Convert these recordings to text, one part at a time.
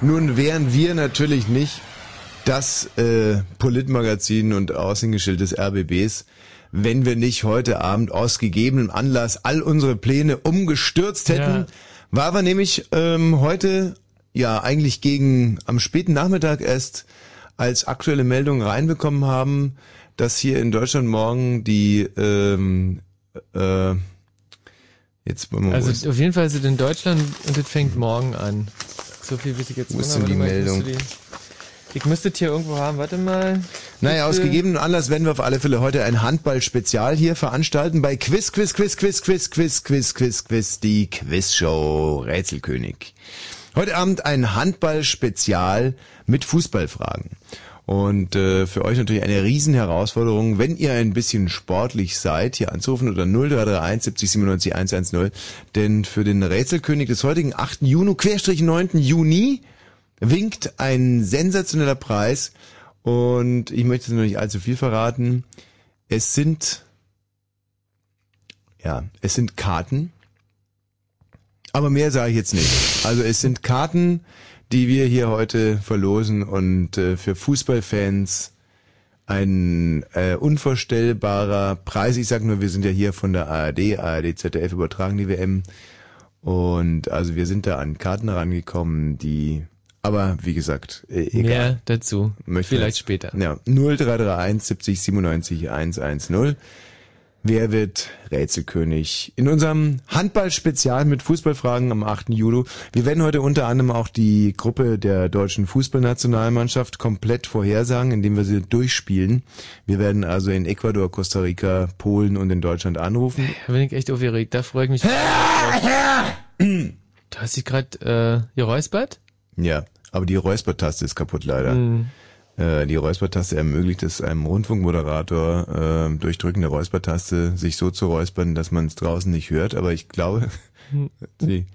Nun wären wir natürlich nicht das äh, Politmagazin und Aushängeschild des RBBs, wenn wir nicht heute Abend aus gegebenem Anlass all unsere Pläne umgestürzt hätten. Ja. War wir nämlich ähm, heute ja eigentlich gegen am späten Nachmittag erst als aktuelle Meldung reinbekommen haben, dass hier in Deutschland morgen die ähm, äh, jetzt also auf jeden Fall sind in Deutschland und es fängt morgen an. So viel weiß ich jetzt Wo ist denn die Meldung? Ich müsste hier irgendwo haben, warte mal. Naja, aus gegebenem Anlass werden wir auf alle Fälle heute ein Handball-Spezial hier veranstalten bei Quiz, Quiz, Quiz, Quiz, Quiz, Quiz, Quiz, Quiz, Quiz, die Quizshow Rätselkönig. Heute Abend ein Handball-Spezial mit Fußballfragen. Und äh, für euch natürlich eine Riesenherausforderung, wenn ihr ein bisschen sportlich seid, hier anzurufen oder 0331 70 97 110. Denn für den Rätselkönig des heutigen 8. Juni, Querstrich 9. Juni, winkt ein sensationeller Preis. Und ich möchte noch nicht allzu viel verraten. Es sind, ja, es sind Karten. Aber mehr sage ich jetzt nicht. Also es sind Karten, die wir hier heute verlosen und äh, für Fußballfans ein äh, unvorstellbarer Preis. Ich sag nur, wir sind ja hier von der ARD, ARD ZDF übertragen die WM. Und also wir sind da an Karten rangekommen, die aber wie gesagt, äh, egal. Mehr dazu. Möchte Vielleicht jetzt, später. Ja, 0331 70 97 110. Wer wird Rätselkönig? In unserem Handball-Spezial mit Fußballfragen am 8. Juli. Wir werden heute unter anderem auch die Gruppe der deutschen Fußballnationalmannschaft komplett vorhersagen, indem wir sie durchspielen. Wir werden also in Ecuador, Costa Rica, Polen und in Deutschland anrufen. Da bin ich echt aufgeregt, da freue ich mich. du hast dich gerade äh, geräuspert? Ja, aber die Räuspertaste ist kaputt leider. Mhm. Äh, die Räuspertaste ermöglicht es einem Rundfunkmoderator äh, durch Drücken der Räuspertaste sich so zu räuspern, dass man es draußen nicht hört. Aber ich glaube, sie,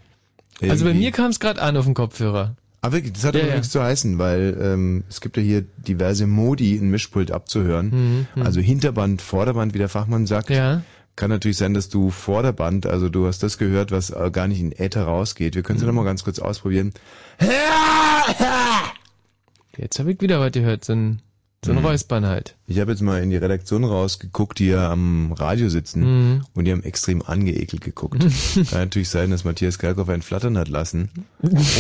also bei mir kam es gerade an auf dem Kopfhörer. Aber wirklich, das hat ja, aber ja. nichts zu heißen, weil ähm, es gibt ja hier diverse Modi in Mischpult abzuhören. Mhm, mhm. also Hinterband, Vorderband, wie der Fachmann sagt. Ja. Kann natürlich sein, dass du Vorderband, also du hast das gehört, was gar nicht in Äther rausgeht. Wir können es mhm. ja nochmal ganz kurz ausprobieren. Jetzt habe ich wieder was gehört, so ein, so ein mhm. Räuspern halt. Ich habe jetzt mal in die Redaktion rausgeguckt, die ja am Radio sitzen mhm. und die haben extrem angeekelt geguckt. Kann natürlich sein, dass Matthias Kalkoff ein Flattern hat lassen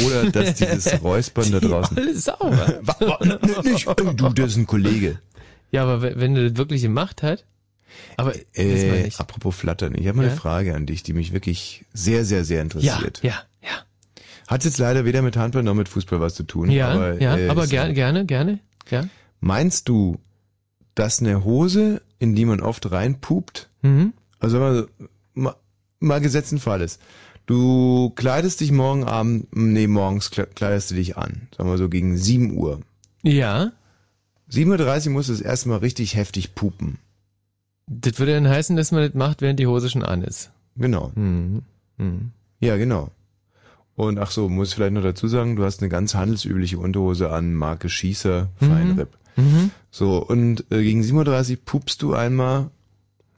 oder dass dieses Räuspern da draußen... Alles sauber. nicht, du, das ist ein Kollege. Ja, aber wenn er das wirklich gemacht hat... Aber äh, apropos Flattern, ich habe mal ja? eine Frage an dich, die mich wirklich sehr, sehr, sehr interessiert. Ja, ja. Hat jetzt leider weder mit Handball noch mit Fußball was zu tun. Ja, aber, ja, äh, aber gerne, gerne, gerne, ja. Meinst du, dass eine Hose, in die man oft reinpupt, mhm. also wenn man mal, mal gesetzten Fall ist, du kleidest dich morgen Abend, nee, morgens kleidest du dich an, sagen wir so gegen 7 Uhr. Ja. 7.30 Uhr musst du das erste Mal richtig heftig pupen. Das würde dann heißen, dass man das macht, während die Hose schon an ist. Genau. Mhm. Mhm. Ja, genau. Und ach so, muss ich vielleicht noch dazu sagen, du hast eine ganz handelsübliche Unterhose an, Marke Schießer, mhm. Feinripp. Mhm. So, und äh, gegen 7.30 Uhr pupst du einmal.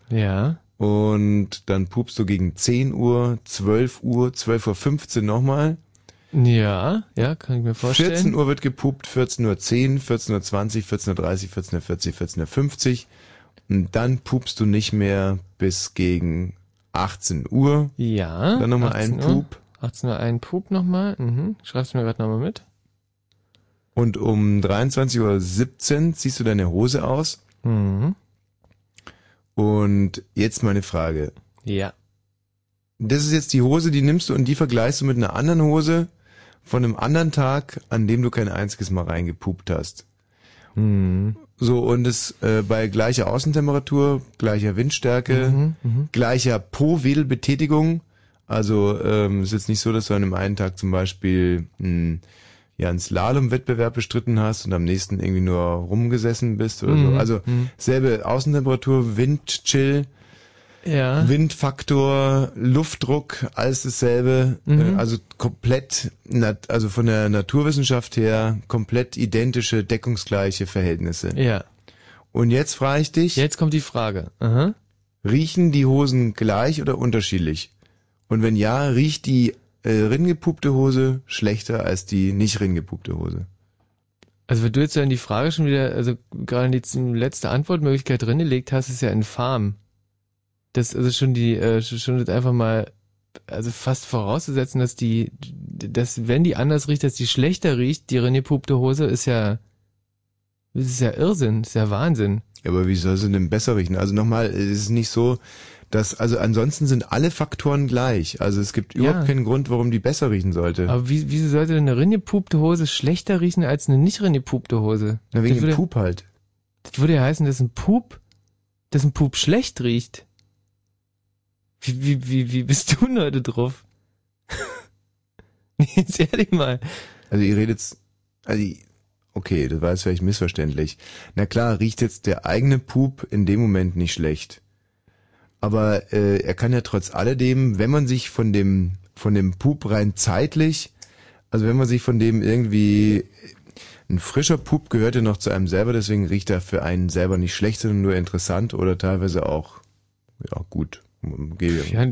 Ja. Und dann pupst du gegen 10 Uhr, 12 Uhr, 12.15 Uhr nochmal. Ja, ja, kann ich mir vorstellen. 14 Uhr wird gepupt, 14.10 Uhr, 14.20 Uhr, 14.30 Uhr, 14.40 Uhr, 14.50 Uhr. Und dann pupst du nicht mehr bis gegen 18 Uhr. Ja. Dann nochmal einen Pup. 18 Uhr einen Pup nochmal. Mhm. Schreibst du mir gerade nochmal mit? Und um 23.17 Uhr ziehst du deine Hose aus. Mhm. Und jetzt meine Frage. Ja. Das ist jetzt die Hose, die nimmst du und die vergleichst du mit einer anderen Hose von einem anderen Tag, an dem du kein einziges Mal reingepupt hast. Mhm. So, und es äh, bei gleicher Außentemperatur, gleicher Windstärke, mhm, mh. gleicher Po-Wedelbetätigung also ähm, es ist jetzt nicht so, dass du an einem einen Tag zum Beispiel mh, ja einen Slalom-Wettbewerb bestritten hast und am nächsten irgendwie nur rumgesessen bist oder mhm. so. Also mhm. selbe Außentemperatur, Wind, Chill, ja. Windfaktor, Luftdruck, alles dasselbe. Mhm. Äh, also komplett, also von der Naturwissenschaft her komplett identische, deckungsgleiche Verhältnisse. Ja. Und jetzt frage ich dich. Jetzt kommt die Frage. Aha. Riechen die Hosen gleich oder unterschiedlich? Und wenn ja, riecht die äh, ringepupte Hose schlechter als die nicht ringepupte Hose? Also wenn du jetzt ja in die Frage schon wieder, also gerade die letzte Antwortmöglichkeit drin gelegt hast, ist ja infam. Das also schon die, äh, schon das einfach mal, also fast vorauszusetzen, dass die, dass wenn die anders riecht, dass die schlechter riecht, die reingepupte Hose, ist ja, das ist ja Irrsinn, ist ja Wahnsinn. Ja, aber wie soll sie denn besser riechen? Also nochmal, es ist nicht so, dass, also ansonsten sind alle Faktoren gleich. Also es gibt überhaupt ja. keinen Grund, warum die besser riechen sollte. Aber wie, wieso sollte denn eine ringepupte Hose schlechter riechen als eine nicht ringepupte Hose? Na, wegen dem Pup halt. Das würde ja heißen, dass ein Pup, dass ein Pup schlecht riecht. Wie, wie, wie, wie bist du denn heute drauf? jetzt ehrlich mal. Also ihr redet, also okay, das war jetzt vielleicht missverständlich. Na klar, riecht jetzt der eigene Pup in dem Moment nicht schlecht aber äh, er kann ja trotz alledem, wenn man sich von dem von dem Pup rein zeitlich, also wenn man sich von dem irgendwie ein frischer Pup gehört ja noch zu einem selber, deswegen riecht er für einen selber nicht schlecht, sondern nur interessant oder teilweise auch ja gut. Ja,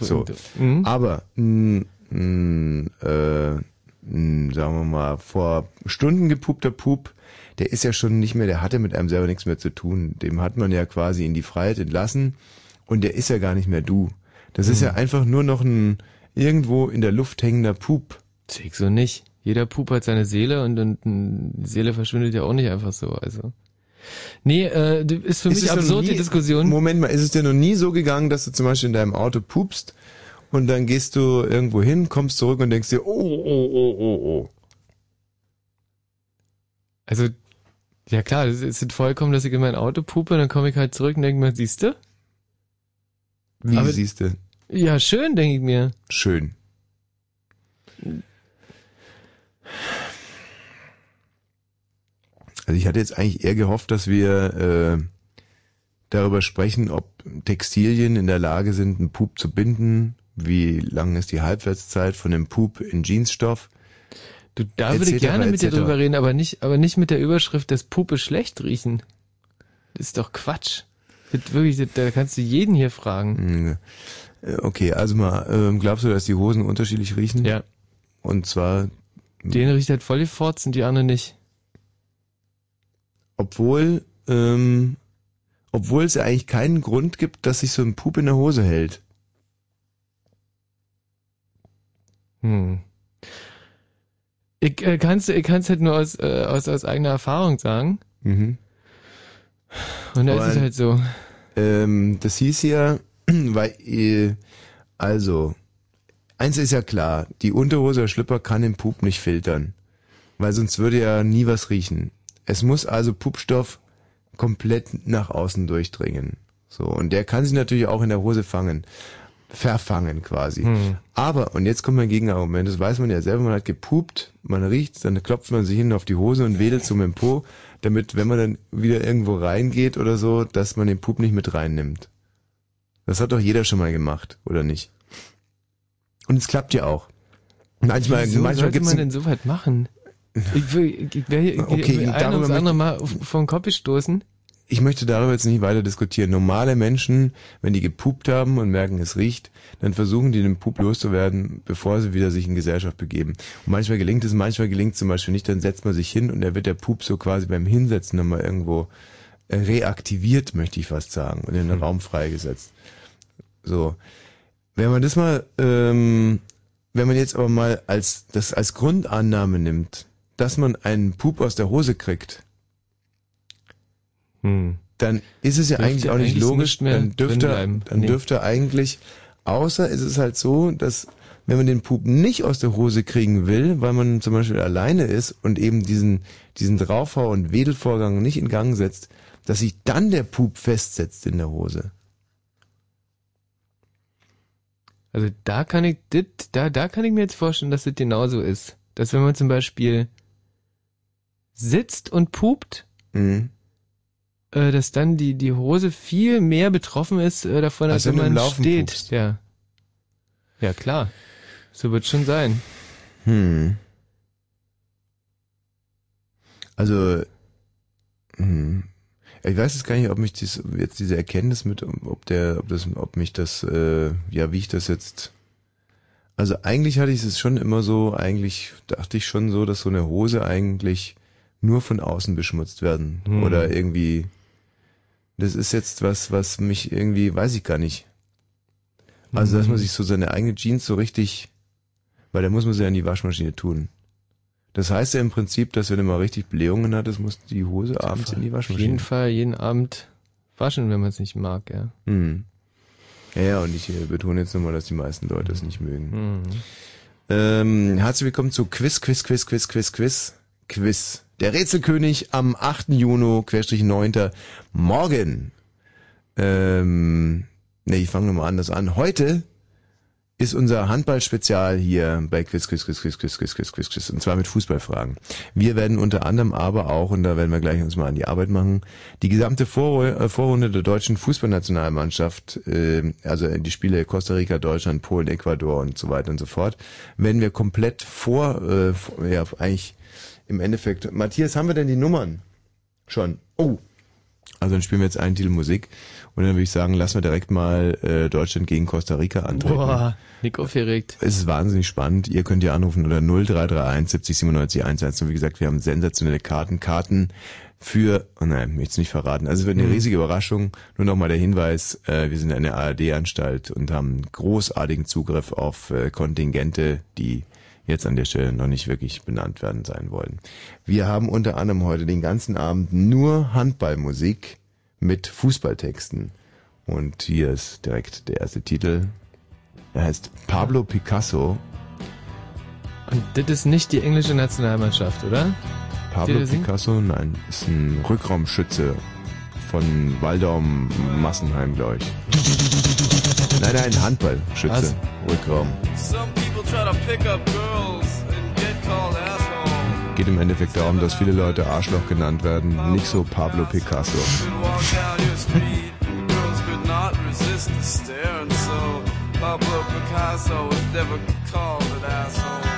so. Mhm. Aber mh, mh, äh, mh, sagen wir mal vor Stunden gepupter Pup, der ist ja schon nicht mehr, der hatte mit einem selber nichts mehr zu tun. Dem hat man ja quasi in die Freiheit entlassen und der ist ja gar nicht mehr du. Das mhm. ist ja einfach nur noch ein irgendwo in der Luft hängender Pup. Schick so nicht. Jeder Pup hat seine Seele und, und die Seele verschwindet ja auch nicht einfach so. Also Nee, äh, ist für ist mich absurd nie, die Diskussion. Moment mal, ist es dir noch nie so gegangen, dass du zum Beispiel in deinem Auto pupst und dann gehst du irgendwo hin, kommst zurück und denkst dir, oh, oh, oh, oh, oh. Also, ja klar, es ist vollkommen, dass ich in mein Auto pupe, dann komme ich halt zurück und denke mir, siehst du? Wie Aber, siehst du? Ja, schön, denke ich mir. Schön. Also ich hatte jetzt eigentlich eher gehofft, dass wir äh, darüber sprechen, ob Textilien in der Lage sind, einen Pup zu binden. Wie lang ist die Halbwertszeit von dem Pup in Jeansstoff? Du, da würde ich gerne mit dir drüber reden, aber nicht, aber nicht mit der Überschrift, dass Puppe schlecht riechen. Das ist doch Quatsch. Wirklich, da kannst du jeden hier fragen. Hm, äh, okay, also mal, ähm, glaubst du, dass die Hosen unterschiedlich riechen? Ja. Und zwar. Den riecht halt voll die Forts und die anderen nicht. Obwohl, ähm, obwohl es ja eigentlich keinen Grund gibt, dass sich so ein Pup in der Hose hält. Hm. Ich äh, ich kann's halt nur aus, äh, aus, aus eigener Erfahrung sagen. Mhm. Und da ist es halt so. Ähm, das hieß ja, weil, äh, also, eins ist ja klar, die Unterhose oder Schlipper kann den Pup nicht filtern. Weil sonst würde ja nie was riechen. Es muss also Pupstoff komplett nach außen durchdringen. So, und der kann sich natürlich auch in der Hose fangen verfangen quasi. Hm. Aber, und jetzt kommt mein Gegenargument, das weiß man ja selber, man hat gepupt, man riecht, dann klopft man sich hin auf die Hose und wedelt zum im Po, damit, wenn man dann wieder irgendwo reingeht oder so, dass man den Pup nicht mit reinnimmt. Das hat doch jeder schon mal gemacht, oder nicht? Und es klappt ja auch. Manchmal, Wieso manchmal sollte man denn so weit machen? Ich will, ich will, okay, ich ein ums andere Mal vom Kopf stoßen ich möchte darüber jetzt nicht weiter diskutieren. Normale Menschen, wenn die gepupt haben und merken, es riecht, dann versuchen die den Pup loszuwerden, bevor sie wieder sich in Gesellschaft begeben. Und manchmal gelingt es, manchmal gelingt es zum Beispiel nicht, dann setzt man sich hin und dann wird der Pup so quasi beim Hinsetzen nochmal irgendwo äh, reaktiviert, möchte ich fast sagen, und in den hm. Raum freigesetzt. So. Wenn man das mal, ähm, wenn man jetzt aber mal als, das als Grundannahme nimmt, dass man einen Pup aus der Hose kriegt, hm. dann ist es ja dürfte eigentlich auch nicht eigentlich logisch, nicht dann dürfte, dann nee. dürfte eigentlich, außer ist es halt so, dass wenn man den Pup nicht aus der Hose kriegen will, weil man zum Beispiel alleine ist und eben diesen, diesen Draufhau- und Wedelvorgang nicht in Gang setzt, dass sich dann der Pup festsetzt in der Hose. Also da kann ich, dit, da, da kann ich mir jetzt vorstellen, dass es genauso ist. Dass wenn man zum Beispiel sitzt und pupt, mhm äh, dass dann die, die Hose viel mehr betroffen ist äh, davon, als, als wenn man steht. Pupst. Ja. Ja, klar. So wird schon sein. Hm. Also, hm. Ich weiß jetzt gar nicht, ob mich dies, jetzt diese Erkenntnis mit, ob der, ob das, ob mich das, äh, ja, wie ich das jetzt Also eigentlich hatte ich es schon immer so, eigentlich dachte ich schon so, dass so eine Hose eigentlich nur von außen beschmutzt werden. Hm. Oder irgendwie, das ist jetzt was, was mich irgendwie, weiß ich gar nicht. Also, dass man hm. sich so seine eigene Jeans so richtig, weil da muss man sie ja in die Waschmaschine tun. Das heißt ja im Prinzip, dass wenn du mal richtig Blähungen hattest, muss die Hose abends in die Waschmaschine. Auf jeden Fall jeden Abend waschen, wenn man es nicht mag, ja. Hm. Ja, ja, und ich äh, betone jetzt nochmal, dass die meisten Leute es nicht mögen. Mhm. Ähm, herzlich willkommen zu Quiz, Quiz, Quiz, Quiz, Quiz, Quiz, Quiz. Der Rätselkönig am 8. Juni, Querstrich 9. Morgen. Ähm, nee, ich fange nochmal anders an. Heute ist unser Handballspezial hier bei Quiz, Quiz, Quiz, Quiz, Quiz, Quiz, Quiz, Quiz, Quiz, und zwar mit Fußballfragen. Wir werden unter anderem aber auch, und da werden wir gleich uns mal an die Arbeit machen, die gesamte Vorrunde der deutschen Fußballnationalmannschaft, äh, also die Spiele Costa Rica, Deutschland, Polen, Ecuador und so weiter und so fort, werden wir komplett vor, äh, ja, eigentlich im Endeffekt. Matthias, haben wir denn die Nummern? Schon. Oh. Also dann spielen wir jetzt einen Titel Musik. Und dann würde ich sagen, lassen wir direkt mal äh, Deutschland gegen Costa Rica antreten. Boah, Nick aufgeregt. Es ist wahnsinnig spannend. Ihr könnt ja anrufen unter 0331 70 97 11. Und wie gesagt, wir haben sensationelle Karten. Karten für, oh nein, möchte es nicht verraten. Also es wird eine mhm. riesige Überraschung. Nur nochmal der Hinweis, äh, wir sind eine ARD-Anstalt und haben großartigen Zugriff auf äh, Kontingente, die jetzt an der Stelle noch nicht wirklich benannt werden sein wollen. Wir haben unter anderem heute den ganzen Abend nur Handballmusik mit Fußballtexten. Und hier ist direkt der erste Titel. Er heißt Pablo Picasso. Und das ist nicht die englische Nationalmannschaft, oder? Pablo Picasso, nein, ist ein Rückraumschütze von Waldorm Massenheim, glaube ich. Nein, nein, Handballschütze. Also. Rückraum. Geht im Endeffekt darum, dass viele Leute Arschloch genannt werden, nicht so Pablo Picasso. Pablo Picasso was never called an asshole.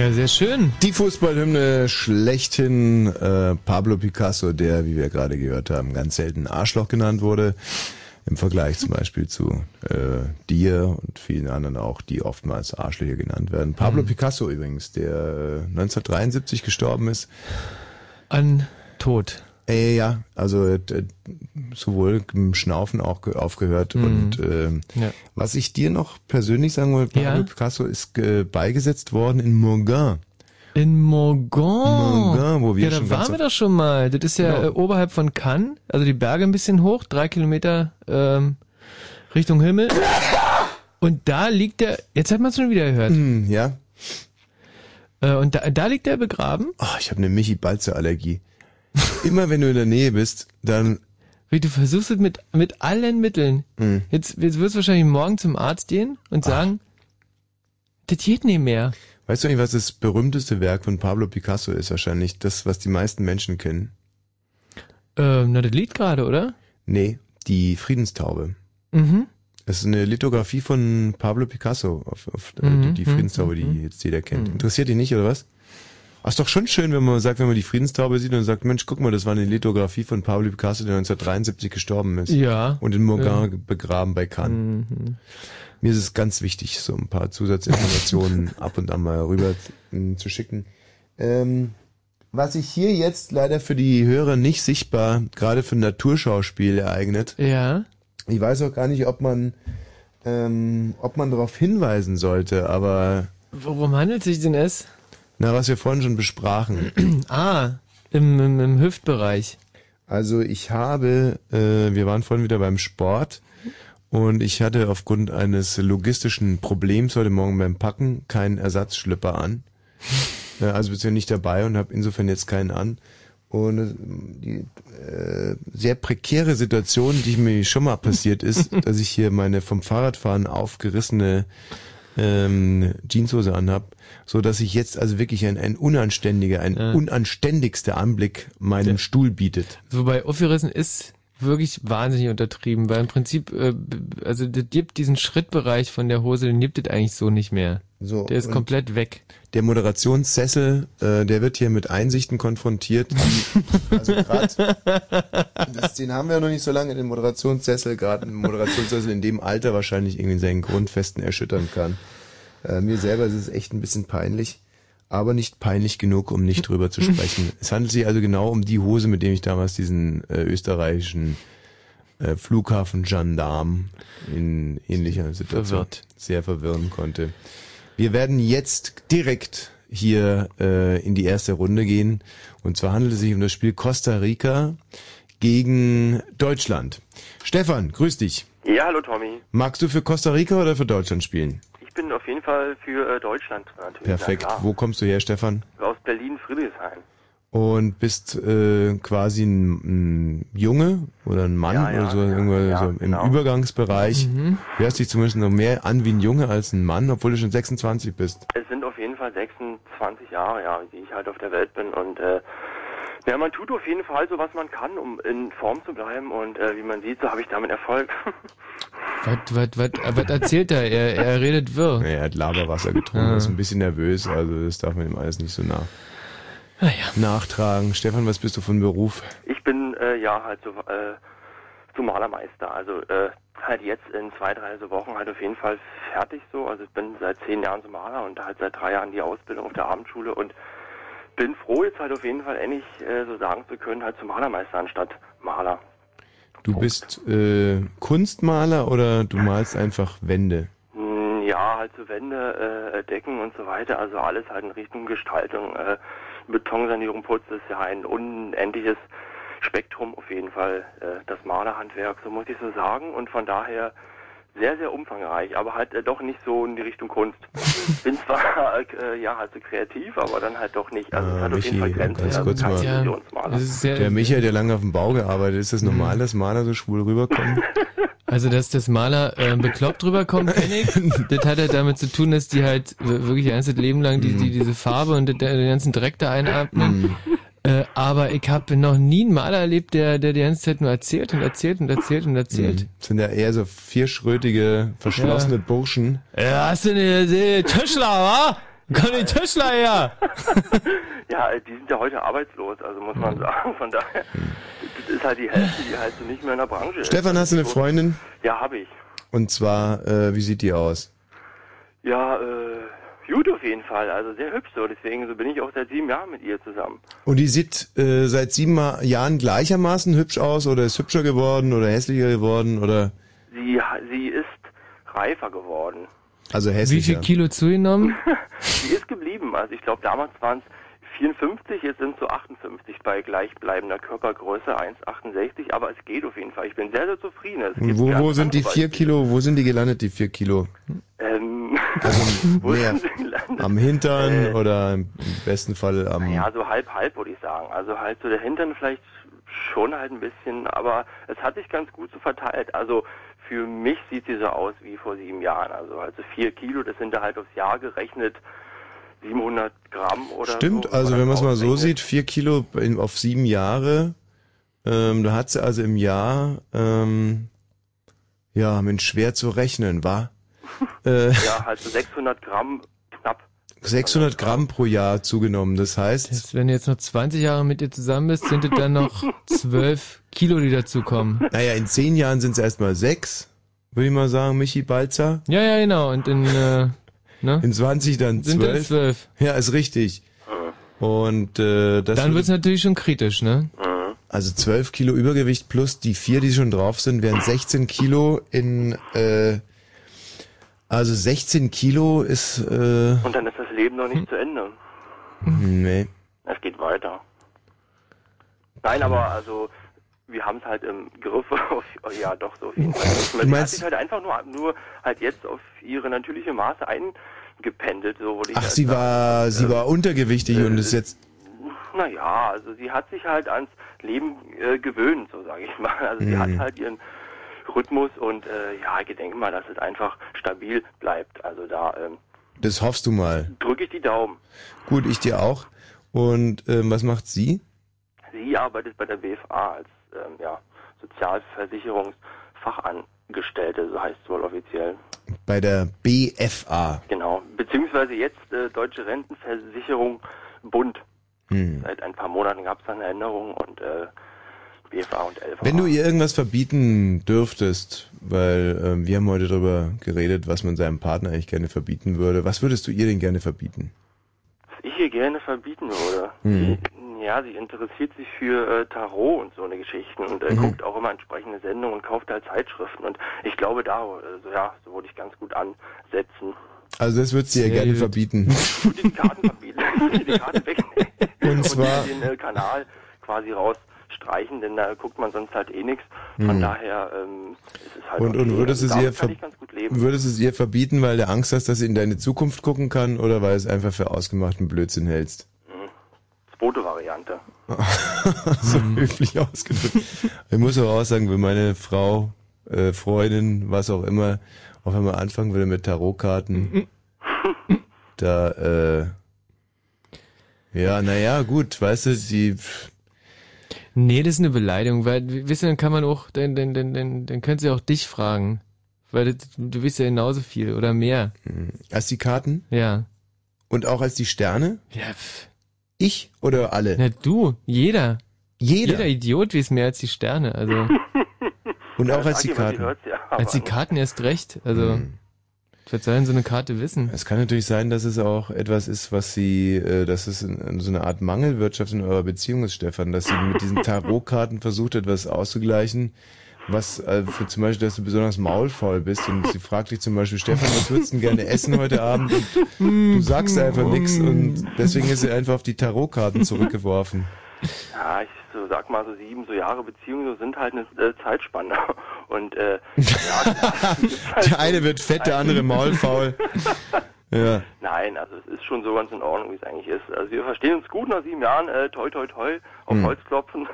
Ja, sehr schön. Die Fußballhymne schlechthin äh, Pablo Picasso, der, wie wir gerade gehört haben, ganz selten Arschloch genannt wurde. Im Vergleich zum Beispiel zu äh, dir und vielen anderen auch, die oftmals Arschlöcher genannt werden. Pablo Mhm. Picasso übrigens, der äh, 1973 gestorben ist. An Tod. Äh, ja, also äh, sowohl im Schnaufen auch ge- aufgehört Mhm. und ähm, Ja. was ich dir noch persönlich sagen wollte, Pablo Ja. Picasso ist äh, beigesetzt worden in Morgan. In Morgan. Morgan, wo wir ja, da schon ganz waren wir doch schon mal. Das ist ja Genau. äh, oberhalb von Cannes, also die Berge ein bisschen hoch, drei Kilometer ähm, Richtung Himmel. Und da liegt er, jetzt hat man es schon wieder gehört. Hm, ja. Äh, und da, da liegt er begraben. Oh, ich habe eine Michi-Balze-Allergie. Immer wenn du in der Nähe bist, dann Wie du versuchst es mit, mit allen Mitteln. Mhm. Jetzt, jetzt wirst du wahrscheinlich morgen zum Arzt gehen und sagen, das geht nicht mehr. Weißt du eigentlich, was das berühmteste Werk von Pablo Picasso ist? Wahrscheinlich das, was die meisten Menschen kennen. Ähm, na, das liegt gerade, oder? Nee, die Friedenstaube. Mhm. Das ist eine Lithografie von Pablo Picasso auf, auf äh, Mhm, die mhm, Friedenstaube, die jetzt jeder kennt. Mhm. Interessiert dich nicht, oder was? Ach, ist doch schon schön, wenn man sagt, wenn man die Friedenstaube sieht und sagt, Mensch, guck mal, das war eine Lithografie von Pablo Picasso, der 1973 gestorben ist. Ja. Und in Morgan Ja. begraben bei Cannes. Mhm. Mir ist es ganz wichtig, so ein paar Zusatzinformationen ab und an mal rüber äh, zu schicken. Ähm, was sich hier jetzt leider für die Hörer nicht sichtbar, gerade für ein Naturschauspiel ereignet. Ja. Ich weiß auch gar nicht, ob man, ähm, ob man darauf hinweisen sollte, aber Worum handelt sich denn es? Na, was wir vorhin schon besprachen. Ah, im, im, im Hüftbereich. Also ich habe, äh, wir waren vorhin wieder beim Sport und ich hatte aufgrund eines logistischen Problems heute Morgen beim Packen keinen Ersatzschlipper an. Äh, also ja nicht dabei und habe insofern jetzt keinen an. Und äh, die äh, sehr prekäre Situation, die mir schon mal passiert ist, dass ich hier meine vom Fahrradfahren aufgerissene ähm, Jeanshose anhab, so dass ich jetzt also wirklich ein, ein unanständiger, ein Ja. unanständigster Anblick meinem Stuhl bietet. Wobei aufgerissen ist wirklich wahnsinnig untertrieben, weil im Prinzip, äh, also das gibt diesen Schrittbereich von der Hose, den gibt es eigentlich so nicht mehr. So, Der ist komplett weg. Der Moderationssessel, äh, der wird hier mit Einsichten konfrontiert. also grad, das, den haben wir ja noch nicht so lange, den Moderationssessel, gerade ein Moderationssessel in dem Alter wahrscheinlich irgendwie seinen Grundfesten erschüttern kann. Äh, mir selber ist es echt ein bisschen peinlich, aber nicht peinlich genug, um nicht drüber zu sprechen. es handelt sich also genau um die Hose, mit dem ich damals diesen äh, österreichischen äh, Flughafen Gendarm in ähnlicher Situation Verwirrt. sehr verwirren konnte. Wir werden jetzt direkt hier äh, in die erste Runde gehen. Und zwar handelt es sich um das Spiel Costa Rica gegen Deutschland. Stefan, grüß dich. Ja, hallo Tommy. Magst du für Costa Rica oder für Deutschland spielen? Ich bin auf jeden Fall für äh, Deutschland natürlich. Perfekt. Wo kommst du her, Stefan? Aus Berlin, Friedrichshain. Und bist äh, quasi ein, ein Junge oder ein Mann Ja, ja, oder so, ja, irgendwo ja, so im genau. Übergangsbereich. Mhm. Hörst dich zumindest noch mehr an wie ein Junge als ein Mann, obwohl du schon 26 bist. Es sind auf jeden Fall 26 Jahre, ja, wie ich halt auf der Welt bin und äh, ja, man tut auf jeden Fall so, was man kann, um in Form zu bleiben und äh, wie man sieht, so habe ich damit Erfolg. Was, was, was, was erzählt er? Er, er redet wirr. Er hat Laberwasser getrunken, Ah. ist ein bisschen nervös, also das darf man ihm alles nicht so nach Naja. nachtragen. Stefan, was bist du von Beruf? ich bin äh, ja halt so, äh, so Malermeister, also äh, halt jetzt in zwei, drei so Wochen halt auf jeden Fall fertig so. Also ich bin seit zehn Jahren so Maler und halt seit drei Jahren die Ausbildung auf der Abendschule und bin froh jetzt halt auf jeden Fall endlich äh, so sagen zu können, halt zum Malermeister anstatt Maler. Du bist äh, Kunstmaler oder du malst einfach Wände? Hm, Ja, halt so Wände, äh, Decken und so weiter, also alles halt in Richtung Gestaltung. Äh, Betonsanierung, Putz ist ja ein unendliches Spektrum auf jeden Fall, äh, das Malerhandwerk, so muss ich so sagen. Und von daher sehr, sehr umfangreich, aber halt äh, doch nicht so in die Richtung Kunst. Bin zwar äh, ja halt so kreativ, aber dann halt doch nicht. Also es Ah, hat auf jeden Fall Michi, Grenzen. ganz also kurz kein mal. Ja, Der Michael hat ja lange auf dem Bau gearbeitet. Ist das normal, dass Maler so schwul rüberkommen? Also, dass das Maler äh, bekloppt rüberkommt, kenn ich. Das hat halt damit zu tun, dass die halt wirklich ihr ganzes Leben lang die, die, diese Farbe und den, den ganzen Dreck da einatmen. Äh, aber ich habe noch nie einen Maler erlebt, der, der die ganze Zeit nur erzählt und erzählt und erzählt und erzählt. Das sind ja eher so vierschrötige, verschlossene Burschen. Ja, hast du eine, eine Tischler, wa? Komm die Tischler her! Ja, die sind ja heute arbeitslos, also muss man sagen. Von daher, das ist halt die Hälfte, die halt so nicht mehr in der Branche. Stefan, hast du eine Freundin? Ja, habe ich. Und zwar, äh, wie sieht die aus? Ja, äh, gut auf jeden Fall. Also sehr hübsch so. Deswegen so bin ich auch seit sieben Jahren mit ihr zusammen. Und die sieht äh, seit sieben Ma Jahren gleichermaßen hübsch aus oder ist hübscher geworden oder hässlicher geworden oder Sie, sie ist reifer geworden. also Wie hässlicher? viel Kilo zugenommen? Sie ist geblieben. Also ich glaube, damals waren es 54, jetzt sind es so 58 bei gleichbleibender Körpergröße, 1,68. Aber es geht auf jeden Fall. Ich bin sehr, sehr zufrieden. Wo, wo sind die vier. Kilo, wo sind die gelandet, die vier Kilo? Ähm, Also wo mehr sind sie gelandet? am Hintern Äh, oder im besten Fall am... Ja, so halb, halb würde ich sagen. Also halt so der Hintern vielleicht schon halt ein bisschen, aber es hat sich ganz gut so verteilt. Also für mich sieht sie so aus wie vor sieben Jahren. Also also vier Kilo, das sind da halt aufs Jahr gerechnet 700 Gramm oder Stimmt, so. also wenn man es mal so sieht, vier Kilo in, auf sieben Jahre, ähm, da hat sie also im Jahr, ähm, ja, mit schwer zu rechnen, war äh, Ja, halt so 600 Gramm knapp. 600 Gramm pro Jahr zugenommen. Das heißt, Das, wenn du jetzt noch 20 Jahre mit ihr zusammen bist, sind es dann noch 12 Kilo, die dazukommen. naja, in zehn Jahren sind es erstmal sechs, würde ich mal sagen, Michi Balzer. Ja, ja, genau. Und in, äh, ne? In 20 dann Sind dann zwölf. zwölf. Ja, ist richtig. Und äh, das Dann würde- wird's natürlich schon kritisch, ne? Also 12 Kilo Übergewicht plus die vier, die schon drauf sind, wären 16 Kilo in, äh, also 16 Kilo ist, äh, Und dann ist das Leben noch nicht zu Ende. nee. Es geht weiter. Nein, aber also wir haben es halt im Griff. Auf, ja, doch so auf jeden Fall. Sie hat sich halt einfach nur, nur halt jetzt auf ihre natürliche Maße eingependelt. So würde ich Ach, halt sie sagen. war, sie war untergewichtig und ist jetzt, Naja, also sie hat sich halt ans Leben äh, gewöhnt, so sage ich mal. Also sie Mhm. hat halt ihren Rhythmus und äh, ja, ich denke mal, dass es einfach stabil bleibt. Also da ähm, das hoffst du mal. drücke ich die Daumen. Gut, ich dir auch. Und ähm, was macht sie? Sie arbeitet bei der BFA als ähm, ja, Sozialversicherungsfachangestellte, so heißt es wohl offiziell. Bei der BFA. Genau. Beziehungsweise jetzt äh, Deutsche Rentenversicherung Bund. Hm. Seit ein paar Monaten gab es eine Änderung und äh, BFA und LVA. Wenn du ihr irgendwas verbieten dürftest, weil ähm, wir haben heute darüber geredet, was man seinem Partner eigentlich gerne verbieten würde, was würdest du ihr denn gerne verbieten? Was ich ihr gerne verbieten würde. Mhm. Sie, ja, sie interessiert sich für äh, Tarot und so eine Geschichten und äh, Mhm. guckt auch immer entsprechende Sendungen und kauft halt Zeitschriften und ich glaube da, äh, so, ja, so würde ich ganz gut ansetzen. Also das würdest du ihr gerne verbieten. Ich würde die Karten verbieten, die Karten wegnehmen Und zwar, den äh, Kanal quasi rausstreichen, denn da guckt man sonst halt eh nichts. Von Mhm. daher ähm, ist es halt und, und okay. würdest du Also sie ihr würdest du es ihr verbieten, weil du Angst hast, dass sie in deine Zukunft gucken kann oder weil es einfach für ausgemachten Blödsinn hältst? Zweite Variante. so höflich ausgedrückt. Ich muss aber auch sagen, wenn meine Frau, äh, Freundin, was auch immer, auf einmal anfangen würde mit Tarotkarten, da, äh, ja, naja, gut, weißt du, sie, Nee, das ist eine Beleidigung, weil, w- wisst ihr, dann kann man auch, dann, dann, dann, dann, dann können sie auch dich fragen. Weil das, du weißt ja genauso viel oder mehr. als die Karten Ja. und auch als die Sterne? Ja, pff. Ich oder alle? Na du, jeder. Jeder. Jeder Idiot weiß mehr als die Sterne. Also, Und auch als die Karten. ja, als die Karten erst recht. Also, Hm. was soll denn so eine Karte wissen? Es kann natürlich sein, dass es auch etwas ist, was sie, äh, dass es so eine Art Mangelwirtschaft in eurer Beziehung ist, Stefan, dass sie mit diesen Tarotkarten versucht, etwas auszugleichen, was äh, für zum Beispiel, dass du besonders maulfaul bist und sie fragt dich zum Beispiel, Stefan, was würdest du denn gerne essen heute Abend? Und du sagst einfach nichts und deswegen ist sie einfach auf die Tarotkarten zurückgeworfen. Ja, ich so sag mal so sieben so Jahre Beziehung so sind halt eine äh, Zeitspanne und äh, ja, Der eine wird fett, der andere maulfaul. Ja. Nein, also es ist schon so ganz in Ordnung, wie es eigentlich ist. Also wir verstehen uns gut nach sieben Jahren, äh, toi toi toi, auf Hm. Holz klopfen.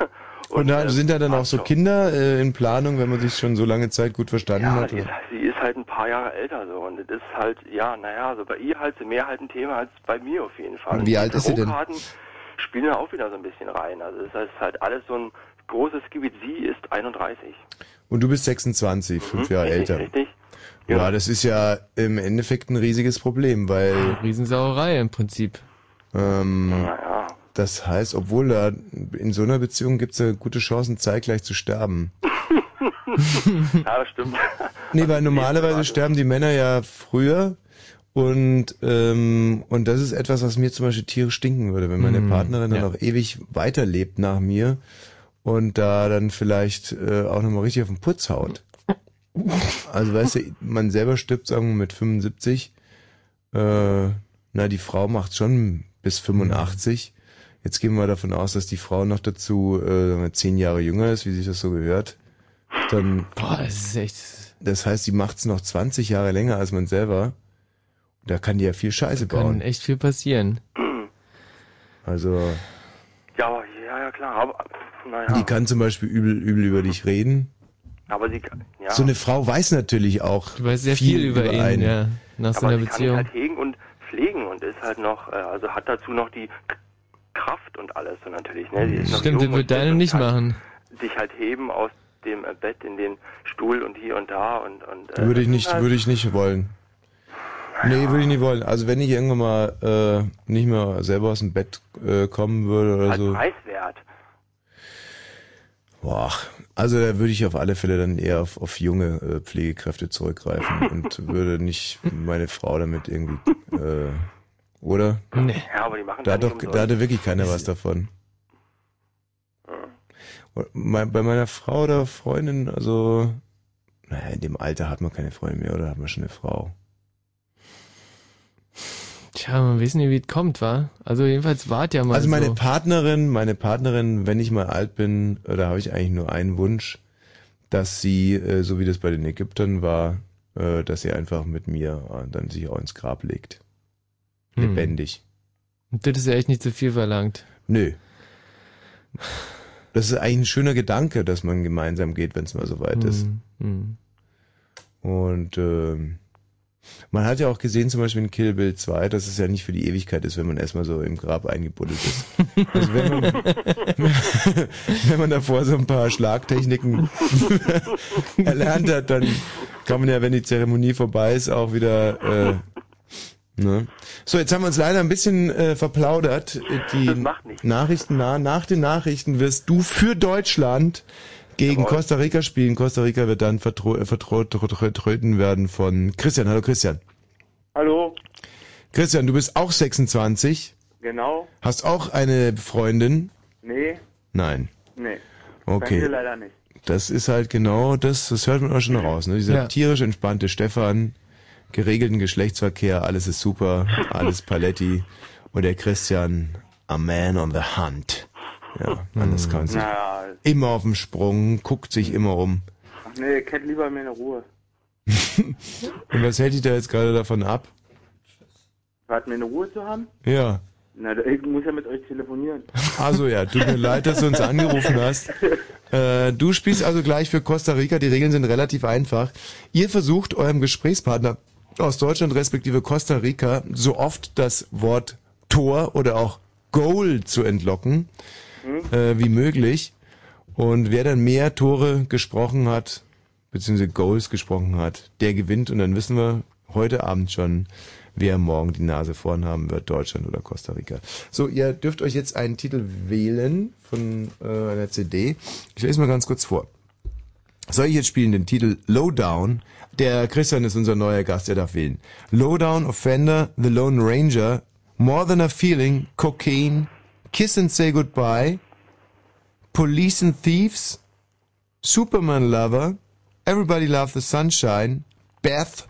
Und da äh, sind da dann auch so. Kinder äh, in Planung, wenn man sich schon so lange Zeit gut verstanden Ja, hat? sie ist, sie ist halt ein paar Jahre älter so und es ist halt, ja, naja, also bei ihr halt so mehr halt ein Thema als bei mir auf jeden Fall. Und wie die alt ist sie denn? Tarotkarten spielen da auch wieder so ein bisschen rein. Also das ist halt alles so ein großes Gebiet. Sie ist 31. Und du bist 26, fünf Jahre Mhm, richtig, älter. Richtig. Ja, das ist ja im Endeffekt ein riesiges Problem, weil Riesensauerei im Prinzip. ähm, Naja. Das heißt, obwohl da in so einer Beziehung gibt es ja gute Chancen, zeitgleich zu sterben. ja, das stimmt. Nee, weil normalerweise sterben die Männer ja früher und ähm, und das ist etwas, was mir zum Beispiel tierisch stinken würde, wenn meine Mm, Partnerin dann ja. auch ewig weiterlebt nach mir und da dann vielleicht äh, auch nochmal richtig auf den Putz haut. Also weißt du, man selber stirbt, sagen wir mit 75, äh, na die Frau macht schon bis 85. Jetzt gehen wir davon aus, dass die Frau noch dazu äh, sagen wir, zehn Jahre jünger ist, wie sich das so gehört. Dann Boah, das ist echt. das heißt, die macht's noch 20 Jahre länger als man selber. Da kann die ja viel Scheiße Kann bauen. echt viel passieren. Also, Ja, aber, ja, ja, klar. Aber, naja. die kann zum Beispiel übel, übel über dich reden. aber sie kann, ja. So eine Frau weiß natürlich auch Du weißt sehr viel, über, ihn, einen. ja. Nach so aber einer sie kann ihn Beziehung. halt hegen und pflegen und ist halt noch, äh, also hat dazu noch die Kraft und alles so natürlich. Ne? Sie ist noch Stimmt, das wird deine nicht kann machen. Sich halt heben aus dem äh, Bett in den Stuhl und hier und da und und. Äh, Würde ich nicht, halt, würde ich nicht wollen. Nee, würde ich nicht wollen. Also wenn ich irgendwann mal äh, nicht mehr selber aus dem Bett äh, kommen würde oder halt so. preiswert. Boah, also da würde ich auf alle Fälle dann eher auf, auf junge äh, Pflegekräfte zurückgreifen und würde nicht meine Frau damit irgendwie, äh, oder? Nee. Ja, aber die machen Da hat doch, da hatte wirklich keiner was davon. Mein- Bei meiner Frau oder Freundin, also, naja, in dem Alter hat man keine Freundin mehr oder hat man schon eine Frau. Tja, man weiß nicht, wie es kommt, wa? Also jedenfalls wart ja mal Also meine so. Partnerin, meine Partnerin, wenn ich mal alt bin, da habe ich eigentlich nur einen Wunsch, dass sie, äh, so wie das bei den Ägyptern war, äh, dass sie einfach mit mir äh, dann sich auch ins Grab legt. Hm. Lebendig. Das ist ja echt nicht zu viel verlangt. Nö. Das ist eigentlich ein schöner Gedanke, dass man gemeinsam geht, wenn es mal so weit ist. Hm, hm. Und ähm, man hat ja auch gesehen, zum Beispiel in Kill Bill 2, dass es ja nicht für die Ewigkeit ist, wenn man erstmal so im Grab eingebuddelt ist. Also wenn man, wenn man davor so ein paar Schlagtechniken erlernt hat, dann kann man ja, wenn die Zeremonie vorbei ist, auch wieder äh, Ne? So, jetzt haben wir uns leider ein bisschen äh, verplaudert. Die Das macht nichts. Nachrichten, na, nach den Nachrichten wirst du für Deutschland gegen Jawohl. Costa Rica spielen. Costa Rica wird dann vertro- äh, vertro- tro- tro- vertreten werden von Christian. Hallo Christian. Hallo, Christian, du bist auch 26, genau. hast auch eine Freundin? Nee, Nein. nee. Bei mir Okay. leider nicht. Das ist halt genau das, das hört man auch schon raus. Ne? Dieser Ja. tierisch entspannte Stefan, geregelten Geschlechtsverkehr, alles ist super, alles Paletti. Und der Christian, a man on the hunt. Ja, anders kann man sich Naja, immer auf dem Sprung, guckt sich immer um. ach nee, kennt lieber mehr eine Ruhe. Und was hält dich da jetzt gerade davon ab? Wart mir eine Ruhe zu haben? Ja. Na, ich muss ja mit euch telefonieren. Also ja, tut mir leid, dass du uns angerufen hast. Äh, du spielst also gleich für Costa Rica. Die Regeln sind relativ einfach. Ihr versucht eurem Gesprächspartner aus Deutschland respektive Costa Rica so oft das Wort Tor oder auch Goal zu entlocken äh, wie möglich. Und wer dann mehr Tore gesprochen hat, beziehungsweise Goals gesprochen hat, der gewinnt. Und dann wissen wir heute Abend schon, wer morgen die Nase vorn haben wird, Deutschland oder Costa Rica. So, ihr dürft euch jetzt einen Titel wählen von äh, einer CD. Ich lese mal ganz kurz vor. Soll ich jetzt spielen den Titel Lowdown? Der Christian ist unser neuer Gast, er darf wählen. Lowdown, Offender, The Lone Ranger, More Than a Feeling, Cocaine, Kiss and Say Goodbye, Police and Thieves, Superman Lover, Everybody Love the Sunshine, Beth,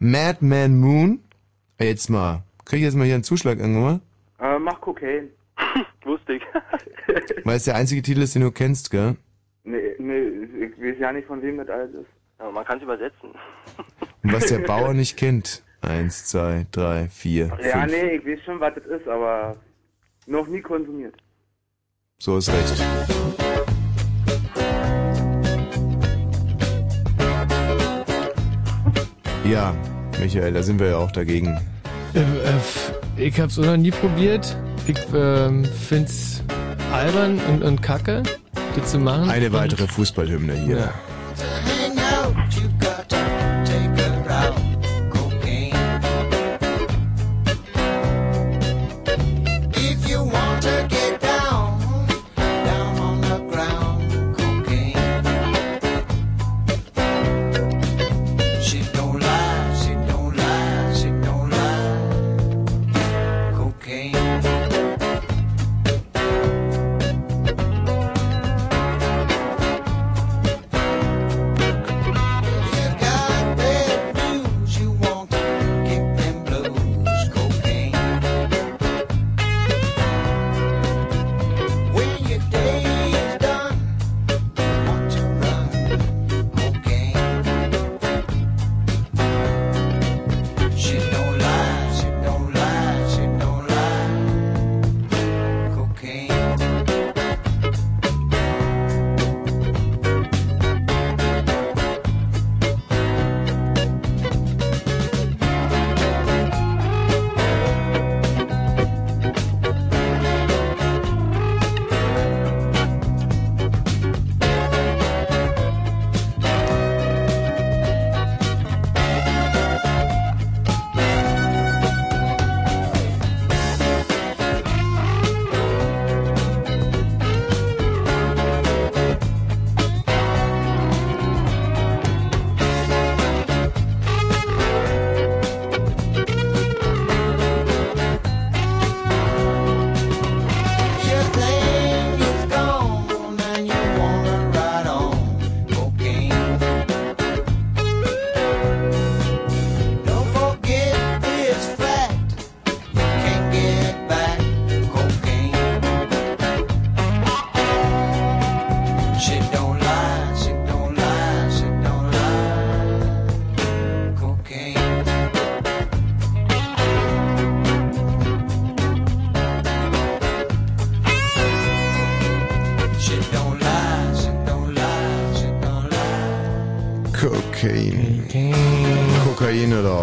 Madman Moon. Ey, Jetzt mal, krieg ich jetzt mal hier einen Zuschlag irgendwann mal? Äh, mach. Wusste ich. Weil es der einzige Titel ist, den du kennst, gell? Nee, nee, ich weiß ja nicht, von wem das alles ist. Aber man kann es übersetzen. Und was der Bauer nicht kennt. Eins, zwei, drei, vier, Ja, fünf. nee, ich weiß schon, was das ist, aber noch nie konsumiert. So ist recht. Ja, Michael, da sind wir ja auch dagegen. Äh, äh, ich hab's auch noch nie probiert. Ich ähm, find's albern und, und kacke, das zu machen. Eine weitere Fußballhymne hier. Ja.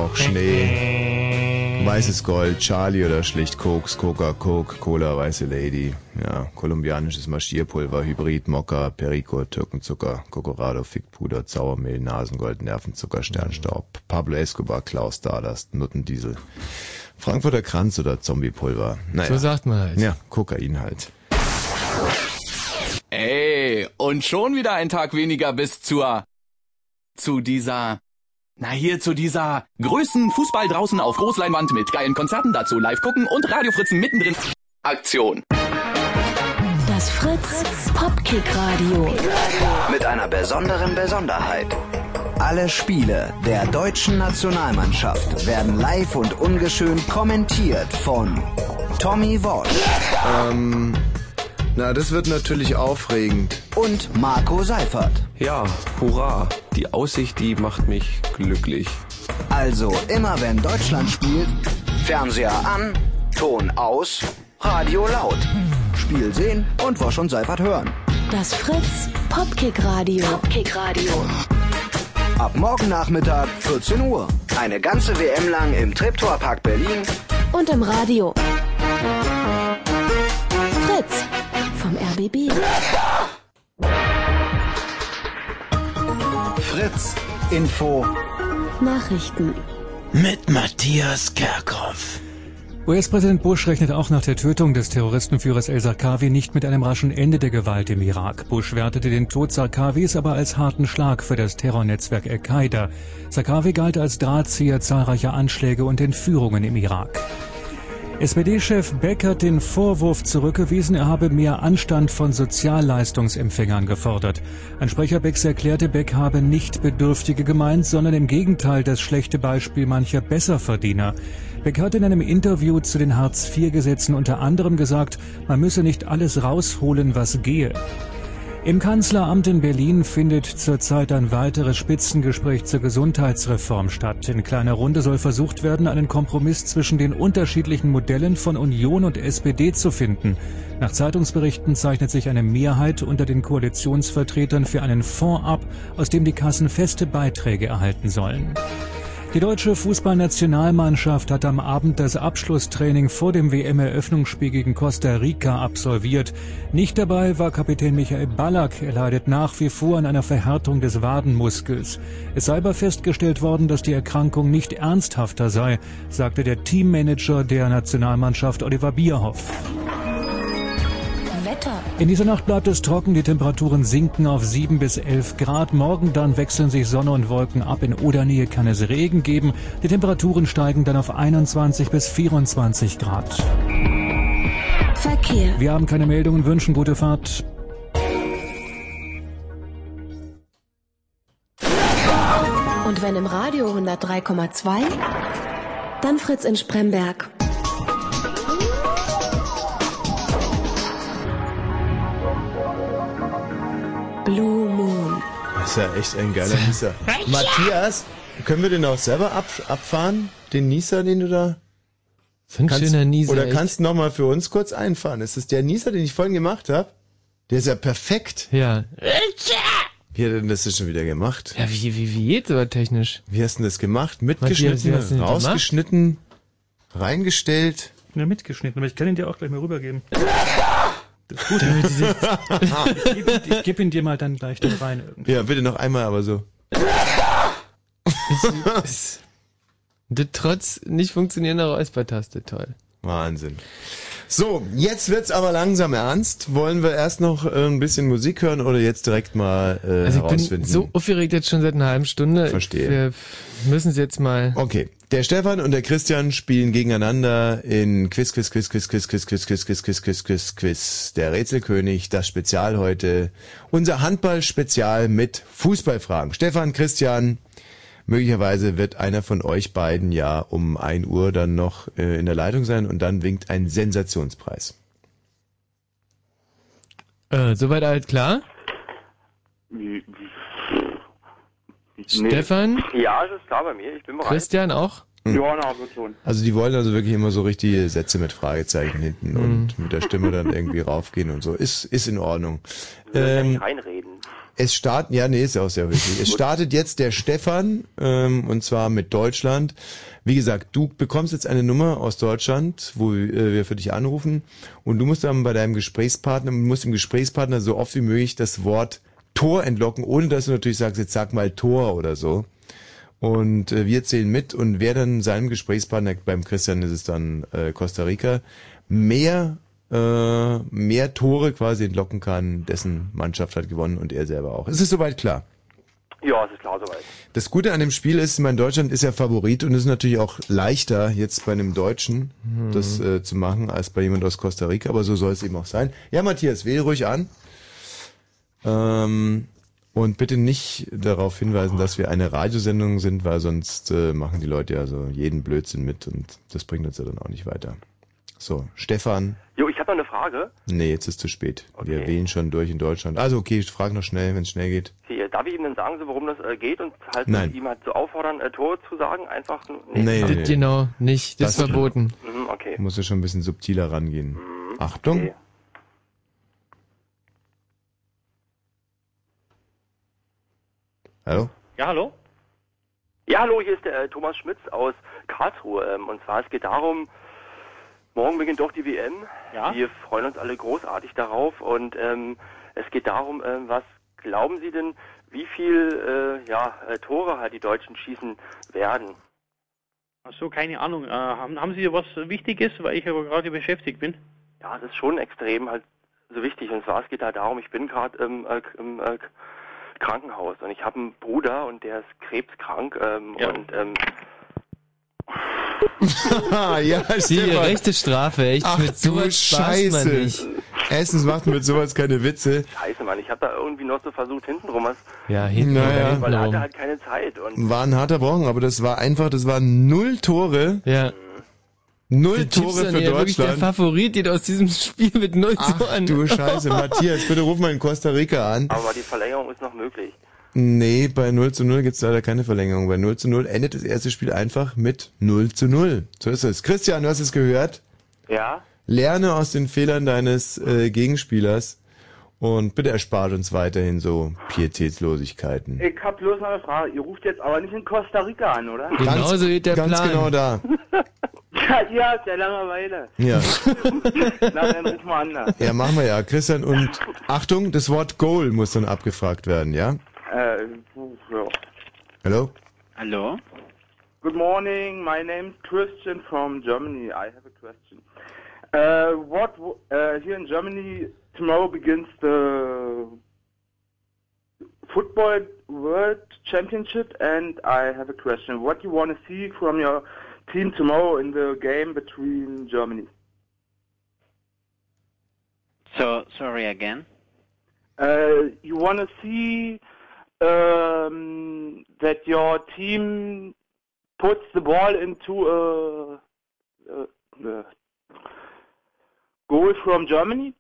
Auch Schnee. Weißes Gold, Charlie oder schlicht Koks, Coca, Coke, Cola, weiße Lady. Ja, kolumbianisches Marschierpulver, Hybrid, Mokka, Perico, Türkenzucker, Cocorado, Fickpuder, Sauermehl, Nasengold, Nervenzucker, Sternstaub, Pablo Escobar, Klaus Stardust, Nuttendiesel, Frankfurter Kranz oder Zombiepulver. Naja. So sagt man halt. Ja, Kokain halt. Ey, und schon wieder ein Tag weniger bis zur zu dieser na hier zu dieser größten Fußball draußen auf Großleinwand mit geilen Konzerten dazu live gucken und Radiofritzen mittendrin Aktion. Das Fritz Popkick Radio. Mit einer besonderen Besonderheit. Alle Spiele der deutschen Nationalmannschaft werden live und ungeschönt kommentiert von Tommy Walsh Ähm, na, das wird natürlich aufregend. und Marco Seifert. Ja, hurra. Die Aussicht, die macht mich glücklich. Also immer wenn Deutschland spielt, Fernseher an, Ton aus, Radio laut. Spiel sehen und Wosch und Seifert hören. Das Fritz Popkick Radio. Popkick Radio. Ab morgen Nachmittag 14 Uhr. Eine ganze WM lang im Treptower Park Berlin Und im Radio. Fritz vom RBB. Fritz Info Nachrichten. Mit Matthias Kerkhoff. US-Präsident Bush rechnet auch nach der Tötung des Terroristenführers El-Sarkawi nicht mit einem raschen Ende der Gewalt im Irak. Bush wertete den Tod Sarkawis aber als harten Schlag für das Terrornetzwerk Al-Qaida. Sarkawi galt als Drahtzieher zahlreicher Anschläge und Entführungen im Irak. SPD-Chef Beck hat den Vorwurf zurückgewiesen, er habe mehr Anstand von Sozialleistungsempfängern gefordert. Ein Sprecher Becks erklärte, Beck habe nicht Bedürftige gemeint, sondern im Gegenteil das schlechte Beispiel mancher Besserverdiener. Beck hat in einem Interview zu den Hartz-IV-Gesetzen unter anderem gesagt, man müsse nicht alles rausholen, was gehe. Im Kanzleramt in Berlin findet zurzeit ein weiteres Spitzengespräch zur Gesundheitsreform statt. In kleiner Runde soll versucht werden, einen Kompromiss zwischen den unterschiedlichen Modellen von Union und SPD zu finden. Nach Zeitungsberichten zeichnet sich eine Mehrheit unter den Koalitionsvertretern für einen Fonds ab, aus dem die Kassen feste Beiträge erhalten sollen. Die deutsche Fußballnationalmannschaft hat am Abend das Abschlusstraining vor dem WM-Eröffnungsspiel gegen Costa Rica absolviert. Nicht dabei war Kapitän Michael Ballack. Er leidet nach wie vor an einer Verhärtung des Wadenmuskels. Es sei aber festgestellt worden, dass die Erkrankung nicht ernsthafter sei, sagte der Teammanager der Nationalmannschaft Oliver Bierhoff. In dieser Nacht bleibt es trocken, die Temperaturen sinken auf 7 bis 11 Grad. Morgen dann wechseln sich Sonne und Wolken ab. In Odernähe kann es Regen geben. Die Temperaturen steigen dann auf 21 bis 24 Grad. Verkehr. Wir haben keine Meldungen, wünschen gute Fahrt. Und wenn im Radio 103,2, dann Fritz in Spremberg. Blue Moon. Das ist ja echt ein geiler Nieser. Matthias, können wir den auch selber ab, abfahren? Den Nieser, den du da... So ein schöner Nieser, Oder echt. kannst du noch mal für uns kurz einfahren? Ist das der Nieser, den ich vorhin gemacht habe? Der ist ja perfekt. Ja. Wie hat denn das jetzt schon wieder gemacht? Ja, wie, wie, wie geht aber technisch? Wie hast du denn das gemacht? Matthias, Mitgeschnitten, das rausgeschnitten, reingestellt? Ja, mitgeschnitten, aber ich kann ihn dir auch gleich mal rübergeben. Das ist gut. ich gebe ihn, ich geb ihn dir mal dann gleich da rein irgendwie. Ja, bitte noch einmal, aber so. Das trotz nicht funktionierender Räuspertaste, toll. Wahnsinn. So, jetzt wird's aber langsam ernst. Wollen wir erst noch äh, ein bisschen Musik hören oder jetzt direkt mal äh, Also ich herausfinden? bin so aufgeregt jetzt schon seit einer halben Stunde. Verstehe. Wir müssen es jetzt mal. Okay, der Stefan und der Christian spielen gegeneinander in Quiz, Quiz, Quiz, Quiz, Quiz, Quiz, Quiz, Quiz, Quiz, Quiz, Quiz, Quiz, Quiz. Der Rätselkönig, das Spezial heute. Unser Handball-Spezial mit Fußballfragen. Stefan, Christian, möglicherweise wird einer von euch beiden ja um 1 Uhr dann noch äh, in der Leitung sein und dann winkt ein Sensationspreis. Äh, soweit alles klar? Stefan? Ja, es ist klar bei mir. Ich bin bereit. Christian auch? Ja, na, wird schon. Also die wollen also wirklich immer so richtige Sätze mit Fragezeichen hinten und mit der Stimme dann irgendwie raufgehen und so. Ist, ist in Ordnung. Ähm, reinreden. es startet, ja, nee, ist ja auch sehr wichtig. Es startet jetzt der Stefan, ähm, und zwar mit Deutschland. Wie gesagt, du bekommst jetzt eine Nummer aus Deutschland, wo äh, wir für dich anrufen, und du musst dann bei deinem Gesprächspartner, musst dem Gesprächspartner so oft wie möglich das Wort Tor entlocken, ohne dass du natürlich sagst, jetzt sag mal Tor oder so. Und äh, wir zählen mit und wer dann seinem Gesprächspartner, beim Christian ist es dann äh, Costa Rica, mehr äh, mehr Tore quasi entlocken kann, dessen Mannschaft hat gewonnen und er selber auch. Es ist soweit klar. Ja, es ist klar soweit. Das Gute an dem Spiel ist, mein Deutschland ist ja Favorit und es ist natürlich auch leichter, jetzt bei einem Deutschen Hm. das äh, zu machen, als bei jemand aus Costa Rica, aber so soll es eben auch sein. Ja, Matthias, wähle ruhig an. Ähm, und bitte nicht darauf hinweisen, dass wir eine Radiosendung sind, weil sonst äh, machen die Leute ja so jeden Blödsinn mit und das bringt uns ja dann auch nicht weiter. So, Stefan. Jo, ich habe noch eine Frage. Nee, jetzt ist zu spät. Wir wählen schon durch in Deutschland. Also okay, ich frage noch schnell, wenn es schnell geht. Okay, darf ich ihm dann sagen, so, worum das äh, geht und halt Nein. ihm halt so auffordern, äh, Tore zu sagen? Einfach nur. Nee, nee, Das nee. genau, nicht. Das, ist verboten. Mhm, okay. Muss ja schon ein bisschen subtiler rangehen. Achtung. okay. Hallo? Ja, hallo? Ja, hallo, hier ist der äh, Thomas Schmitz aus Karlsruhe. Ähm, und zwar, es geht darum, morgen beginnt doch die WM. Ja. Wir freuen uns alle großartig darauf. Und ähm, es geht darum, ähm, was glauben Sie denn, wie viel äh, ja, äh, Tore halt die Deutschen schießen werden? Ach so, keine Ahnung. Äh, haben, haben Sie was Wichtiges, weil ich aber gerade beschäftigt bin? Ja, es ist schon extrem halt so wichtig. Und zwar, es geht da darum, ich bin gerade im, äh, im äh, Krankenhaus und ich habe einen Bruder und der ist krebskrank ähm, Ja. und ähm, ja, Die rechte Strafe, echt. Ach mit du Scheiße. Erstens macht man mit sowas keine Witze. Scheiße, Mann, ich habe da irgendwie noch so versucht, hintenrum was. Ja, hinten Naja. Weil er hatte halt keine Zeit. Und War ein harter Brocken, aber das war einfach, das waren null Tore. Ja. Null Der Tore für ja, wirklich der Deutschland. Favorit geht aus diesem Spiel mit null Ach Toren. du Scheiße, Matthias, bitte ruf mal in Costa Rica an. aber die Verlängerung ist noch möglich. Nee, bei 0 zu 0 gibt's leider keine Verlängerung. Bei 0 zu 0 endet das erste Spiel einfach mit 0 zu 0. So ist es. Christian, du hast es gehört. Ja? Lerne aus den Fehlern deines äh, Gegenspielers und bitte erspart uns weiterhin so Pietätslosigkeiten. Ich hab bloß noch eine Frage. Ihr ruft jetzt aber nicht in Costa Rica an, oder? Genau so geht der ganz Plan. genau da. Ja, ihr habt ja Langeweile. Ja. Na, dann ruf mal an. da. Ja, machen wir ja. Christian, und Achtung, das Wort Goal muss dann abgefragt werden, ja? Äh, ja. Hallo? Hello? Good morning. My name is Christian from Germany. I have a question. Uh, what w- uh, here in Germany tomorrow begins the football world championship, and I have a question. What do you want to see from your team tomorrow in the game between Germany? So, sorry again. Uh, you want to see um, that your team puts the ball into a, a, a goal from Germany?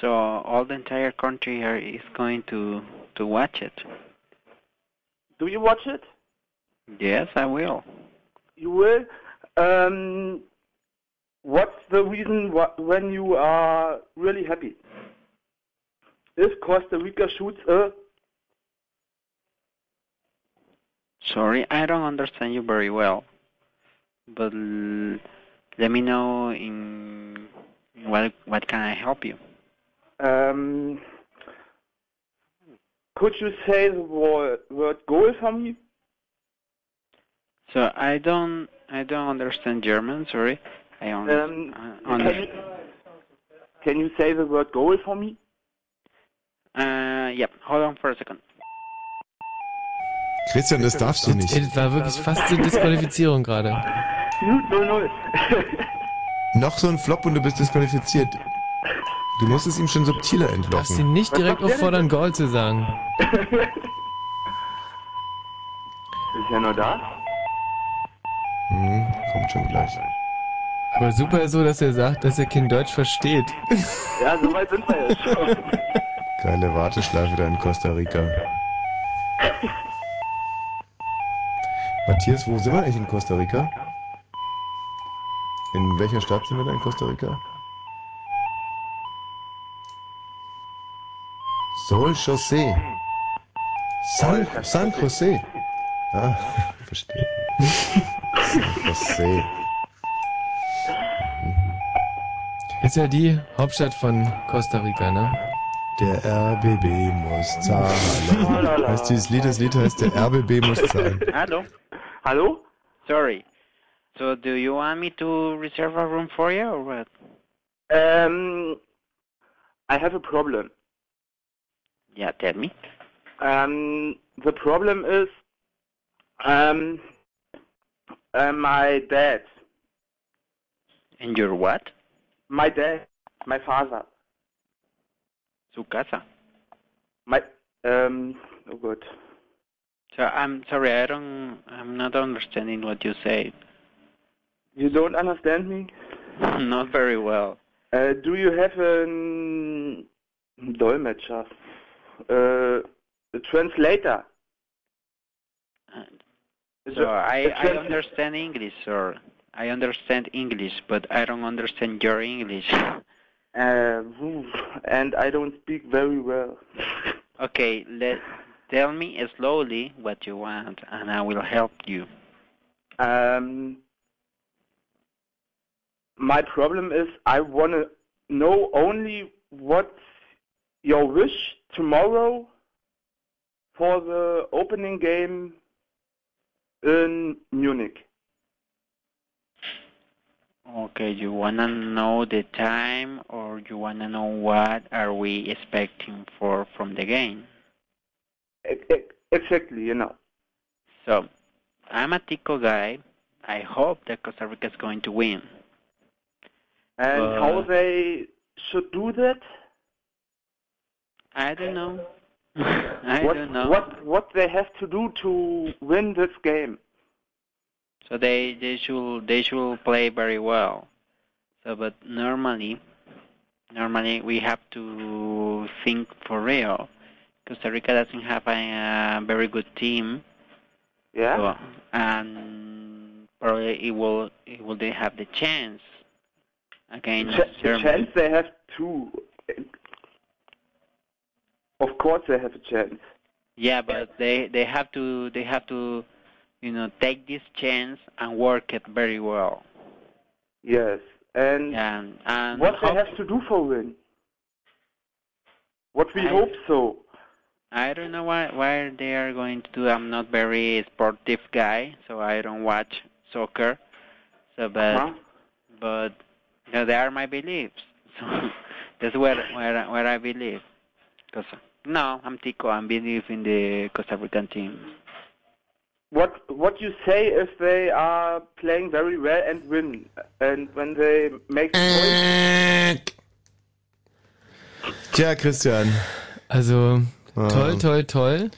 So all the entire country here is going to to watch it. Do you watch it? Yes, I will. You will. Um, what's the reason wh- when you are really happy? If Costa Rica shoots a Sorry, I don't understand you very well. But l- let me know in in what what can I help you? Um, could you say the word, word goal for me? So I don't I don't understand German. Sorry, I only Um, uh, can, you, can you say the word goal for me? uh, yep. Hold on for a second. Christian, das darfst du nicht. Ey, das war wirklich fast eine Disqualifizierung gerade. 0-0. Noch so ein Flop und du bist disqualifiziert. Du musst es ihm schon subtiler Darfst entlocken. ihn nicht direkt auffordern, Goal zu sagen. Ist ja nur da? Hm, kommt schon gleich. Aber super ist so, dass er sagt, dass er kein Deutsch versteht. Ja, so weit sind wir jetzt schon. Geile Warteschleife da in Costa Rica. Matthias, wo sind wir eigentlich in Costa Rica? In welcher Stadt sind wir da in Costa Rica? Sol José. San, San José. Ah, verstehe. San José. Ist ja die Hauptstadt von Costa Rica, ne? Der RBB muss zahlen. Heißt dieses Lied, das Lied heißt der RBB muss zahlen. Hello. Hello? Sorry. So do you want me to reserve a room for you or what? Um, I have a problem. Yeah, tell me. Um, the problem is, um, uh, my dad. And your what? My dad. My father. Su casa. My, um, oh God. So I'm sorry, I don't, I'm not understanding what you say. You don't understand me? Not very well. Uh, do you have a Dolmetscher? Uh, a translator? So I, a I trans- understand English, sir. I understand English, but I don't understand your English. Uh, and I don't speak very well. Okay, let tell me slowly what you want, and I will help you. Um, my problem is I want to know only what's your wish tomorrow for the opening game in Munich. Okay, you wanna know the time, or you wanna know what are we expecting for from the game? Exactly, you know. So, I'm a Tico guy. I hope that Costa Rica is going to win. And Uh, how they should do that? I don't know. I what, don't know. What what they have to do to win this game? So they they should they should play very well. So, but normally, normally we have to think for real. Costa Rica doesn't have a, uh, very good team. Yeah. So, and probably it will it will they have the chance against Ch- the chance they have to. Of course, they have a chance. Yeah, but they they have to they have to, you know, take this chance and work it very well. Yes. And And and what they have to do for win? What we I- hope so. I don't know why why they are going to do. I'm not very sportive guy, so I don't watch soccer. So, but Uh-huh. but you know, they are my beliefs. So that's where where I- where I believe. Cause no, I'm Tico. I believe in the Costa Rican team. What what you say if they are playing very well and win, and when they make points? Tja, Christian. Also, Ah. toll, toll, toll.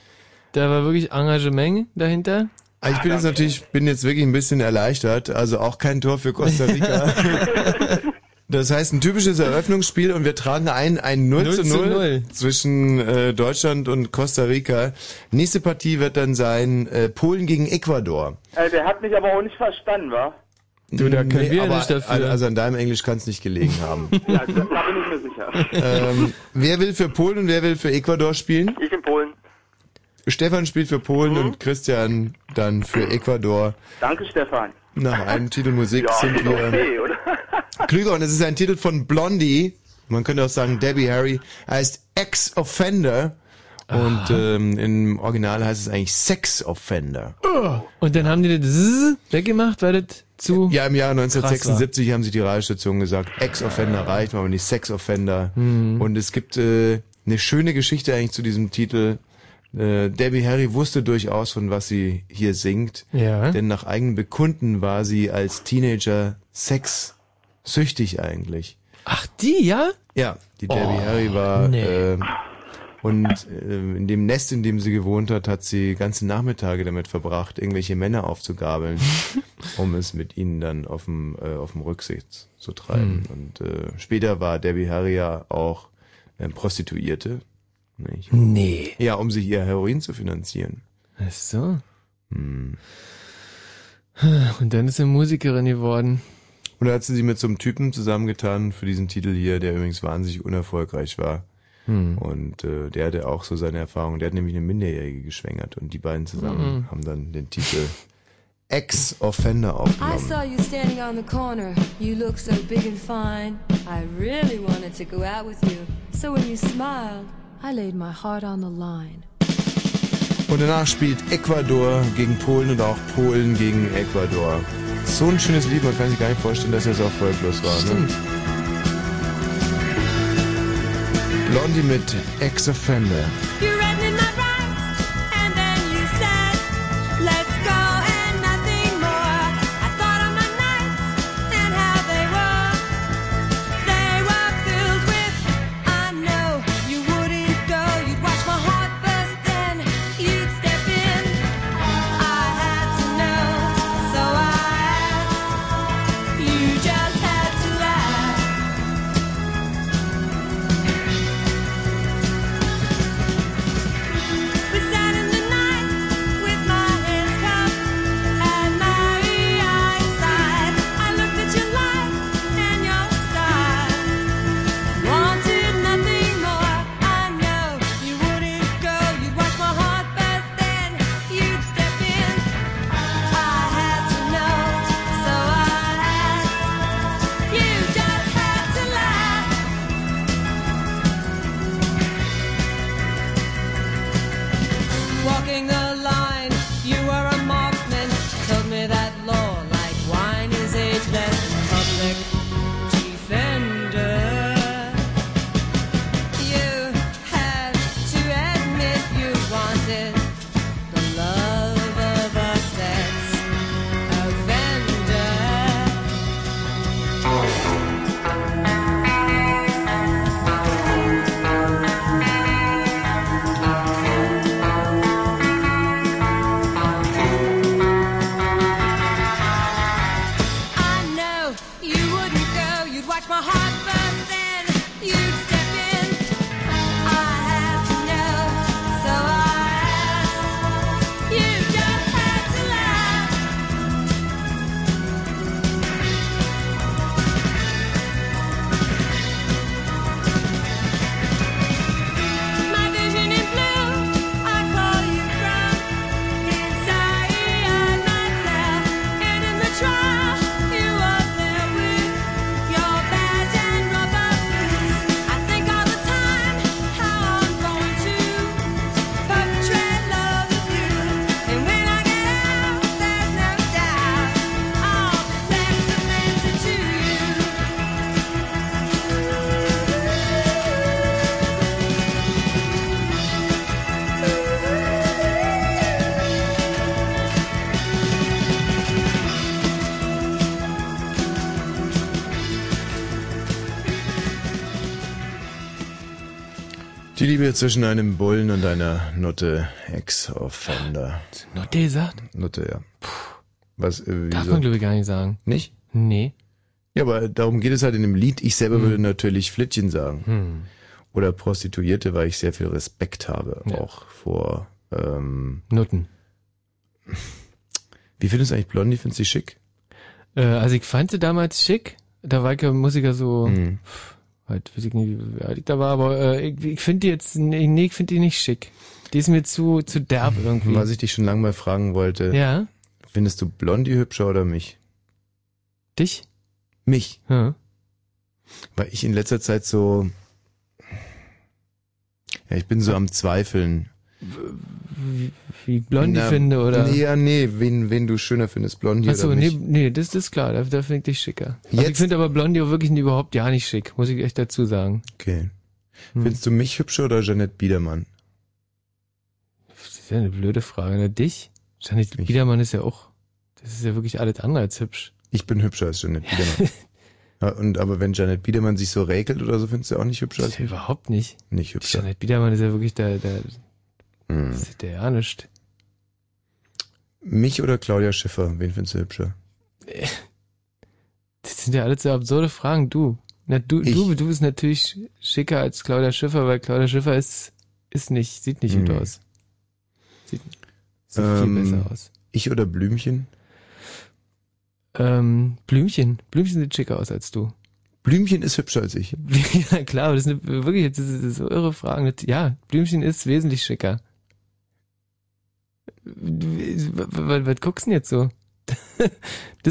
Da war wirklich Engagement dahinter. Also Ich bin jetzt natürlich, bin jetzt wirklich ein bisschen erleichtert. Also auch kein Tor für Costa Rica. Das heißt, ein typisches Eröffnungsspiel und wir tragen ein, ein 0 zu 0 zu 0, 0. zwischen äh, Deutschland und Costa Rica. Nächste Partie wird dann sein äh, Polen gegen Ecuador. Äh, der hat mich aber auch nicht verstanden, wa? Du, da können wir ja aber, nicht dafür. Also an deinem Englisch kann es nicht gelegen haben. Ja, da bin ich mir sicher. ähm, wer will für Polen und wer will für Ecuador spielen? Ich in Polen. Stefan spielt für Polen Mhm. und Christian dann für Ecuador. Danke, Stefan. Nach einem Titel Musik Ja, sind wir okay, oder? Klüger und es ist ein Titel von Blondie. Man könnte auch sagen Debbie Harry. Er heißt Ex-Offender und ähm, im Original heißt es eigentlich Sex-Offender. Und dann haben die das Zzz weggemacht, weil das zu. Ja, im Jahr krass 1976 haben sie die Radiostation gesagt, Ex-Offender reicht, aber nicht Sex-Offender. Mhm. Und es gibt äh, eine schöne Geschichte eigentlich zu diesem Titel. Äh, Debbie Harry wusste durchaus, von was sie hier singt. Ja. Denn nach eigenem Bekunden war sie als Teenager sexsüchtig eigentlich. Ach, die, ja? Ja, die Debbie Oh, Harry war nee. äh, und äh, in dem Nest, in dem sie gewohnt hat, hat sie ganze Nachmittage damit verbracht, irgendwelche Männer aufzugabeln, um es mit ihnen dann auf dem äh, auf dem Rücksitz zu treiben. Hm. Und äh, später war Debbie Harry ja auch äh, Prostituierte. Nicht? Nee. Ja, um sich ihr Heroin zu finanzieren. Ach so. Hm. Und dann ist sie Musikerin geworden. Und da hat sie sich mit so einem Typen zusammengetan für diesen Titel hier, der übrigens wahnsinnig unerfolgreich war. Hm. Und äh, der hatte auch so seine Erfahrung. Der hat nämlich eine Minderjährige geschwängert und die beiden zusammen Mhm. haben dann den Titel Ex-Offender I aufgenommen. saw you standing on the corner. You look so big and fine. I really wanted to go out with you. So when you smiled, I laid my heart on the line. Und danach spielt Ecuador gegen Polen und auch Polen gegen Ecuador. So ein schönes Lied, man kann sich gar nicht vorstellen, dass das auch erfolglos war. Ne? Blondie mit Ex-Offender. Liebe zwischen einem Bullen und einer Nutte, Ex-Offender. Nutte gesagt? Nutte, ja. Was, äh, Darf man glaube ich gar nicht sagen. Nicht? Nee. Ja, aber darum geht es halt in dem Lied. Ich selber Hm. würde natürlich Flittchen sagen. Hm. Oder Prostituierte, weil ich sehr viel Respekt habe, Ja. auch vor ähm, Nutten. Wie findest du eigentlich Blondie? Findest du sie schick? Äh, also ich fand sie damals schick. Da war ich ja Musiker so, pff, halt, weiß ich nicht, wie alt ich da war, aber äh, ich, ich finde die jetzt, nee, nee, ich finde die nicht schick. Die ist mir zu, zu derb irgendwie. Was ich dich schon lange mal fragen wollte. Ja? Findest du Blondie hübscher oder mich? Dich? Mich. Ja. Weil ich in letzter Zeit so, ja, ich bin so am Zweifeln. Wie, wie Blondie Na, finde, oder? Nee, ja, nee, wen, wen du schöner findest, Blondie Achso, oder nee, mich? nee, das, das ist klar, da, da finde ich dich schicker. Also ich Jetzt- finde aber Blondie auch wirklich überhaupt ja nicht schick, muss ich echt dazu sagen. Okay. Hm. Findest du mich hübscher oder Jeanette Biedermann? Das ist ja eine blöde Frage. Na, dich? Janet Biedermann ist ja auch, das ist ja wirklich alles andere als hübsch. Ich bin hübscher als Jeanette Biedermann. ja, und aber wenn Janet Biedermann sich so räkelt oder so, findest du auch nicht hübscher als mich? Überhaupt nicht. Nicht hübscher. Janet Biedermann ist ja wirklich der, der, Hm. das ist der ja nicht. Mich oder Claudia Schiffer? Wen findest du hübscher? Das sind ja alles so absurde Fragen. Du, na, du, du, du bist natürlich schicker als Claudia Schiffer, weil Claudia Schiffer ist, ist nicht, sieht nicht gut Hm. aus. Sieht, sieht Ähm, viel besser aus. Ich oder Blümchen? Ähm, Blümchen. Blümchen sieht schicker aus als du. Blümchen ist hübscher als ich. ja, klar, das sind wirklich jetzt das ist so irre Fragen. Das- Ja, Blümchen ist wesentlich schicker. Was, was, guckst du denn jetzt so? das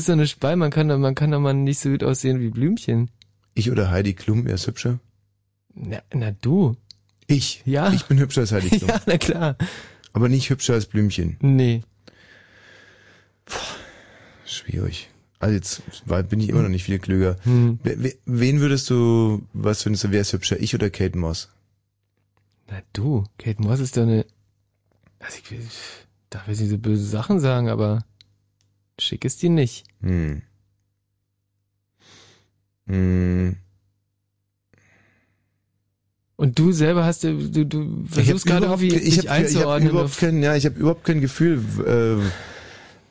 ist doch eine Spei, man kann, doch- man kann doch mal nicht so gut aussehen wie Blümchen. Ich oder Heidi Klum, wer ist hübscher? Na, na du. Ich? Ja. Ich bin hübscher als Heidi Klum. Ja, na klar. Aber nicht hübscher als Blümchen. Nee. Schwierig. Also jetzt bin ich immer noch nicht viel klüger. Hm. We- we- Wen würdest du, was findest du, wer ist hübscher? Ich oder Kate Moss? Na du, Kate Moss ist doch eine. Also ich darf jetzt so böse Sachen sagen, aber schick ist die nicht. Hm. Hm. Und du selber hast du, du, du versuchst gerade irgendwie ich hab, ich hab einzuordnen. überhaupt kein, ja, ich habe überhaupt kein Gefühl, äh,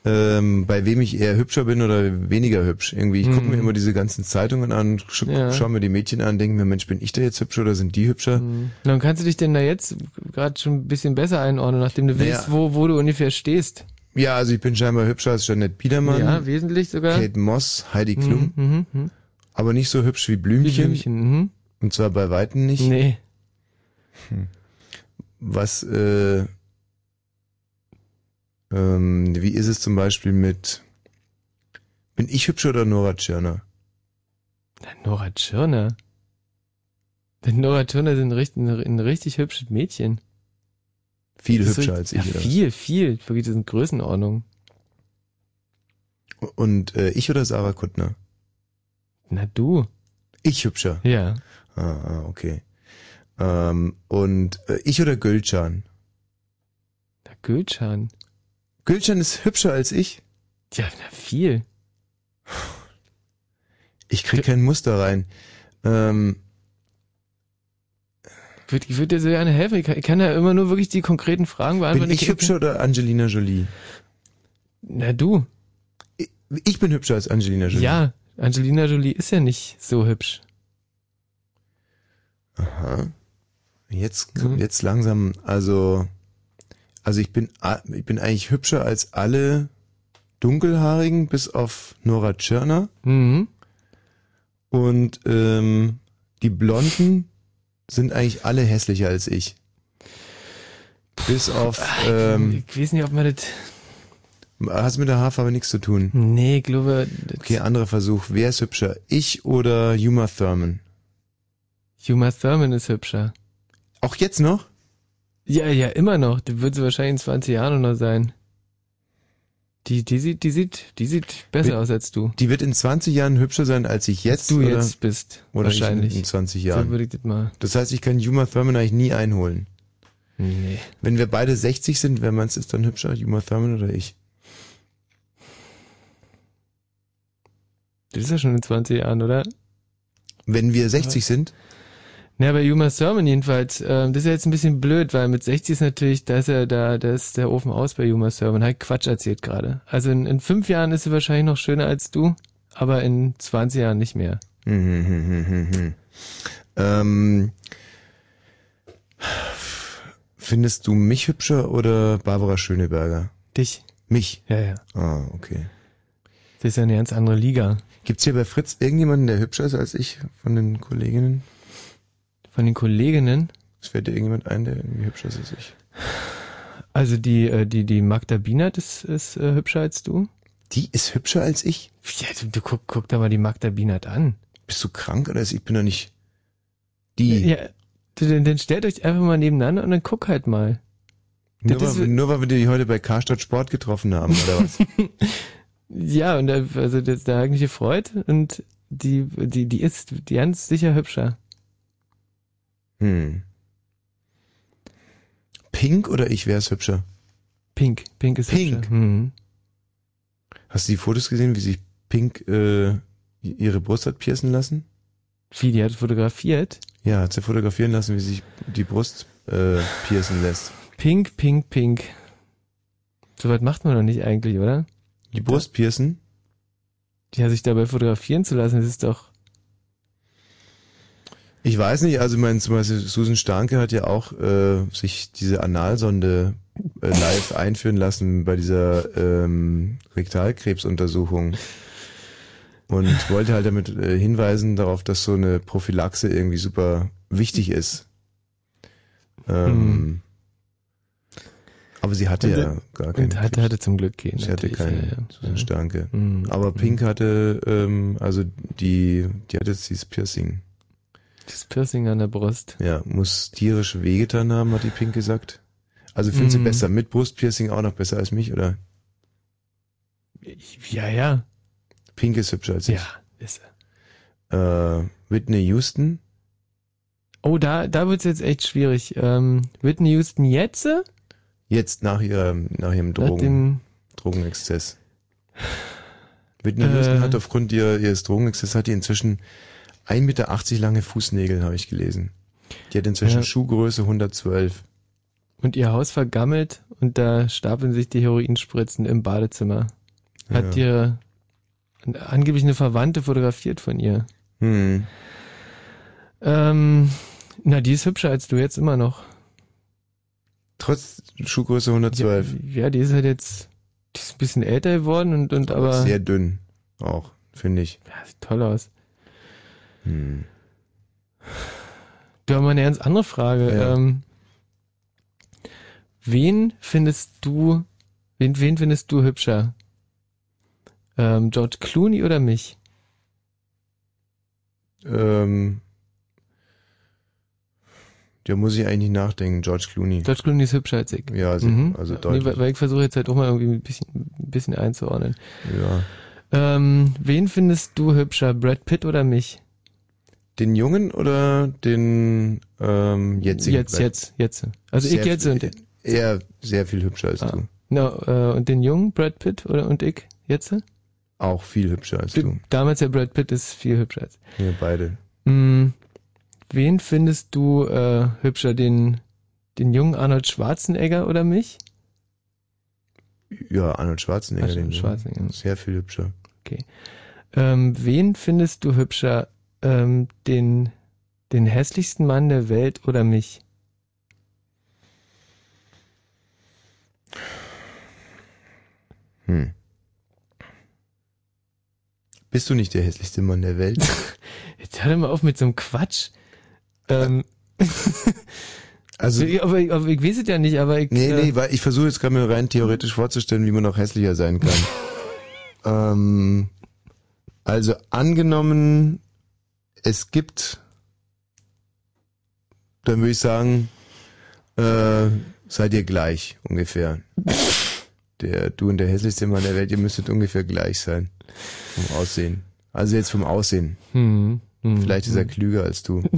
ähm, bei wem ich eher hübscher bin oder weniger hübsch. Irgendwie, ich gucke Mhm. mir immer diese ganzen Zeitungen an, sch Ja. schaue mir die Mädchen an, denke mir, Mensch, bin ich da jetzt hübscher oder sind die hübscher? Na, Dann kannst du dich denn da jetzt gerade schon ein bisschen besser einordnen, nachdem du Naja. weißt, wo, wo du ungefähr stehst. Ja, also ich bin scheinbar hübscher als Janet Biedermann. Ja, wesentlich sogar. Kate Moss, Heidi Klum. Mhm, mhm, mhm. Aber nicht so hübsch wie Blümchen. Blümchen, mhm. Und zwar bei Weitem nicht. Nee. Hm. Was, äh, ähm, wie ist es zum Beispiel mit, bin ich hübscher oder Nora Tschirner? Na, Nora Tschirner. Denn Nora Tschirner ist ein richtig, ein richtig hübsches Mädchen. Viel hübscher so- als ich, Ja, oder viel, viel. Wirklich, das sind Größenordnungen. Und äh, ich oder Sarah Kuttner? Na du. Ich hübscher? Ja. Ah, ah okay. Ähm, und äh, ich oder Gülcan? Na, Gülcan. Gülcan ist hübscher als ich? Ja, na viel. Ich krieg kein Muster rein. Ähm, Ich würde ich würd dir so gerne helfen. Ich kann, ich kann ja immer nur wirklich die konkreten Fragen beantworten. bin ich hübscher oder Angelina Jolie? Na du. Ich, ich bin hübscher als Angelina Jolie. Ja, Angelina Jolie ist ja nicht so hübsch. Aha. Jetzt, Mhm. jetzt langsam, also, also ich bin, ich bin eigentlich hübscher als alle Dunkelhaarigen, bis auf Nora Tschirner. Mhm. Und ähm, die Blonden sind eigentlich alle hässlicher als ich. Bis auf, ähm, Ich weiß nicht, ob man das. hast mit der Haarfarbe nichts zu tun. Nee, ich glaube. Okay, anderer Versuch. Wer ist hübscher? Ich oder Uma Thurman? Uma Thurman ist hübscher. Auch jetzt noch? Ja, ja, immer noch. Die wird sie wahrscheinlich in 20 Jahren noch sein. Die, die sieht, die sieht, die sieht besser Bin- aus als du. Die wird in 20 Jahren hübscher sein, als ich jetzt. du oder? jetzt bist. Oder ich wahrscheinlich. in 20 So Jahren. würde ich das mal. Das heißt, ich kann Uma Thurman eigentlich nie einholen. Nee. Wenn wir beide 60 sind, wer meinst du ist dann hübscher? Uma Thurman oder ich? Das ist ja schon in 20 Jahren, oder? Wenn wir 60 sind? Ja, bei Uma Thurman jedenfalls, ähm, das ist ja jetzt ein bisschen blöd, weil mit 60 ist natürlich, da ist ja da, da ist der Ofen aus bei Uma Thurman, hat Quatsch erzählt gerade. Also in, in fünf Jahren ist sie wahrscheinlich noch schöner als du, aber in 20 Jahren nicht mehr. Hm, hm, hm, hm, hm, hm. Ähm, findest du mich hübscher oder Barbara Schöneberger? Dich. Mich? Ja, ja. Ah, okay. Das ist ja eine ganz andere Liga. Gibt's hier bei Fritz irgendjemanden, der hübscher ist als ich von den Kolleginnen? Von den Kolleginnen? Es fällt dir irgendjemand ein, der irgendwie hübscher ist als ich? Also die, äh, die, die Magda Bienert ist, ist äh, hübscher als du? Die ist hübscher als ich? Ja, du, du guck, guck da mal die Magda Bienert an. Bist du krank oder ist, ich bin doch nicht die? Ja, dann, dann stellt euch einfach mal nebeneinander und dann guck halt mal. Nur, Das weil, nur weil wir die heute bei Karstadt Sport getroffen haben, oder was? Ja, und da, also das, der eigentliche Freud und die, die, die ist die ganz sicher hübscher. Hm. Pink oder ich wär's hübscher? Pink, Pink ist Pink. hübscher. Mhm. Hast du die Fotos gesehen, wie sich Pink äh, ihre Brust hat piercen lassen? Wie, die hat fotografiert? Ja, hat sie fotografieren lassen, wie sich die Brust äh, piercen lässt. Pink, pink, pink. So weit macht man doch nicht eigentlich, oder? Die Brust piercen? Ja, sich dabei fotografieren zu lassen, das ist doch. Ich weiß nicht, also mein, zum Beispiel Susan Starke hat ja auch äh, sich diese Analsonde äh, live einführen lassen bei dieser ähm, Rektalkrebsuntersuchung und wollte halt damit äh, hinweisen darauf, dass so eine Prophylaxe irgendwie super wichtig ist. Ähm, Hm. Aber sie hatte Und, ja gar keinen. und hatte- hatte zum Glück keinen, Sie hatte keinen ja, ja. Susan Starke. Mhm. Aber Pink hatte, ähm, also die, die hatte jetzt dieses Piercing. Das Piercing an der Brust. Ja, muss tierisch wehgetan haben, hat die Pink gesagt. Also findest du Mhm. besser mit Brustpiercing auch noch besser als mich, oder? Ja, ja. Pink ist hübscher als ich. Ja, ist er. Äh, Whitney Houston? Oh, da, da wird's jetzt echt schwierig. Ähm, Whitney Houston jetzt? Jetzt nach ihrem, nach ihrem Nach Drogen, dem- Drogenexzess. Whitney Äh. Houston hat aufgrund ihres Drogenexzesses hat die inzwischen 1,80 Meter lange Fußnägel, habe ich gelesen. Die hat inzwischen Ja. Schuhgröße 112. Und ihr Haus vergammelt und da stapeln sich die Heroinspritzen im Badezimmer. Hat Ja. ihr angeblich eine Verwandte fotografiert von ihr. Hm. Ähm, na, die ist hübscher als du jetzt immer noch. Trotz Schuhgröße 112. Ja, ja, die ist halt jetzt, die ist ein bisschen älter geworden und, und aber. Sehr dünn. Auch, finde ich. Ja, sieht toll aus. Hm. Du hast mal eine ganz andere Frage. Ja. Ähm, wen findest du, wen, wen findest du hübscher? Ähm, George Clooney oder mich? Ähm, da muss ich eigentlich nachdenken, George Clooney. George Clooney ist hübscher als ich. Ja, also, also Nee, deutlich. weil, weil ich versuche jetzt halt auch mal irgendwie ein bisschen, ein bisschen einzuordnen. Ja. Ähm, wen findest du hübscher, Brad Pitt oder mich? Den Jungen oder den ähm, jetzigen? Jetzt, Brad? jetzt, jetzt. Also Sehr ich jetzt und Er sehr viel hübscher als du. No, äh, und den jungen Brad Pitt oder und ich jetzt? Auch viel hübscher als du. Damals der Brad Pitt ist viel hübscher als. Wir beide. Hm, wen findest du äh, hübscher, den den jungen Arnold Schwarzenegger oder mich? Ja, Arnold Schwarzenegger. Arnold. Schwarzenegger. Sehr viel hübscher. Okay. Ähm, wen findest du hübscher, ähm, den den hässlichsten Mann der Welt oder mich? Hm. Bist du nicht der hässlichste Mann der Welt? Jetzt hör doch mal auf mit so einem Quatsch. Ähm, Also, aber, aber ich weiß es ja nicht, aber ich. nee, äh, nee, weil ich versuche jetzt gerade mir rein theoretisch vorzustellen, wie man noch hässlicher sein kann. ähm, also angenommen, es gibt, dann würde ich sagen, äh, seid ihr gleich ungefähr. Der, du und der hässlichste Mann der Welt, ihr müsstet ungefähr gleich sein. Vom Aussehen. Also jetzt vom Aussehen. Hm, hm, Vielleicht ist er hm. klüger als du.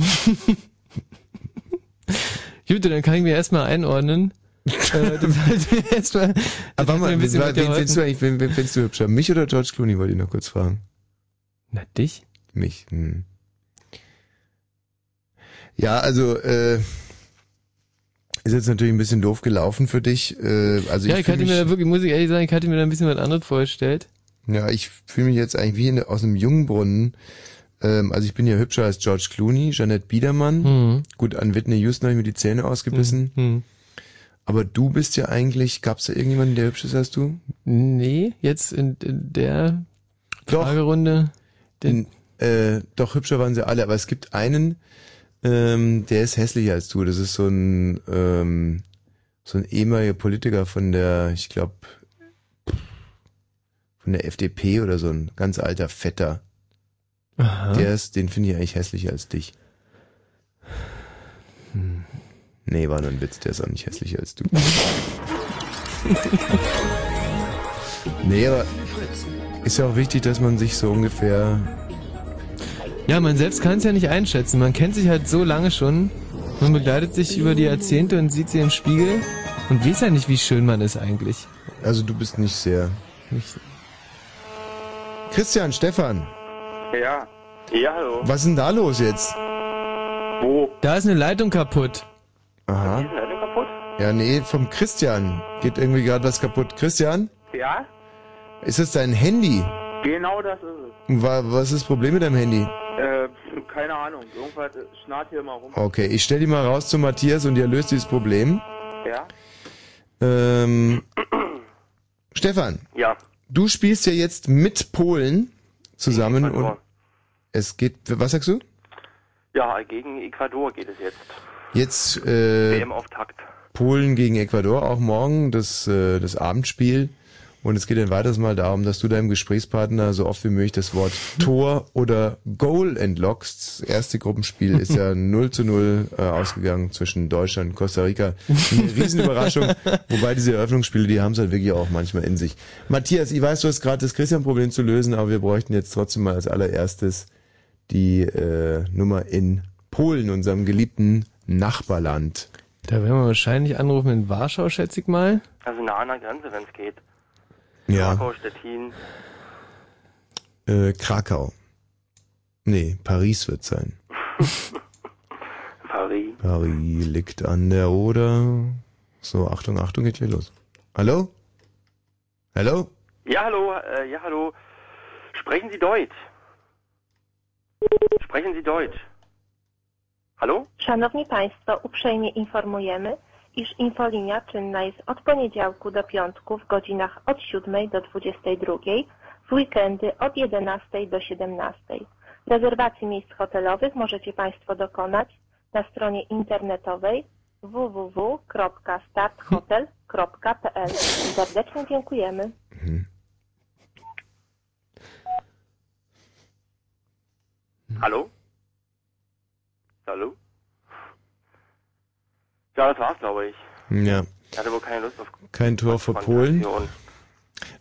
Gut, dann kann ich mir erstmal einordnen. äh, das mir erstmal. Aber mal, ein bisschen wen findest du eigentlich, wen, wen findest du hübscher? Mich oder George Clooney, wollte ich noch kurz fragen. Na, dich? Mich, hm. Ja, also äh, ist jetzt natürlich ein bisschen doof gelaufen für dich. Äh, also ja, ich ich hatte mir mich, da wirklich, muss ich ehrlich sagen, ich hatte mir da ein bisschen was anderes vorgestellt. ja, ich fühle mich jetzt eigentlich wie in, aus einem Jungbrunnen. Ähm, also ich bin ja hübscher als George Clooney, Jeanette Biedermann. Mhm. Gut, an Whitney Houston habe ich mir die Zähne ausgebissen. Mhm. Aber du bist ja eigentlich, gab's da irgendjemanden, der hübsch ist als du? Nee, jetzt in, in der Doch. Fragerunde. Den, äh, doch, hübscher waren sie alle, aber es gibt einen, ähm, der ist hässlicher als du. Das ist so ein, ähm, so ein ehemaliger Politiker von der, ich glaube, von der FDP oder so ein ganz alter Vetter. Aha. Der ist, den finde ich eigentlich hässlicher als dich. Hm. Nee, war nur ein Witz, der ist auch nicht hässlicher als du. nee, aber ist ja auch wichtig, dass man sich so ungefähr Ja, man selbst kann es ja nicht einschätzen. Man kennt sich halt so lange schon. Man begleitet sich über die Jahrzehnte und sieht sie im Spiegel und weiß ja nicht, wie schön man ist eigentlich. Also du bist nicht sehr. Nicht Christian, Stefan, Ja. Ja, hallo. was ist denn da los jetzt? Wo? Da ist eine Leitung kaputt. Aha. Ist die Leitung kaputt? Ja, nee, vom Christian. Geht irgendwie gerade was kaputt. Christian, Ja? ist es dein Handy? Genau das ist es. Wa- Was ist das Problem mit deinem Handy? Ahnung. Irgendwas schnarrt hier mal rum. Okay, ich stell die mal raus zu Matthias und ihr löst dieses Problem. Ja? Ähm, Stefan, Ja. du spielst ja jetzt mit Polen zusammen Ecuador. und es geht, was sagst du? Ja, gegen Ecuador geht es jetzt. Jetzt äh, WM-Auftakt. Polen gegen Ecuador, auch morgen das, äh, das Abendspiel. Und es geht ein weiteres Mal darum, dass du deinem Gesprächspartner so oft wie möglich das Wort Tor oder Goal entlockst. Das erste Gruppenspiel ist ja 0 zu 0 äh, ausgegangen zwischen Deutschland und Costa Rica. Eine Riesenüberraschung. Wobei diese Eröffnungsspiele, die haben es halt wirklich auch manchmal in sich. Matthias, ich weiß, du hast gerade das Christian-Problem zu lösen, aber wir bräuchten jetzt trotzdem mal als allererstes die äh, Nummer in Polen, unserem geliebten Nachbarland. Da werden wir wahrscheinlich anrufen in Warschau, schätze ich mal. Also nah an der Grenze, wenn es geht. Ja. Krakau, Stettin. Äh, Krakau. Nee, Paris wird sein. Paris. Paris liegt an der Oder. So, Achtung, Achtung, geht gleich los. Hallo? Hallo? Ja, hallo, äh, ja, hallo. Sprechen Sie Deutsch? Sprechen Sie Deutsch? Halo? Szanowni Państwo, uprzejmie informujemy, iż infolinia czynna jest od poniedziałku do piątku w godzinach od 7 do 22, w weekendy od 11 do 17. Rezerwacji miejsc hotelowych możecie Państwo dokonać na stronie internetowej www.starthotel.pl. Serdecznie dziękujemy. Hallo? Hallo? Ja, das war's, glaube ich. Ja, Ich hatte wohl keine Lust auf kein Tor für Polen.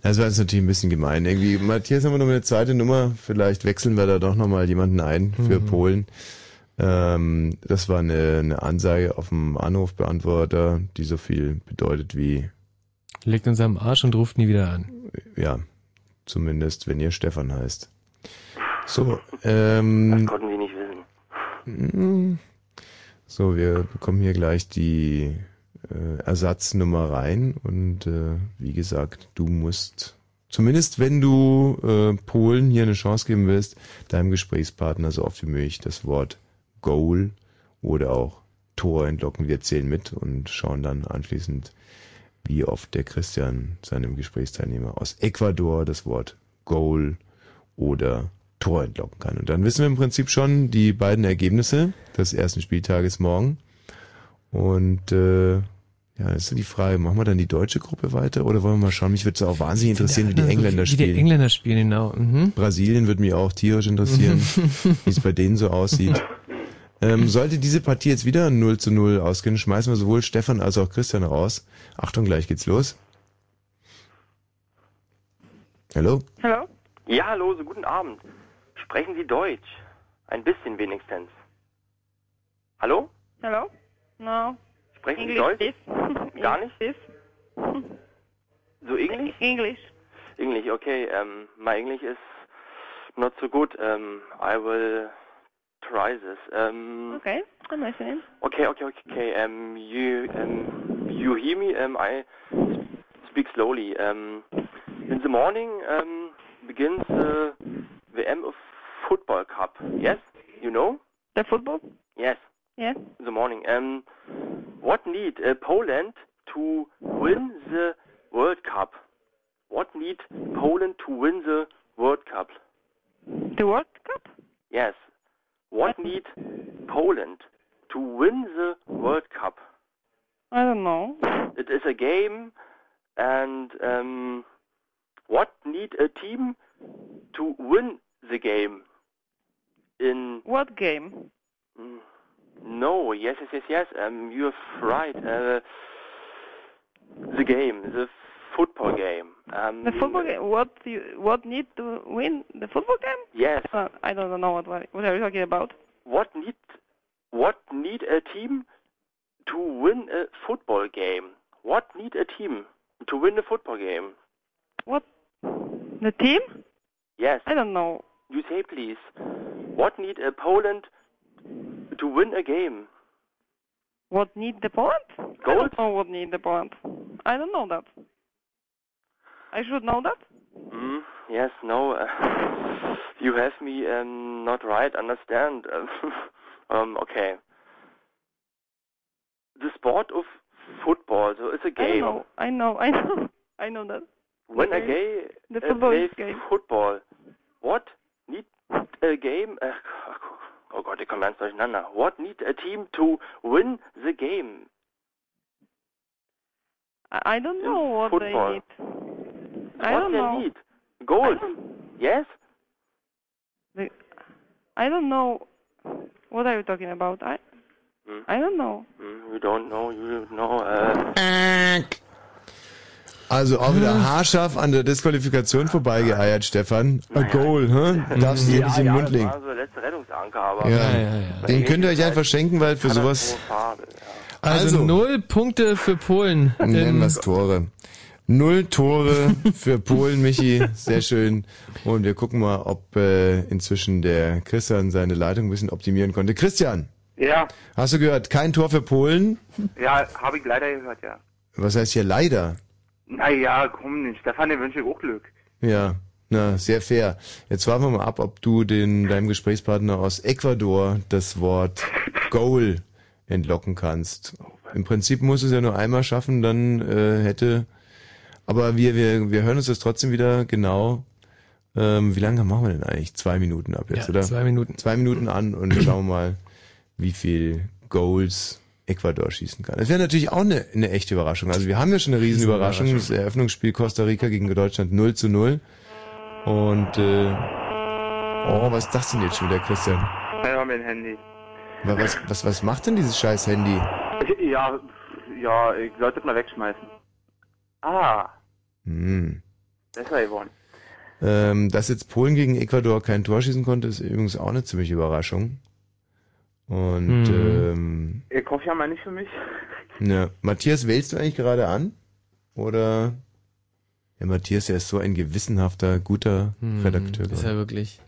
Das war jetzt natürlich ein bisschen gemein. Irgendwie, Matthias, haben wir noch eine zweite Nummer? Vielleicht wechseln wir da doch nochmal jemanden ein für Mhm. Polen. Ähm, das war eine, eine Ansage auf dem Anrufbeantworter, die so viel bedeutet wie, Legt uns am Arsch und ruft nie wieder an. ja, zumindest wenn ihr Stefan heißt. So, ähm, Das konnten Sie nicht wissen. So, wir bekommen hier gleich die äh, Ersatznummer rein und äh, wie gesagt, du musst, zumindest wenn du äh, Polen hier eine Chance geben willst, deinem Gesprächspartner so oft wie möglich das Wort Goal oder auch Tor entlocken. Wir zählen mit und schauen dann anschließend, wie oft der Christian seinem Gesprächsteilnehmer aus Ecuador das Wort Goal oder Tor entlocken kann. Und dann wissen wir im Prinzip schon die beiden Ergebnisse des ersten Spieltages morgen. Und äh, ja, das ist die Frage, machen wir dann die deutsche Gruppe weiter oder wollen wir mal schauen? Mich würde es auch wahnsinnig interessieren, wie die Engländer Wie die spielen. Engländer spielen, genau. Mhm. Brasilien würde mich auch tierisch interessieren, wie es bei denen so aussieht. Ähm, sollte diese Partie jetzt wieder 0 zu 0 ausgehen, schmeißen wir sowohl Stefan als auch Christian raus. Achtung, gleich geht's los. Hallo? Hallo? Ja, hallo, so guten Abend. Sprechen Sie Deutsch? Ein bisschen wenigstens. Hallo? Hello? No. Sprechen Sie English, Deutsch? please. Gar nicht? Please. So English? English. English, okay. Um, my English is not so good. Um, I will try this. Um, Okay, I'm listening. Okay, okay, okay, okay. Um, you, um, you hear me? Um, I speak slowly. Um, in the morning um, begins the WM of Football Cup. Yes, you know? The football? Yes. Yeah. In the morning. Um, what need uh, Poland to win the World Cup? What need Poland to win the World Cup? The World Cup? Yes. What need Poland to win the World Cup? I don't know. It is a game, and um, what need a team to win the game? In What game? No, yes, yes, yes, yes. Um, you're right. Uh, the game, the football game. Um, The football game? What you what need to win the football game? Yes. Uh, I don't know what what are you talking about. What need what need a team to win a football game? What need a team to win a football game? What? The team? Yes. I don't know. You say please. What need a Poland to win a game? What need the Poland? I don't know what need the Poland. I don't know that. I should know that. Mm, yes, no. Uh, you have me um, not right. Understand? um, okay. The sport of football. So it's a game. I know. I know. I know. I know that. When a Okay. gay The uh, football plays game. football, what need a game? Uh, oh Gott, ich komme ganz durcheinander. What need a team to win the game? I, I don't know what football. they need. I what don't they know. need? Goals. Yes. The, I don't know. What are you talking about? I Hmm. I don't know. Mm, you don't know. You know. Uh, Also auch wieder haarscharf an der Disqualifikation vorbeigeeiert, Stefan. A goal, hä? Darfst du dir ja, nicht in den Mund legen. war so der letzte Rettungsanker, aber. Ja, Den könnt ihr euch einfach schenken, weil für sowas Also, null Punkte für Polen. nennen wir es Tore. Null Tore für Polen, Michi. Sehr schön. Und wir gucken mal, ob äh, inzwischen der Christian seine Leitung ein bisschen optimieren konnte. Christian, Ja, hast du gehört, kein Tor für Polen? ja, habe ich leider gehört, ja. Was heißt hier leider? Naja, komm, Stefan, den wünsche ich auch Glück. Ja, na, sehr fair. Jetzt warten wir mal ab, ob du den, deinem Gesprächspartner aus Ecuador das Wort Goal entlocken kannst. Im Prinzip muss es ja nur einmal schaffen, dann äh, hätte. Aber wir, wir, wir hören uns das trotzdem wieder genau. Ähm, wie lange machen wir denn eigentlich? Zwei Minuten ab jetzt, Ja, oder? zwei Minuten. Zwei Minuten an und schauen wir mal, wie viel Goals Ecuador schießen kann. Das wäre natürlich auch eine, eine echte Überraschung. Also wir haben ja schon eine Riesenüberraschung. Das Eröffnungsspiel Costa Rica gegen Deutschland 0 zu 0. Und äh, oh, was ist das denn jetzt schon wieder, Christian? Ja, mein Handy. Wa- Was, was, was macht denn dieses scheiß Handy? Ja, ja, ich sollte es mal wegschmeißen. Ah, Hm. besser geworden. Ähm, dass jetzt Polen gegen Ecuador kein Tor schießen konnte, ist übrigens auch eine ziemliche Überraschung. Und ähm, Ich hoffe ja mal nicht für mich. ja, Matthias, wählst du eigentlich gerade an? Oder? Ja, Matthias, der ist so ein gewissenhafter, guter Hm, Redakteur. Ist er wirklich.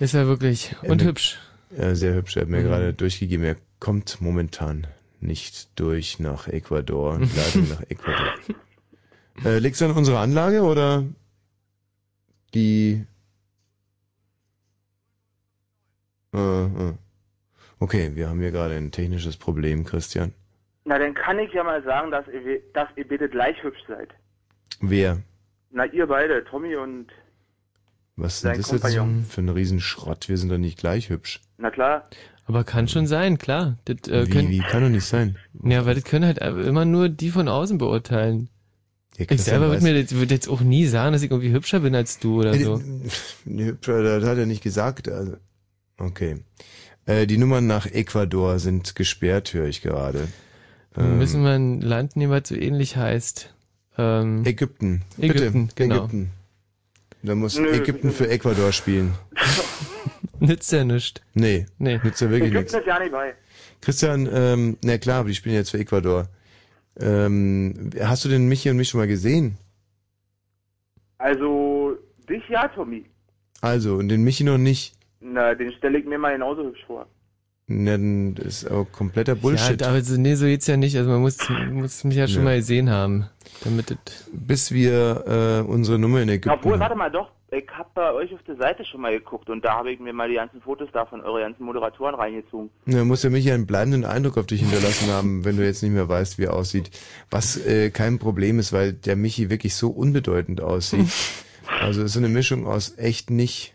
Ist er wirklich. Er Und mir- hübsch. Ja, sehr hübsch. Er hat mir Mhm. gerade durchgegeben, er kommt momentan nicht durch nach Ecuador. Leitung nach Ecuador. Äh, liegt's an unserer Anlage oder die... Äh, äh. Okay, wir haben hier gerade ein technisches Problem, Christian. Na, dann kann ich ja mal sagen, dass ihr, dass ihr bitte gleich hübsch seid. Wer? Na, ihr beide, Tommy und... Was ist denn das jetzt Kompagnon. für ein Riesenschrott? Wir sind doch nicht gleich hübsch. Na klar. Aber kann schon sein, klar. Das, äh, Wie, können, wie kann doch nicht sein? Ja, weil das können halt immer nur die von außen beurteilen. Ja, ich selber würde mir jetzt, würd jetzt auch nie sagen, dass ich irgendwie hübscher bin als du oder Äh, so. Nee, hübscher, das hat er nicht gesagt. Also, okay. Äh, die Nummern nach Ecuador sind gesperrt, höre ich gerade. Wir müssen wir ein Land nehmen, was so ähnlich heißt. Ähm, Ägypten. Bitte, Ägypten, genau. Ägypten. Da muss Nö. Ägypten für Ecuador spielen. Nützt ja nichts. Nee, nee. nützt ja wirklich nichts. Ägypten ist ja nicht bei. Christian, ähm, na klar, aber die spielen jetzt für Ecuador. Ähm, hast du den Michi und mich schon mal gesehen? Also, dich ja, Tommy. Also, und den Michi noch nicht. Na, den stelle ich mir mal genauso hübsch vor. Ne, dann ist aber kompletter Ja, Bullshit. aber so, nee, so geht's ja nicht. Also man muss, muss mich ja schon Ja. mal gesehen haben, damit das Bis wir äh, unsere Nummer in Ägypten Obwohl, haben. warte mal, doch, ich hab bei euch auf der Seite schon mal geguckt und da habe ich mir mal die ganzen Fotos da von euren ganzen Moderatoren reingezogen. Ja, muss ja mich einen bleibenden Eindruck auf dich hinterlassen haben, wenn du jetzt nicht mehr weißt, wie er aussieht. Was äh, kein Problem ist, weil der Michi wirklich so unbedeutend aussieht. Also ist so eine Mischung aus echt nicht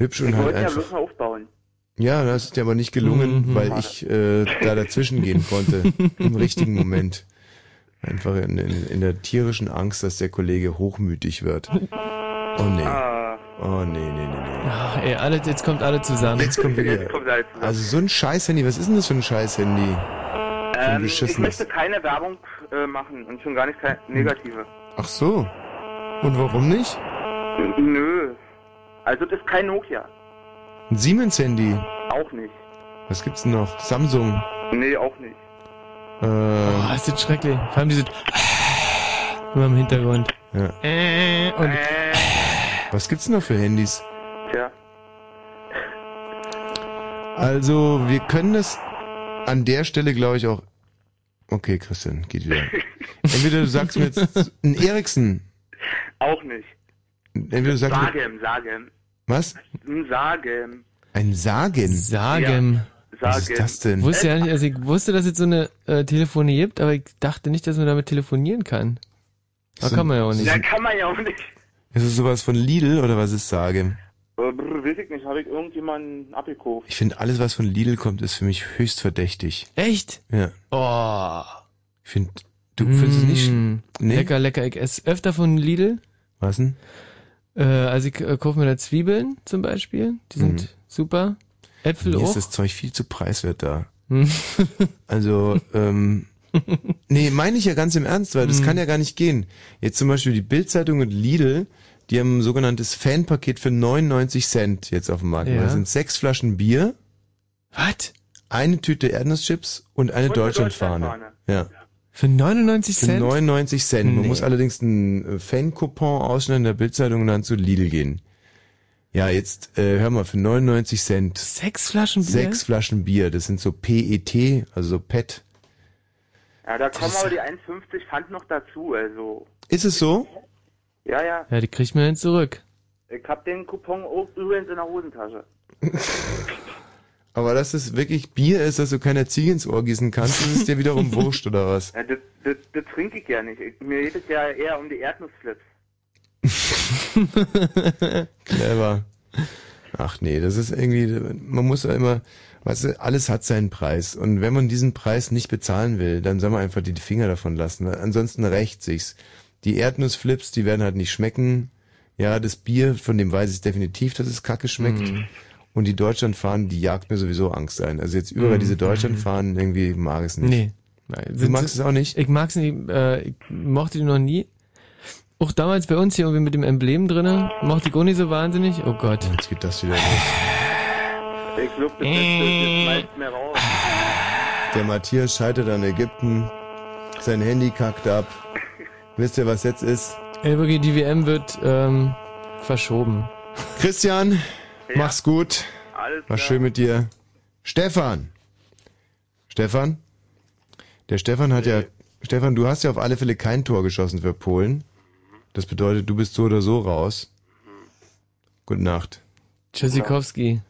hübsch und ich halt wollte ja einfach. bloß mal aufbauen. Ja, das ist dir aber nicht gelungen, Mhm. weil ich äh, da dazwischen gehen konnte im richtigen Moment. Einfach in, in, in der tierischen Angst, dass der Kollege hochmütig wird. Oh nee. Oh nee, nee, nee, nee. Ach, ey, alle, jetzt kommt alle zusammen. Jetzt kommt wieder. Jetzt kommt zusammen. Also so ein Scheiß-Handy, was ist denn das für ein Scheiß-Handy? Ähm, ich möchte keine Werbung äh, machen und schon gar nicht keine negative. Ach so. Und warum nicht? Nö. Also das ist kein Nokia. Ein Siemens-Handy. Auch nicht. Was gibt's denn noch? Samsung. Nee, auch nicht. Oh, Äh, ist das schrecklich. Vor allem diese immer im Hintergrund. ja. Äh, und Was gibt's denn noch für Handys? Tja. Also, wir können das an der Stelle, glaube ich, auch. Okay, Christian, geht wieder. Entweder du sagst mir jetzt ein Ericsson. Auch nicht. Entweder du sagst mir, Sagem, Sagem. Was? Ein Sagen. Ein Sagen. Sagen. Was ist das denn? Wusste ja nicht, also ich wusste, dass es so eine äh, Telefonie gibt, aber ich dachte nicht, dass man damit telefonieren kann. Da So kann man ja auch nicht. Ja, kann man ja auch nicht. Ist es sowas von Lidl oder was ist Sagen? Äh, brr, weiß ich nicht, habe ich irgendjemanden abgekauft. Ich finde, alles, was von Lidl kommt, ist für mich höchst verdächtig. Echt? Ja. Oh. Ich finde, du findest es nicht. Mm. Nee? Lecker, lecker. Ich esse öfter von Lidl. Was denn? Äh, also ich äh, kaufe mir da Zwiebeln zum Beispiel. Die sind Mhm. super. Äpfel Mir auch. ist das Zeug viel zu preiswert da. Hm. Also, ähm, nee, meine ich ja ganz im Ernst, weil das Hm. kann ja gar nicht gehen. Jetzt zum Beispiel die Bildzeitung und Lidl, die haben ein sogenanntes Fanpaket für 99 Cent jetzt auf dem Markt. Ja. Da sind sechs Flaschen Bier. Was? Eine Tüte Erdnusschips und eine Deutschlandfahne. Deutschlandfahne. Ja. Für 99 Für Cent? 99 Cent. Man Nee. muss allerdings einen äh, Fan-Coupon ausschneiden in der Bildzeitung und dann zu Lidl gehen. Ja, jetzt äh, hör mal, für 99 Cent. Sechs Flaschen Bier? Sechs Flaschen Bier. Das sind so PET, also so PET. Ja, da kommen Das- aber die 1,50 Pfand noch dazu, also. Ist es so? Ja, ja. Ja, die kriegt man dann zurück. Ich hab den Coupon auch übrigens in der Hosentasche. Aber dass es wirklich Bier ist, dass du keiner Ziege ins Ohr gießen kannst, das ist dir wiederum wurscht, oder was? Ja, das, das, das trinke ich ja nicht. Ich, mir geht es ja eher um die Erdnussflips. Clever. Ach nee, das ist irgendwie, man muss ja immer, weißt du, alles hat seinen Preis. Und wenn man diesen Preis nicht bezahlen will, dann soll man einfach die Finger davon lassen. Ansonsten rächt sich's. Die Erdnussflips, die werden halt nicht schmecken. Ja, das Bier, von dem weiß ich definitiv, dass es kacke schmeckt. Mhm. Und die Deutschlandfahnen, die jagt mir sowieso Angst ein. Also jetzt überall Mhm. diese Deutschlandfahnen, irgendwie mag es nicht. Nee. Du magst es auch nicht? Ich mag's nicht, äh, ich mochte die noch nie. Auch damals bei uns hier irgendwie mit dem Emblem drinnen, mochte ich auch nicht so wahnsinnig. Oh Gott. Jetzt geht das wieder los. Ich glaube, das, raus. Der Matthias scheitert an Ägypten. Sein Handy kackt ab. Wisst ihr, was jetzt ist? Ey, wirklich, die WM wird ähm, verschoben. Christian, mach's gut. Alles War schön mit dir. Stefan. Stefan? Der Stefan hat ja, Stefan, du hast ja auf alle Fälle kein Tor geschossen für Polen. Das bedeutet, du bist so oder so raus. Gute Nacht. Tschüssikowski.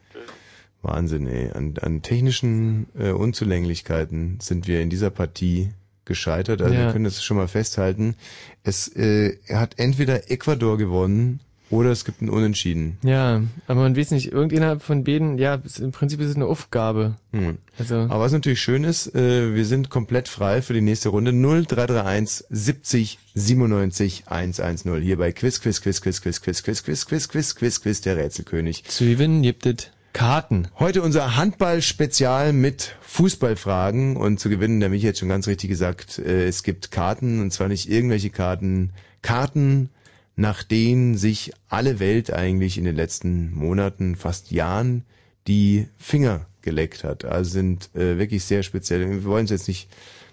Wahnsinn, ey. An, an technischen äh, Unzulänglichkeiten sind wir in dieser Partie gescheitert. Also Ja. wir können das schon mal festhalten. Es äh, er hat entweder Ecuador gewonnen oder es gibt ein Unentschieden. Ja, aber man weiß nicht, irgendjemand von beiden, ja, im Prinzip ist es eine Aufgabe. Hm. Also, Aber was natürlich schön ist, äh, wir sind komplett frei für die nächste Runde. 0331 70 97 110. Hier bei Quiz, Quiz, Quiz, Quiz, Quiz, Quiz, Quiz, Quiz, Quiz, Quiz, Quiz, Quiz, der Rätselkönig. zu gewinnen gibt es Karten. Heute unser Handball-Spezial mit Fußballfragen und zu gewinnen, der Michi hat schon ganz richtig gesagt, äh, es gibt Karten und zwar nicht irgendwelche Karten, Karten, nach denen sich alle Welt eigentlich in den letzten Monaten, fast Jahren die Finger geleckt hat. Also sind äh, wirklich sehr speziell. Wir wollen es jetzt nicht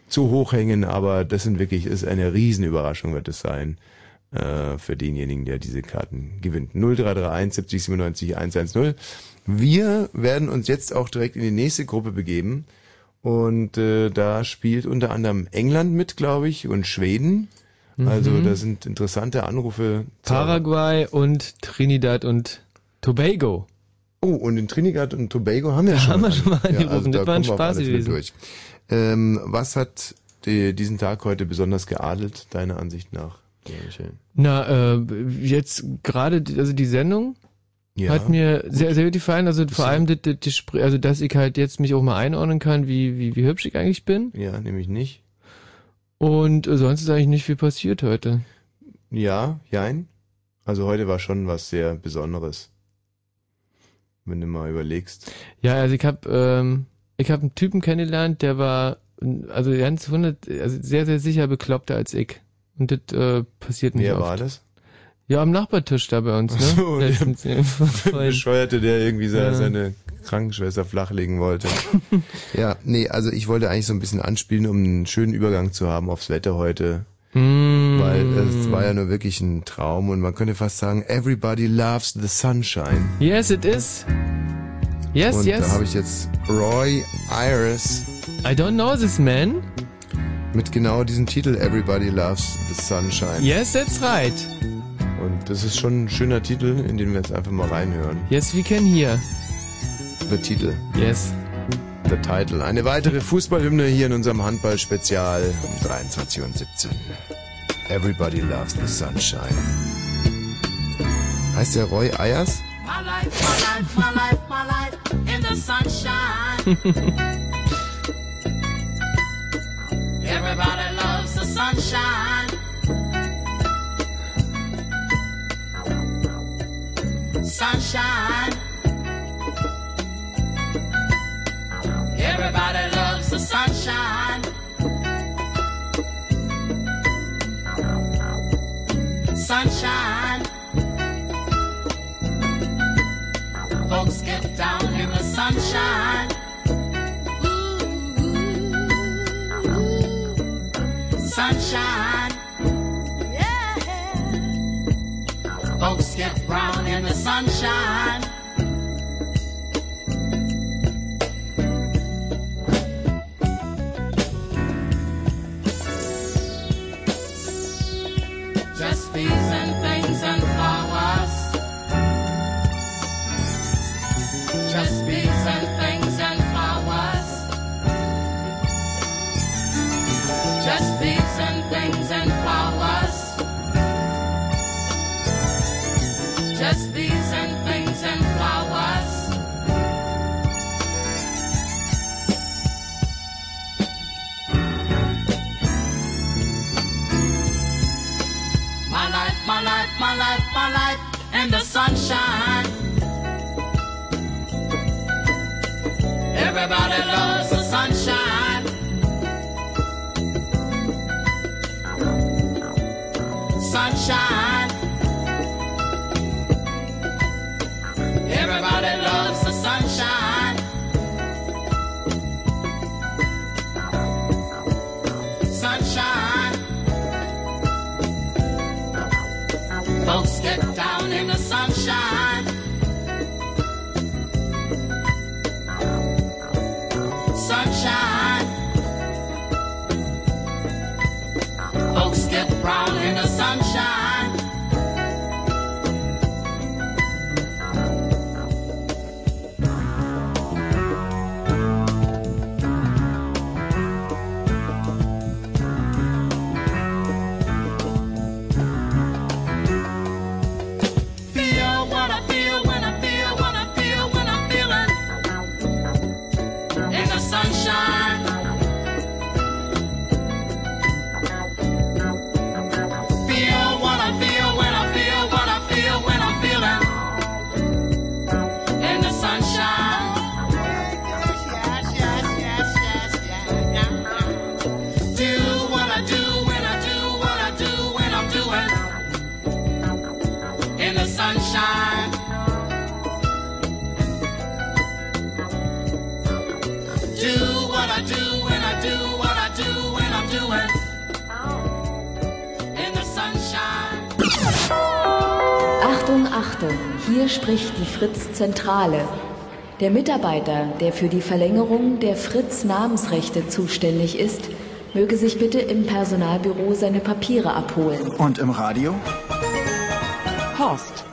zu hoch hängen, aber das sind wirklich, ist eine Riesenüberraschung wird es sein. äh, für denjenigen, der diese Karten gewinnt. 0331 70 97 110. Wir werden uns jetzt auch direkt in die nächste Gruppe begeben. Und äh, da spielt unter anderem England mit, glaube ich, und Schweden. Also Mhm. da sind interessante Anrufe. Paraguay und Trinidad und Tobago. Oh, und in Trinidad und Tobago haben wir Da schon. haben wir schon mal Ja, angerufen. also Das da war ein Spaß gewesen. Ähm, was hat die, diesen Tag heute besonders geadelt, deiner Ansicht nach? Ja? Na, äh, jetzt gerade, also die Sendung Ja, hat mir gut. sehr, sehr gut gefallen. Also vor allem, das, das, also dass ich halt jetzt mich auch mal einordnen kann, wie, wie, wie hübsch ich eigentlich bin. Ja, nämlich nicht. Und äh, sonst ist eigentlich nicht viel passiert heute. Ja, jein. Also heute war schon was sehr Besonderes. Wenn du mal überlegst. Ja, also ich habe ähm, ich habe einen Typen kennengelernt, der war also ganz hundert, also sehr sehr sicher bekloppter als ich. Und das äh, passiert nicht Wer oft. war das? Ja, am Nachbartisch da bei uns, ne? So, Letztens, der vorhin. Bescheuerte, der irgendwie se- Ja. seine Krankenschwester flachlegen wollte. ja, nee, also ich wollte eigentlich so ein bisschen anspielen, um einen schönen Übergang zu haben aufs Wetter heute. Mm. Weil es war ja nur wirklich ein Traum und man könnte fast sagen, everybody loves the sunshine. Yes, it is. Yes, und yes. da habe ich jetzt Roy Iris. I don't know this man. Mit genau diesem Titel Everybody Loves the Sunshine. Yes, that's right. Und das ist schon ein schöner Titel, in den wir jetzt einfach mal reinhören. Yes, we can hear. Der Titel. Yes. The Title. Eine weitere Fußballhymne hier in unserem Handball-Spezial um 23 und 17. Everybody Loves the Sunshine. Heißt der Roy Ayers? My life, my life, my life, my life in the sunshine. Everybody loves the sunshine. Sunshine. Everybody loves the sunshine. Sunshine. Folks get down in the sunshine. Ooh, ooh, Sunshine. Folks get brown in the sunshine. Everybody loves the sunshine. Sunshine. Everybody loves the sunshine. Achtung, hier spricht die Fritz-Zentrale. Der Mitarbeiter, der für die Verlängerung der Fritz-Namensrechte zuständig ist, möge sich bitte im Personalbüro seine Papiere abholen. Und im Radio? Horst.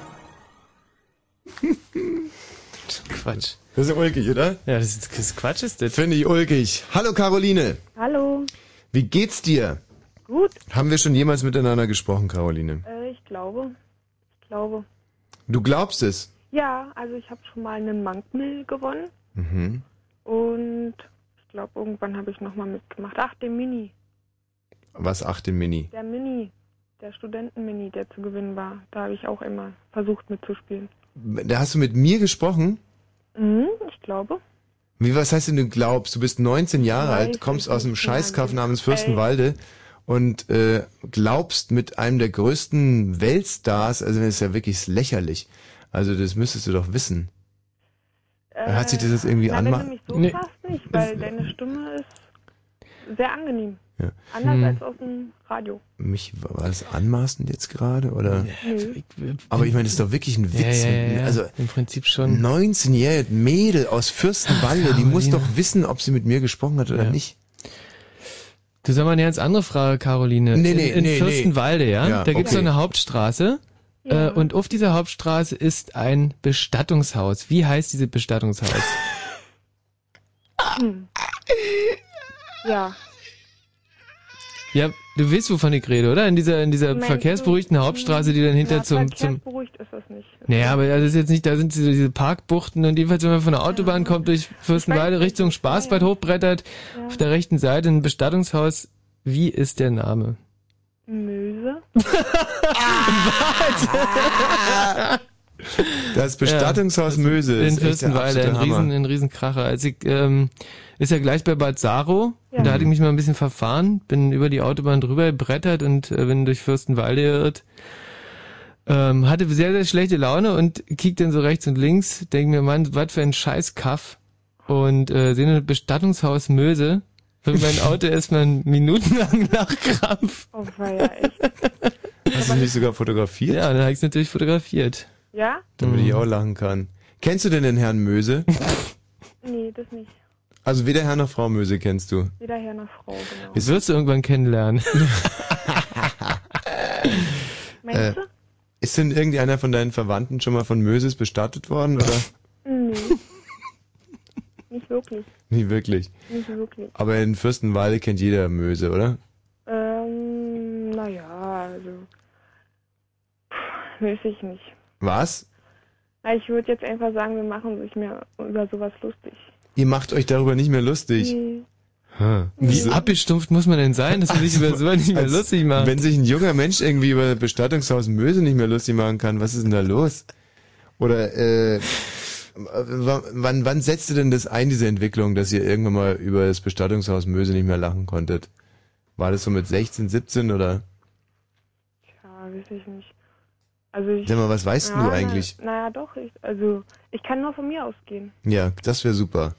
Quatsch. Das ist ulkig, oder? Ja, das ist, das Quatsch, ist das. Finde ich ulkig. Hallo Caroline. Hallo. Wie geht's dir? Gut. Haben wir schon jemals miteinander gesprochen, Caroline? Äh, ich glaube. Ich glaube. Du glaubst es? Ja, also ich habe schon mal einen Mankmill gewonnen Mhm. und ich glaube, irgendwann habe ich nochmal mitgemacht. Ach, den Mini. Was achte Mini? Der Mini. Der Studenten-Mini, der zu gewinnen war. Da habe ich auch immer versucht mitzuspielen. Da hast du mit mir gesprochen? Mhm, ich glaube. Wie, was heißt denn, du glaubst? Du bist 19 Jahre alt, kommst aus einem Scheißkaff namens Fürstenwalde und äh, glaubst mit einem der größten Weltstars, also das ist ja wirklich lächerlich. Also das müsstest du doch wissen. Hat sich das jetzt irgendwie Na, wenn anma- du mich so Nee. nicht, weil deine Stimme ist sehr angenehm. Ja. Anders Hm. als aus dem Radio. Mich war das anmaßend jetzt gerade oder? Nö. Aber ich meine, das ist doch wirklich ein Witz. Ja, ja, ja, ja. Also im Prinzip schon. 19-jährige Mädel aus Fürstenwalde, die muss doch wissen, ob sie mit mir gesprochen hat oder Ja. nicht. Du sag mal eine ganz andere Frage, Caroline. Nee, nee, in, in nee, Fürstenwalde, ja? Ja, da gibt's so okay. eine Hauptstraße. Äh, und auf dieser Hauptstraße ist ein Bestattungshaus. Wie heißt dieses Bestattungshaus? Hm. Ja. Ja, du weißt, wovon ich rede, oder? In dieser, in dieser Meinst verkehrsberuhigten Hauptstraße, die dann hinter ja, zum, zum, verkehrsberuhigt ist das nicht. Naja, aber das ist jetzt nicht, da sind diese, diese Parkbuchten und jedenfalls, wenn man von der Autobahn kommt, durch Fürstenwalde Richtung Spaßbad hochbrettert, auf der rechten Seite ein Bestattungshaus. Wie ist der Name? Möse. Das Bestattungshaus Möse In ist echt der Fürstenwalde, ein riesen, ein Riesenkracher. Also ich, ähm, ist ja gleich bei Bad Saro. Ja. Und da hatte ich mich mal ein bisschen verfahren, bin über die Autobahn drüber gebrettert und äh, bin durch Fürstenwalde geirrt. Ähm, hatte sehr, sehr schlechte Laune und kick dann so rechts und links, denk mir, Mann, was für ein Scheißkaff. Und äh, sehe ein Bestattungshaus Möse. Für mein Auto erstmal minutenlang nach Krampf. Oh, war ja echt. Hast du nicht sogar fotografiert? Ja, dann habe ich es natürlich fotografiert. Ja? Damit Mhm. ich auch lachen kann. Kennst du denn den Herrn Möse? Nee, das nicht. Also weder Herr noch Frau Möse kennst du. Weder Herr noch Frau, genau. Das wirst du irgendwann kennenlernen. Meinst Äh, ist denn irgendeiner von deinen Verwandten schon mal von Möses bestattet worden oder? Nee. nicht wirklich. Nie wirklich. Nicht wirklich. Aber in Fürstenwalde kennt jeder Möse, oder? Ähm, naja, also. pff, Weiß ich nicht. Was? Ich würde jetzt einfach sagen, wir machen sich mehr über sowas lustig. Ihr macht euch darüber nicht mehr lustig. Ha. Wie abgestumpft muss man denn sein, dass man sich über sowas nicht mehr Als lustig macht? Wenn sich ein junger Mensch irgendwie über Bestattungshaus Möse nicht mehr lustig machen kann, was ist denn da los? Oder äh, wann, wann setzte denn das ein, diese Entwicklung, dass ihr irgendwann mal über das Bestattungshaus Möse nicht mehr lachen konntet? War das so mit 16, 17 oder? Ja, weiß ich nicht. Also ich, Sag mal, was weißt du Ja, na- eigentlich? Naja, doch. Ich, also, ich kann nur von mir ausgehen. Ja, das wäre super.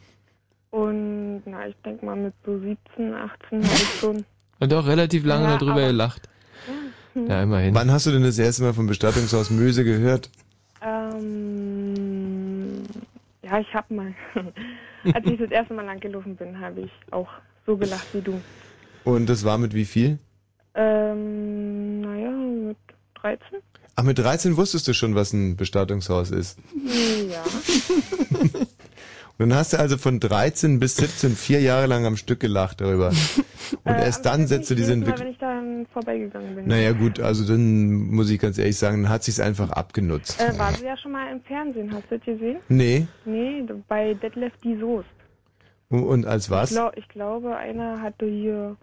Und, na, ich denke mal, mit so 17, 18 habe ich schon. Und auch relativ lange Ja, darüber aber- gelacht. Ja. Ja, immerhin. Wann hast du denn das erste Mal vom Bestattungshaus Möse gehört? Ähm, ja, ich habe mal. Als ich das erste Mal langgelaufen bin, habe ich auch so gelacht wie du. Und das war mit wie viel? Ähm, naja, mit 13? Ach, mit 13 wusstest du schon, was ein Bestattungshaus ist. Ja. Und dann hast du also von 13 bis 17 vier Jahre lang am Stück gelacht darüber. Und Äh, erst dann setzt du diese Entwicklung. wenn ich dann vorbeigegangen bin. Naja gut, also dann muss ich ganz ehrlich sagen, dann hat sich's einfach abgenutzt. Äh, war sie ja schon mal im Fernsehen, hast du das gesehen? Nee. Nee, bei Detlef die Soest. Und als Ich, was? glaub, ich glaube, einer hatte hier,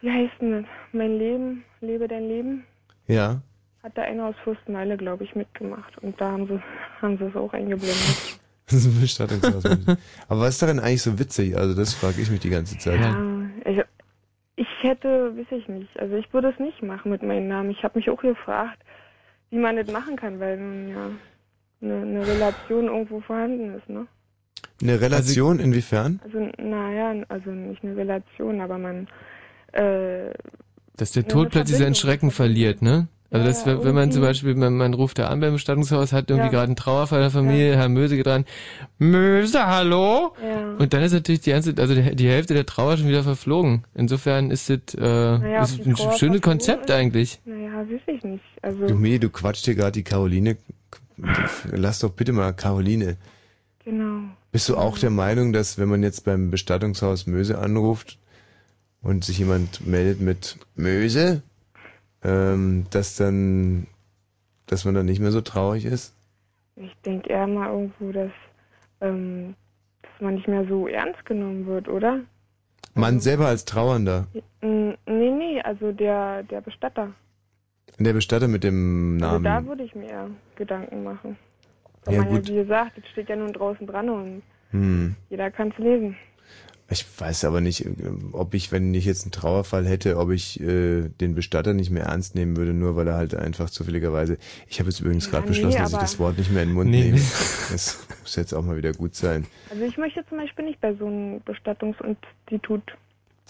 wie heißt denn das? Mein Leben, lebe dein Leben. Ja. Hat da einer aus Fürstenwalde, glaube ich, mitgemacht. Und da haben sie, haben sie es auch eingeblendet. Das ist ein Bestattungshaus. Aber was ist daran eigentlich so witzig? Also das frage ich mich die ganze Zeit. Ja, ich, ich hätte, weiß ich nicht. Also ich würde es nicht machen mit meinem Namen. Ich habe mich auch gefragt, wie man das machen kann, weil nun ja eine, eine Relation irgendwo vorhanden ist, ne? Eine Relation inwiefern? Also naja, also nicht eine Relation, aber man äh, Dass der Ja, Tod plötzlich seinen. Schrecken verliert, ne? Also das, Ja, wenn man zum Beispiel, man, man ruft da an beim Bestattungshaus, hat irgendwie Ja. gerade einen Trauerfall in der Familie, Herr Möse geht dran, Möse, hallo? Ja. Und dann ist natürlich die ganze, also die, die Hälfte der Trauer schon wieder verflogen. Insofern ist es äh, Naja, ist ein Trauer schönes Konzept ist? eigentlich. Naja, weiß ich nicht. Also, Jumé, du quatscht hier gerade die Caroline. Lass doch bitte mal Caroline. genau. Bist du auch der Meinung, dass wenn man jetzt beim Bestattungshaus Möse anruft und sich jemand meldet mit Möse, ähm, dass dann, dass man dann nicht mehr so traurig ist? Ich denke eher mal irgendwo, dass, ähm, dass man nicht mehr so ernst genommen wird, oder? Man selber als Trauernder. Nee, nee, also der, der Bestatter. Der Bestatter mit dem Also da Namen. würde ich mir Gedanken machen. Ja, man gut. wie gesagt, das steht ja nun draußen dran und Hm. jeder kann es lesen. Ich weiß aber nicht, ob ich, wenn ich jetzt einen Trauerfall hätte, ob ich äh, den Bestatter nicht mehr ernst nehmen würde, nur weil er halt einfach zufälligerweise. Ich habe jetzt übrigens gerade Ja, nee, beschlossen, dass ich das Wort nicht mehr in den Mund Nee. nehme. Das muss jetzt auch mal wieder gut sein. Also ich möchte zum Beispiel nicht bei so einem Bestattungsinstitut.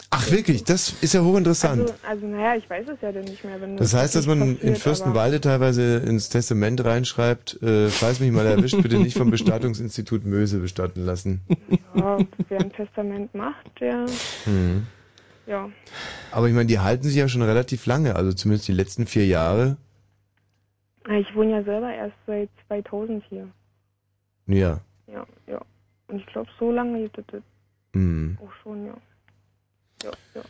Ach wirklich, das ist ja hochinteressant. Also, also naja, ich weiß es ja dann nicht mehr. Wenn Das heißt, dass man wirklich in passiert, Fürstenwalde teilweise ins Testament reinschreibt, äh, falls mich mal erwischt, bitte nicht vom Bestattungsinstitut Möse bestatten lassen. Ja, wer ein Testament macht, der, Hm. ja. Aber ich meine, die halten sich ja schon relativ lange, also zumindest die letzten vier Jahre. Ich wohne ja selber erst seit 2000 hier. Ja. Ja, ja. Und ich glaube, so lange geht das Hm. auch schon, ja. Ja, ja.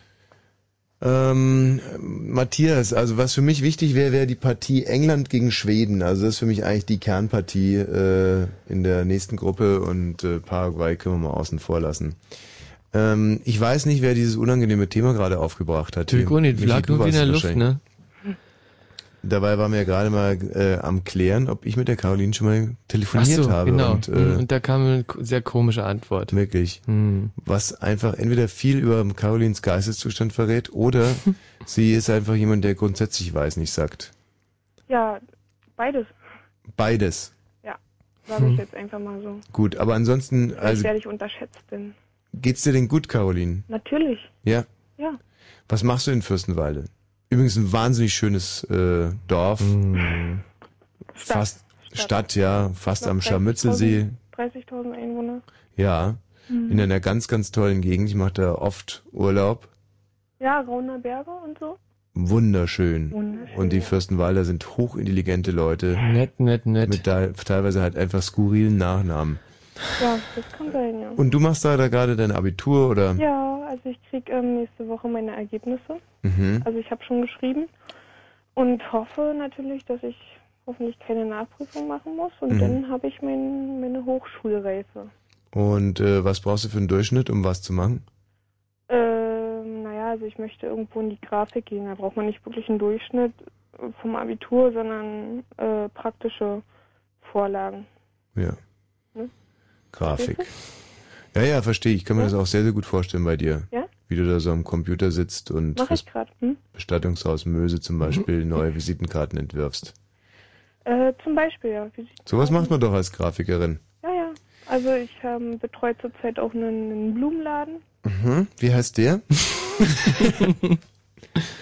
Ähm, Matthias, also was für mich wichtig wäre, wäre die Partie England gegen Schweden. Also das ist für mich eigentlich die Kernpartie äh, in der nächsten Gruppe und äh, Paraguay können wir mal außen vor lassen. Ähm, ich weiß nicht, wer dieses unangenehme Thema gerade aufgebracht hat. Nicht, Michi, lag du nur wie in der Luft, ne? Dabei waren wir ja gerade mal äh, am Klären, ob ich mit der Caroline schon mal telefoniert Ach so, habe. genau. Und, äh, und da kam eine sehr komische Antwort. Wirklich. Hm. Was einfach entweder viel über Carolins Geisteszustand verrät oder sie ist einfach jemand, der grundsätzlich weiß, nicht sagt. Ja, beides. Beides. Ja, sage Hm. ich jetzt einfach mal so. Gut, aber ansonsten, also werde ich unterschätzt, denn geht's dir denn gut, Caroline? natürlich, Ja? ja. Was machst du in Fürstenwalde? Übrigens ein wahnsinnig schönes äh, Dorf. Fast Stadt, ja, fast am Scharmützelsee. 30.000 Einwohner. Ja. Mhm. In einer ganz, ganz tollen Gegend. Ich mache da oft Urlaub. Ja, Rauner Berge und so. Wunderschön. Wunderschön, Und die ja. Fürstenwalder sind hochintelligente Teilweise Nett, nett, nett. Mit teilweise halt einfach skurrilen Nachnamen. Ja, das kann sein, ja. Und du machst da, da gerade dein Abitur oder? Ja, also ich krieg ähm, nächste Woche meine Ergebnisse. Mhm. Also ich habe schon geschrieben und hoffe natürlich, dass ich hoffentlich keine Nachprüfung machen muss und Mhm. dann habe ich mein, meine Hochschulreife. Und äh, was brauchst du für einen Durchschnitt, um was zu machen? Ähm, naja, also ich möchte irgendwo in die Grafik gehen. Da braucht man nicht wirklich einen Durchschnitt vom Abitur, sondern äh, praktische Vorlagen. Ja. Grafik. Ja, ja, verstehe. Ich kann mir das auch sehr, sehr gut vorstellen bei dir. Ja? Wie du da so am Computer sitzt und Mach fürs ich gerade. Hm? Bestattungshaus Möse zum Beispiel neue Visitenkarten entwirfst. Äh, zum Beispiel, ja. Sowas macht man doch als Grafikerin. Ja, ja. Also ich ähm, betreue zurzeit auch einen, einen Blumenladen. Mhm. Wie heißt der?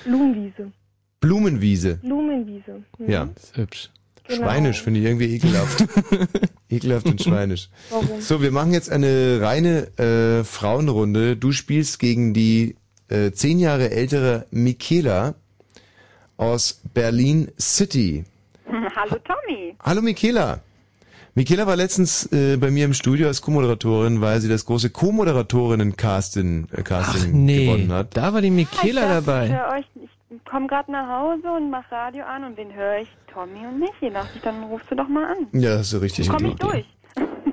Blumenwiese. Blumenwiese. Blumenwiese. Mhm. Ja. Ist hübsch. Genau. Schweinisch finde ich irgendwie ekelhaft. ekelhaft und schweinisch. Warum? So, wir machen jetzt eine reine äh, Frauenrunde. Du spielst gegen die äh, zehn Jahre ältere Michaela aus Berlin City. Hallo Tommy. Hallo Michaela. Michaela war letztens äh, bei mir im Studio als Co-Moderatorin, weil sie das große Co-Moderatorinnen-Casting äh, Casting nee, gewonnen hat. da war die Michaela ich dabei. Ich, hör euch, ich komme gerade nach Hause und mach Radio an und wen höre ich? Tommy und Michi. Dachte ich, dann rufst du doch mal an. Ja, hast du richtig Komm ich durch.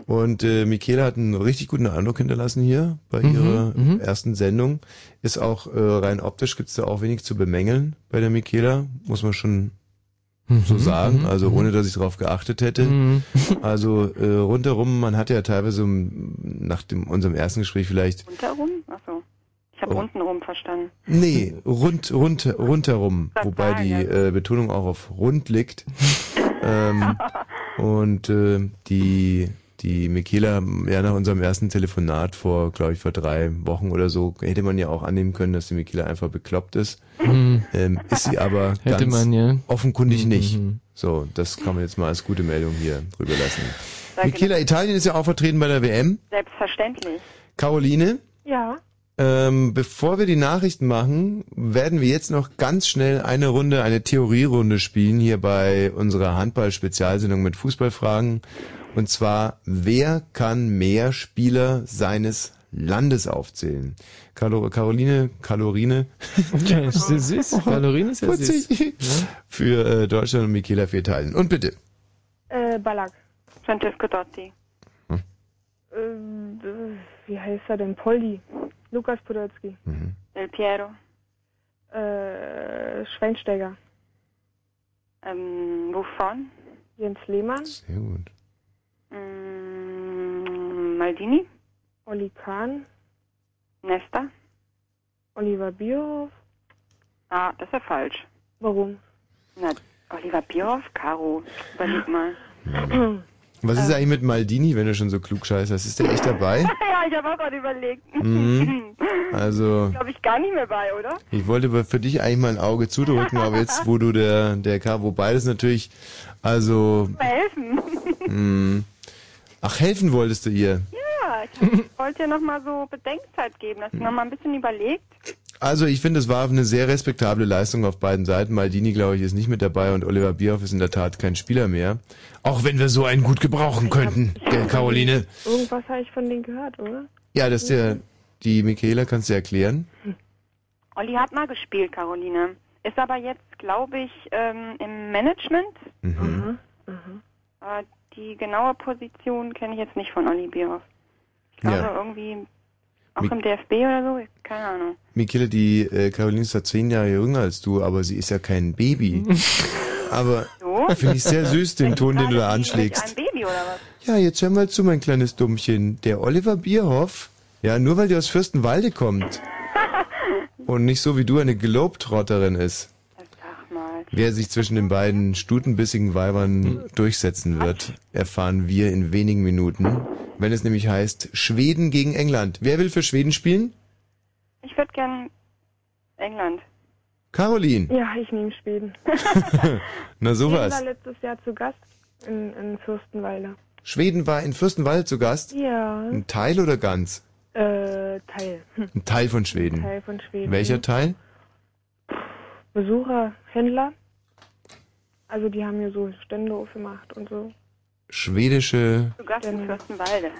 Und äh, Michaela hat einen richtig guten Eindruck hinterlassen hier bei Mhm, ihrer mhm. ersten Sendung. Ist auch äh, rein optisch gibt's da auch wenig zu bemängeln bei der Michaela, muss man schon so Mhm, sagen, mhm, also mhm. ohne dass ich darauf geachtet hätte. Mhm. Also äh, rundherum, man hat ja teilweise um, nach dem, unserem ersten Gespräch vielleicht, Unterrum? Achso. Ich habe Oh. untenrum verstanden. nee, rund, rund, rundherum, Das wobei die ja. äh, Betonung auch auf rund liegt. ähm, und äh, die die Michaela, ja nach unserem ersten Telefonat vor, glaube ich, vor drei Wochen oder so, hätte man ja auch annehmen können, dass die Michaela einfach bekloppt ist. Mhm. Ähm, ist sie aber Hätte ganz man, ja. offenkundig nicht. Mhm. So, das kann man jetzt mal als gute Meldung hier drüber lassen. Danke. Michaela, Italien ist ja auch vertreten bei der WM. Selbstverständlich. Caroline, Ja. ähm, bevor wir die Nachrichten machen, werden wir jetzt noch ganz schnell eine Runde, eine Theorierunde spielen hier bei unserer Handball-Spezialsendung mit Fußballfragen. Und zwar, wer kann mehr Spieler seines Landes aufzählen? Calo Caroline, Kalorine. Ja, ist das süß. Kalorien ist ja süß. Putzig. Für äh, Deutschland und Michaela für Italien. Und bitte. Äh, Ballack. Francesco Totti. Äh, wie heißt er denn? Poldi. Lukas Podolski. Del Piero. Äh, Schweinsteiger. Ähm, Buffon. Jens Lehmann. Sehr gut. Mm, Maldini. Olli Kahn. Nesta. Oliver Bierhoff. Ah, das ist ja falsch. Warum? Na, Oliver Bierhoff, Caro. Überleg mal. Was ist eigentlich mit Maldini, wenn du schon so klug scheißt? Ist der echt dabei? ja, ich habe auch gerade überlegt. Mhm. Also, Glaube ich gar nicht mehr bei, oder? ich wollte aber für dich eigentlich mal ein Auge zudrücken, aber jetzt, wo du der, der K, wo beides natürlich, also, Mal helfen. mh, ach, helfen wolltest du ihr. ja, ich wollte ja nochmal so Bedenkzeit geben, dass du nochmal ein bisschen überlegt. Also, ich finde, es war eine sehr respektable Leistung auf beiden Seiten. Maldini, glaube ich, ist nicht mit dabei und Oliver Bierhoff ist in der Tat kein Spieler mehr. Auch wenn wir so einen gut gebrauchen könnten, gell, Caroline? Irgendwas habe ich von denen gehört, oder? Ja, das ist der, die Michaela kannst du erklären. Olli hat mal gespielt, Caroline. Ist aber jetzt, glaube ich, ähm, im Management. Mhm. Äh, die genaue Position kenne ich jetzt nicht von Olli Bierhoff. Ich glaube Ja. irgendwie auch Mi- im DFB oder so, keine Ahnung. Michaela, die äh, Caroline ist ja zehn Jahre jünger als du, aber sie ist ja kein Baby. aber So? finde ich sehr süß, den Ton, den du da Ein anschlägst. Baby oder was? Ja, jetzt hör mal zu, mein kleines Dummchen. Der Oliver Bierhoff, ja, nur weil der aus Fürstenwalde kommt und nicht so wie du eine Globetrotterin ist, wer sich zwischen den beiden stutenbissigen Weibern durchsetzen wird, erfahren wir in wenigen Minuten, wenn es nämlich heißt Schweden gegen England. Wer will für Schweden spielen? Ich würde gern England. Caroline. Ja, ich nehme Schweden. Na sowas. war letztes Jahr zu Gast in, in Fürstenwalde. Schweden war in Fürstenwalde zu Gast. Ja. Ein Teil oder ganz? Äh, Teil. Ein Teil von Schweden. Teil von Schweden. Welcher Teil? Besucher, Händler. Also die haben hier so Stände aufgemacht und so. Schwedische, Zu Gast in Fürstenwalde.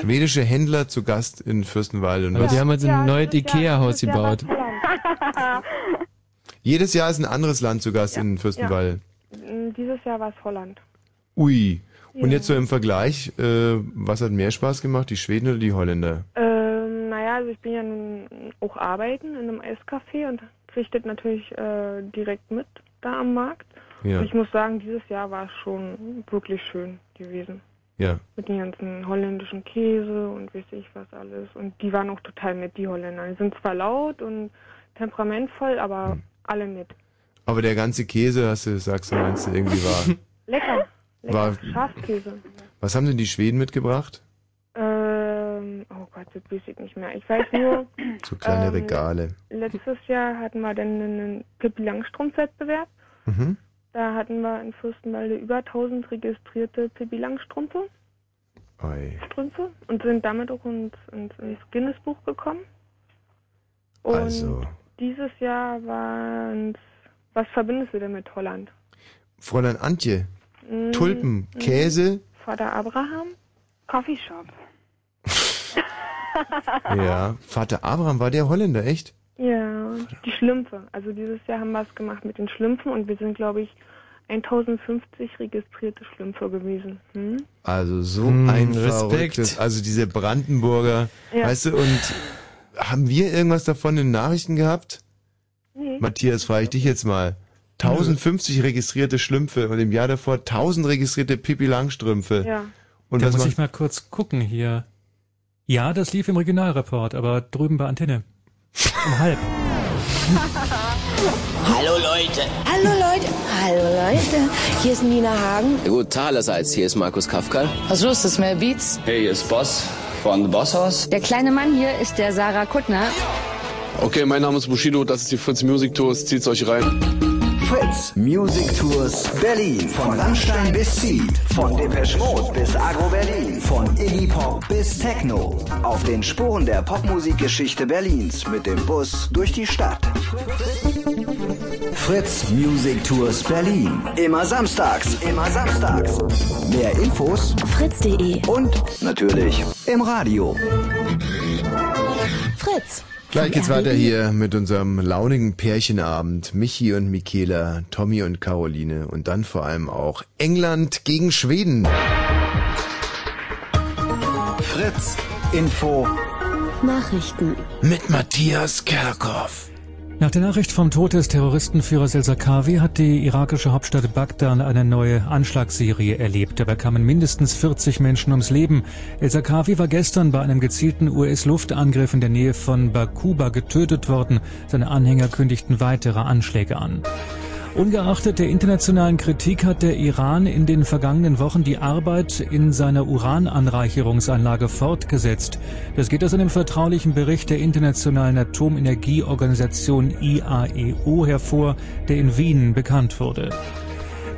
schwedische Händler zu Gast in Fürstenwalde. Und Aber was- die haben jetzt ein neues Ikea-Haus gebaut. Jedes Jahr ist ein anderes Land zu Gast in Fürstenwalde. Mm, Dieses Jahr war es Holland. Ui. Und Ja. jetzt so im Vergleich, äh, was hat mehr Spaß gemacht, die Schweden oder die Holländer? Ähm, naja, also ich bin ja nun auch arbeiten in einem Eiscafé und das natürlich äh, direkt mit da am Markt. Ja. Und ich muss sagen, dieses Jahr war es schon wirklich schön gewesen. Ja. Mit den ganzen holländischen Käse und weiß ich was alles. Und die waren auch total nett, die Holländer. Die sind zwar laut und temperamentvoll, aber Hm. alle nett. Aber der ganze Käse, hast du, sagst du, meinst du, irgendwie war. Lecker. Lecker. War- Schafskäse. Was haben denn die Schweden mitgebracht? Ähm, oh Gott, das weiß ich nicht mehr. Ich weiß nur, So kleine Ähm, Regale. letztes Jahr hatten wir dann einen Pippi Langstrumpf-Wettbewerb. Mhm. Da hatten wir in Fürstenwalde über 1000 registrierte Pippi Langstrümpfe Oi. Strümpfe und sind damit auch ins, ins, ins Guinness-Buch gekommen. Und Also, dieses Jahr war was verbindest du denn mit Holland? Fräulein Antje, Mm, Tulpen, mm. Käse, Vater Abraham? Coffeeshop. Ja. Vater Abraham war der Holländer, echt? Ja, die Schlümpfe. Also dieses Jahr haben wir es gemacht mit den Schlümpfen und wir sind, glaube ich, 1050 registrierte Schlümpfe gewesen. Hm? Also so Hm, ein Respekt. verrücktes, also diese Brandenburger, Ja. weißt du, und haben wir irgendwas davon in den Nachrichten gehabt? Nee. Matthias, frage ich dich jetzt mal. 1050 registrierte Schlümpfe und im Jahr davor 1000 registrierte Pippi Langstrümpfe. Ja. Und da was muss macht ich mal kurz gucken hier. Ja, das lief im Regionalreport, aber drüben bei Antenne. Um halb. Hallo Leute. Hallo Leute. Hallo Leute. Hier ist Nina Hagen. Ja, gut, Tag allerseits. Hier ist Markus Kafka. Was los ist mehr Beats? Hey, hier ist Boss von The Boss House. Der kleine Mann hier ist der Sarah Kuttner. Okay, mein Name ist Bushido, das ist die Fritz Music Tours, zieht's euch rein. Fritz Music Tours Berlin. Von Rammstein bis Seed. Von Depeche Mode bis Agro Berlin. Von Iggy Pop bis Techno. Auf den Spuren der Popmusikgeschichte Berlins mit dem Bus durch die Stadt. Fritz Music Tours Berlin. Immer samstags. Immer samstags. Mehr Infos fritz.de und natürlich im Radio. Fritz. Gleich geht's weiter hier mit unserem launigen Pärchenabend. Michi und Michaela, Tommy und Caroline und dann vor allem auch England gegen Schweden. Fritz Info Nachrichten. Mit Matthias Kerkhoff. Nach der Nachricht vom Tod des Terroristenführers El-Zarqawi hat die irakische Hauptstadt Bagdad eine neue Anschlagsserie erlebt. Dabei kamen mindestens 40 Menschen ums Leben. El-Zarqawi war gestern bei einem gezielten US-Luftangriff in der Nähe von Bakuba getötet worden. Seine Anhänger kündigten weitere Anschläge an. Ungeachtet der internationalen Kritik hat der Iran in den vergangenen Wochen die Arbeit in seiner Urananreicherungsanlage fortgesetzt. Das geht aus einem vertraulichen Bericht der Internationalen Atomenergieorganisation IAEO hervor, der in Wien bekannt wurde.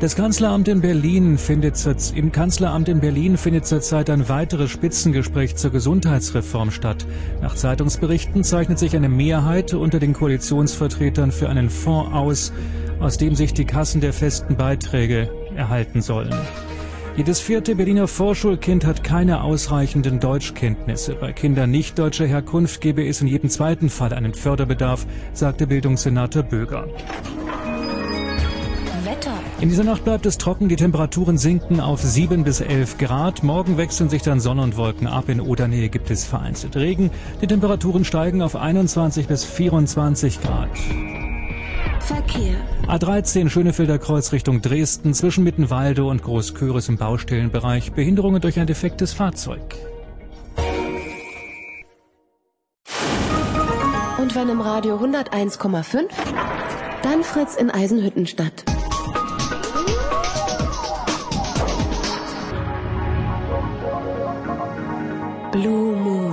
Das Kanzleramt in Berlin findet Im Kanzleramt in Berlin findet zurzeit ein weiteres Spitzengespräch zur Gesundheitsreform statt. Nach Zeitungsberichten zeichnet sich eine Mehrheit unter den Koalitionsvertretern für einen Fonds aus, aus dem sich die Kassen der festen Beiträge erhalten sollen. Jedes vierte Berliner Vorschulkind hat keine ausreichenden Deutschkenntnisse. Bei Kindern nicht deutscher Herkunft gebe es in jedem zweiten Fall einen Förderbedarf, sagte Bildungssenator Böger. In dieser Nacht bleibt es trocken, die Temperaturen sinken auf 7 bis 11 Grad. Morgen wechseln sich dann Sonne und Wolken ab. In Odernähe gibt es vereinzelt Regen. Die Temperaturen steigen auf 21 bis 24 Grad. Verkehr. A13 Schönefelder Kreuz Richtung Dresden zwischen Mittenwalde und Großköris im Baustellenbereich. Behinderungen durch ein defektes Fahrzeug. Und wenn im Radio 101,5, dann Fritz in Eisenhüttenstadt. Blue Moon.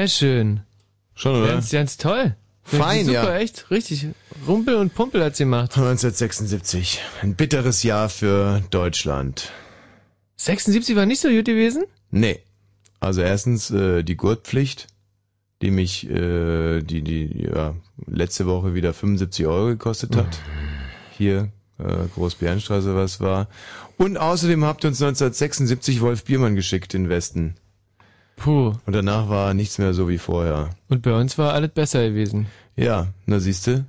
Sehr schön. Schon, oder? Ganz, ganz toll. Fein, Super, ja. echt. Richtig. Rumpel und Pumpel hat's gemacht. 1976. Ein bitteres Jahr für Deutschland. 76 war nicht so gut gewesen? Nee. Also erstens äh, die Gurtpflicht, die mich äh, die die ja letzte Woche wieder 75 Euro gekostet hat. Hier äh, Großbärenstraße was war. Und außerdem habt ihr uns 1976 Wolf Biermann geschickt in den Westen. Puh. Und danach war nichts mehr so wie vorher. Und bei uns war alles besser gewesen. Ja, na siehste.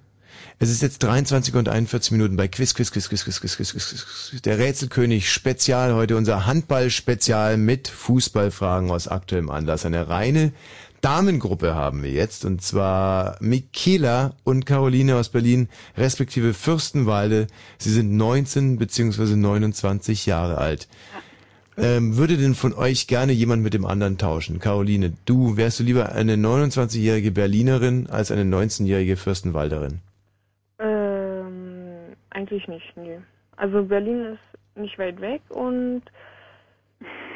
Es ist jetzt 23 und 41 Minuten bei Quiz, Quiz, Quiz, Quiz, Quiz, Quiz, Quiz, Quiz, Quiz. Der Rätselkönig Spezial heute, unser Handball-Spezial mit Fußballfragen aus aktuellem Anlass. Eine reine Damengruppe haben wir jetzt und zwar Michaela und Caroline aus Berlin, respektive Fürstenwalde. Sie sind 19 beziehungsweise 29 Jahre alt. Ähm, würde denn von euch gerne jemand mit dem anderen tauschen? Caroline, du wärst du lieber eine 29-jährige Berlinerin als eine 19-jährige Fürstenwalderin? Ähm, eigentlich nicht, nee. Also Berlin ist nicht weit weg und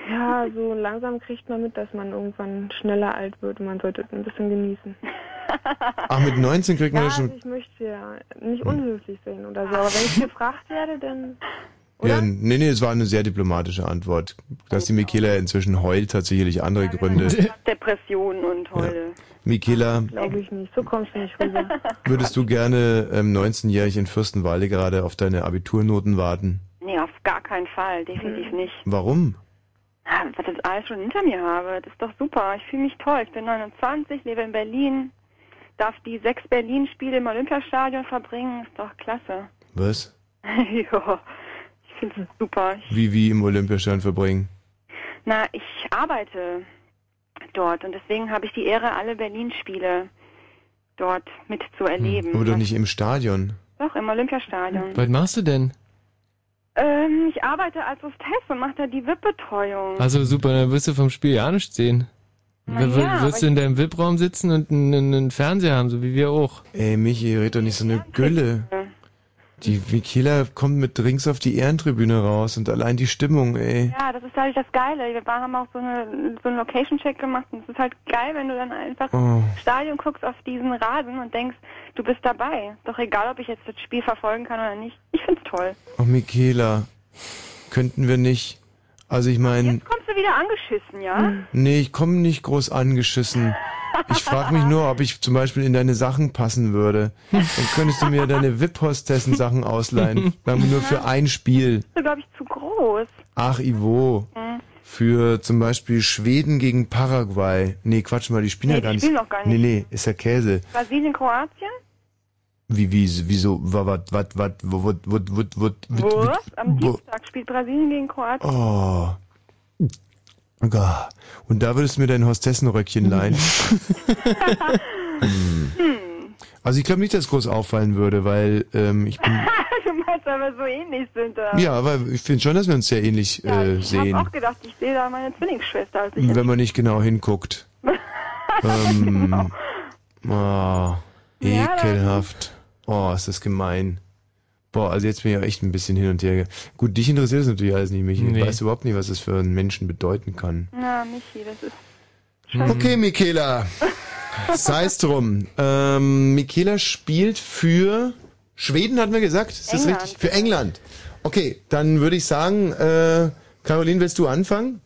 ja, so langsam kriegt man mit, dass man irgendwann schneller alt wird und man sollte es ein bisschen genießen. Ach, mit 19 kriegt man ja, schon. also ich möchte ja nicht unhöflich sein oder so, aber wenn ich gefragt werde, dann Ja, nee, nee, es war eine sehr diplomatische Antwort. Dass die Michaela inzwischen heult, hat sicherlich andere Gründe. Depressionen und Heule. Michaela, glaube ich nicht. So kommst du nicht rüber. würdest du gerne ähm, 19-jährig in Fürstenwalde gerade auf deine Abiturnoten warten? Nee, auf gar keinen Fall. Definitiv nicht. Warum? Ah, Was ich alles schon hinter mir habe, das ist doch super. Ich fühle mich toll. Ich bin 29, lebe in Berlin, darf die sechs Berlin-Spiele im Olympiastadion verbringen. Ist doch klasse. Was? ja, finde es super. Wie, wie im Olympiastadion verbringen? na, ich arbeite dort und deswegen habe ich die Ehre, alle Berlin-Spiele dort mitzuerleben. Aber doch nicht im Stadion. Doch, im Olympiastadion. Was machst du denn? Ähm, ich arbeite als Hostess und mache da die VIP-Betreuung. Also super, dann wirst du vom Spiel ja nicht sehen. Na W- ja, wirst du aber in deinem VIP-Raum sitzen und einen, einen Fernseher haben, so wie wir auch. Ey, Michi, red doch nicht so eine Gülle. Die Michaela kommt mit Drinks auf die Ehrentribüne raus und allein die Stimmung, ey. Ja, das ist halt das Geile. Wir waren- haben auch so, eine, so einen Location-Check gemacht und es ist halt geil, wenn du dann einfach Oh. im Stadion guckst auf diesen Rasen und denkst, du bist dabei. Doch egal, ob ich jetzt das Spiel verfolgen kann oder nicht. Ich find's toll. Oh, Michaela, könnten wir nicht... Also ich meine, Kommst du wieder angeschissen, ja? nee, ich komme nicht groß angeschissen. Ich frage mich nur, ob ich zum Beispiel in deine Sachen passen würde. Dann könntest du mir deine VIP-Hostessen-Sachen ausleihen. Nur für ein Spiel. Bist du, glaube ich, zu groß. Ach, Ivo. Hm. Für zum Beispiel Schweden gegen Paraguay. Nee, Quatsch mal, die spielen Nee, ja gar die nicht. spielen noch gar nicht. Nee, nee, ist ja Käse. Brasilien, Kroatien? Wie, wie, wieso, wa- wat, wat, wat, wo, wo, wo, wo, wo, wo, Was? Am Dienstag spielt Brasilien gegen Kroatien. Oh. Gott. Und da würdest du mir dein Hostessenröckchen leihen. Hm. Also ich glaube nicht, dass es groß auffallen würde, weil ähm, ich bin... du meinst aber so ähnlich sind da. Ja, aber ich finde schon, dass wir uns sehr ähnlich äh, Ich habe sehen, auch gedacht, ich sehe da meine Zwillingsschwester. Als ich wenn man nicht genau hinguckt. ähm, oh, Ja, ekelhaft. Oh, ist das gemein. Boah, also jetzt bin ich auch echt ein bisschen hin und her. Gut, dich interessiert es natürlich alles nicht, Michi. Ich Nee. weiß überhaupt nicht, was es für einen Menschen bedeuten kann. Na, Michi, das ist... Okay, Michaela. Sei es drum. Ähm, Michaela spielt für Schweden, hatten wir gesagt? Ist das England. richtig? Für England. Okay, dann würde ich sagen, äh, Caroline, willst du anfangen?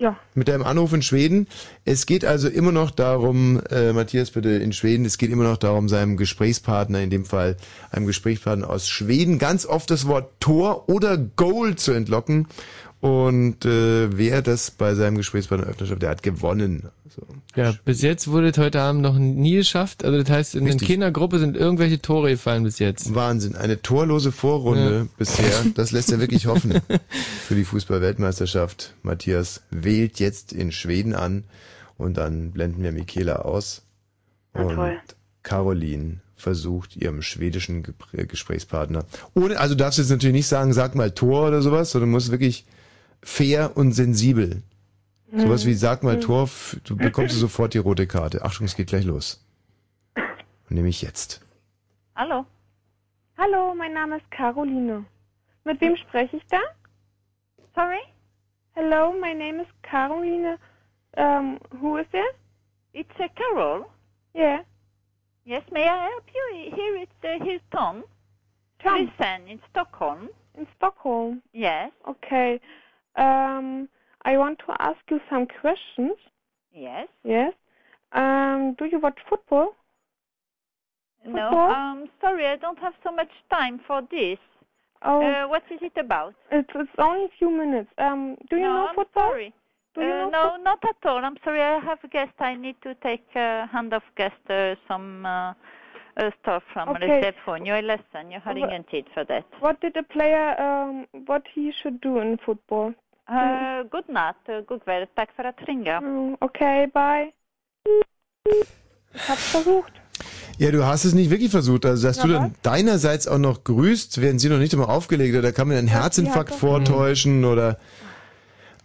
Ja. Mit deinem Anruf in Schweden. Es geht also immer noch darum, äh, Matthias bitte in Schweden, es geht immer noch darum, seinem Gesprächspartner, in dem Fall einem Gesprächspartner aus Schweden, ganz oft das Wort Tor oder Goal zu entlocken. Und äh, wer das bei seinem Gesprächspartner öffnet, schafft, der hat gewonnen. So. Ja, bis jetzt wurde es heute Abend noch nie geschafft. Also das heißt, in Richtig. der Kindergruppe sind irgendwelche Tore gefallen bis jetzt. Wahnsinn, eine torlose Vorrunde Ja. bisher. Das lässt ja wirklich hoffen für die Fußball-Weltmeisterschaft. Matthias wählt jetzt in Schweden an und dann blenden wir Michaela aus. Und toll. Caroline versucht, ihrem schwedischen Gesprächspartner. Ohne, also darfst du jetzt natürlich nicht sagen, sag mal Tor oder sowas, sondern musst wirklich fair und sensibel. Sowas wie sag mal Mhm. Tor, du bekommst du sofort die rote Karte. Achtung, es geht gleich los. Nehme ich jetzt. Hallo. Hallo, mein Name ist Caroline. Mit wem spreche ich da? Sorry? Hello, my name is Caroline. Um, who is there? It's uh, Carol. Yeah. Yes, may I help you? Here it's uh, here's Tom. Tom. Listen, in Stockholm. In Stockholm. Yes. Okay. Um, I want to ask you some questions. Yes. Yes. Um, do you watch football? No. Football? Um, sorry, I don't have so much time for this. Oh. Uh, what is it about? It's, it's only a few minutes. Um, do you no, know I'm football? Sorry. Do you Uh, know no, not at all. I'm sorry. I have a guest. I need to take uh, hand of guest uh, some uh, uh, stuff from Okay. är ledsen. Jag har Va- ingen tid för det. What did the player, um, what he should do in football? Uh, god natt. Uh, god kväll. Tack för att ringa. Mm, okay, bye. Ich hab's versucht. Ja, du hast es nicht wirklich versucht. Also, dass Na, du dann deinerseits auch noch grüßt, werden sie noch nicht einmal aufgelegt oder da kann man einen Herzinfarkt vortäuschen oder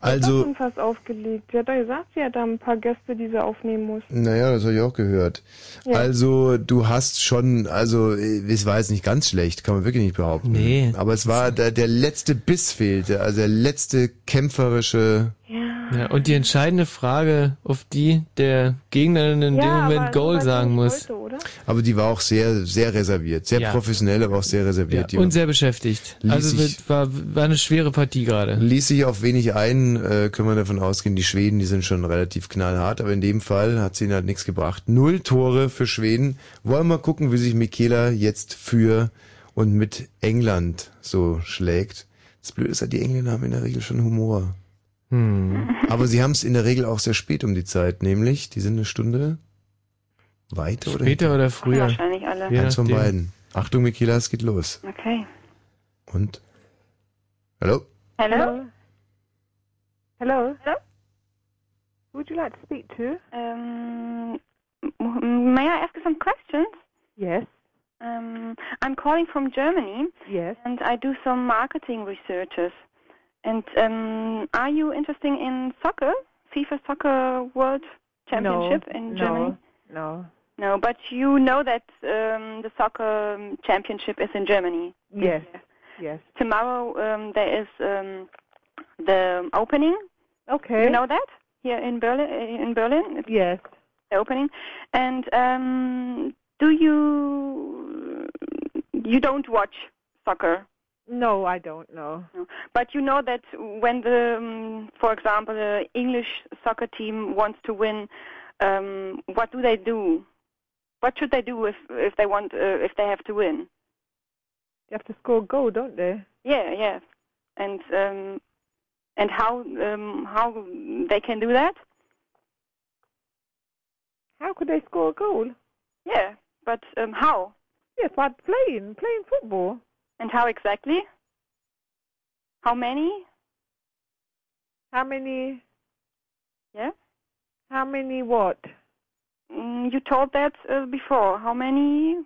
Sie hat also, schon fast aufgelegt. Sie hat doch gesagt, sie hat da ein paar Gäste, die sie aufnehmen muss. naja, das habe ich auch gehört. Ja. Also, du hast schon, also, es war jetzt nicht ganz schlecht, kann man wirklich nicht behaupten. Nee. Aber es war, der, der letzte Biss fehlte, also der letzte kämpferische, Ja, und die entscheidende Frage, auf die der Gegner in dem Ja, Moment Goal sagen muss. Aber die war auch sehr, sehr reserviert, sehr Ja. professionell, aber auch sehr reserviert. Die Und sehr beschäftigt. Also sich- war, war eine schwere Partie gerade. Ließ sich auf wenig ein, äh, können wir davon ausgehen, die Schweden, die sind schon relativ knallhart, aber in dem Fall hat sie ihnen halt nichts gebracht. Null Tore für Schweden. Wollen wir mal gucken, wie sich Michaela jetzt für und mit England so schlägt. Das Blöde ist halt, die Engländer haben in der Regel schon Humor. Hm. Aber sie haben es in der Regel auch sehr spät um die Zeit, nämlich, die sind eine Stunde weiter oder Später oder früher. Wahrscheinlich alle. Eins von nachdem. beiden. Achtung, Michaela, es geht los. Okay. Und? Hallo? Hello? Hello? Hello? Who would you like to speak to? Um, m- may I ask you some questions? Yes. Um, I'm calling from Germany. Yes. And I do some marketing researches. And um, are you interested in soccer? FIFA Soccer World Championship no, in Germany? No. No, No, but you know that um, the soccer um, championship is in Germany. Yes. Yes. Tomorrow um, there is um, the opening. Okay. You know that here in Berlin. In Berlin. Yes. The opening. And um, do you you don't watch soccer? No, I don't know. No. But you know that when the, um, for example, the English soccer team wants to win, um, what do they do? What should they do if if they want uh, if they have to win? They have to score a goal, don't they? Yeah, yeah. And um, and how um, how they can do that? How could they score a goal? Yeah, but um, how? Yes, by playing, playing football. And how exactly? How many? How many? Yeah. How many what? Mm, you told that uh, before. How many?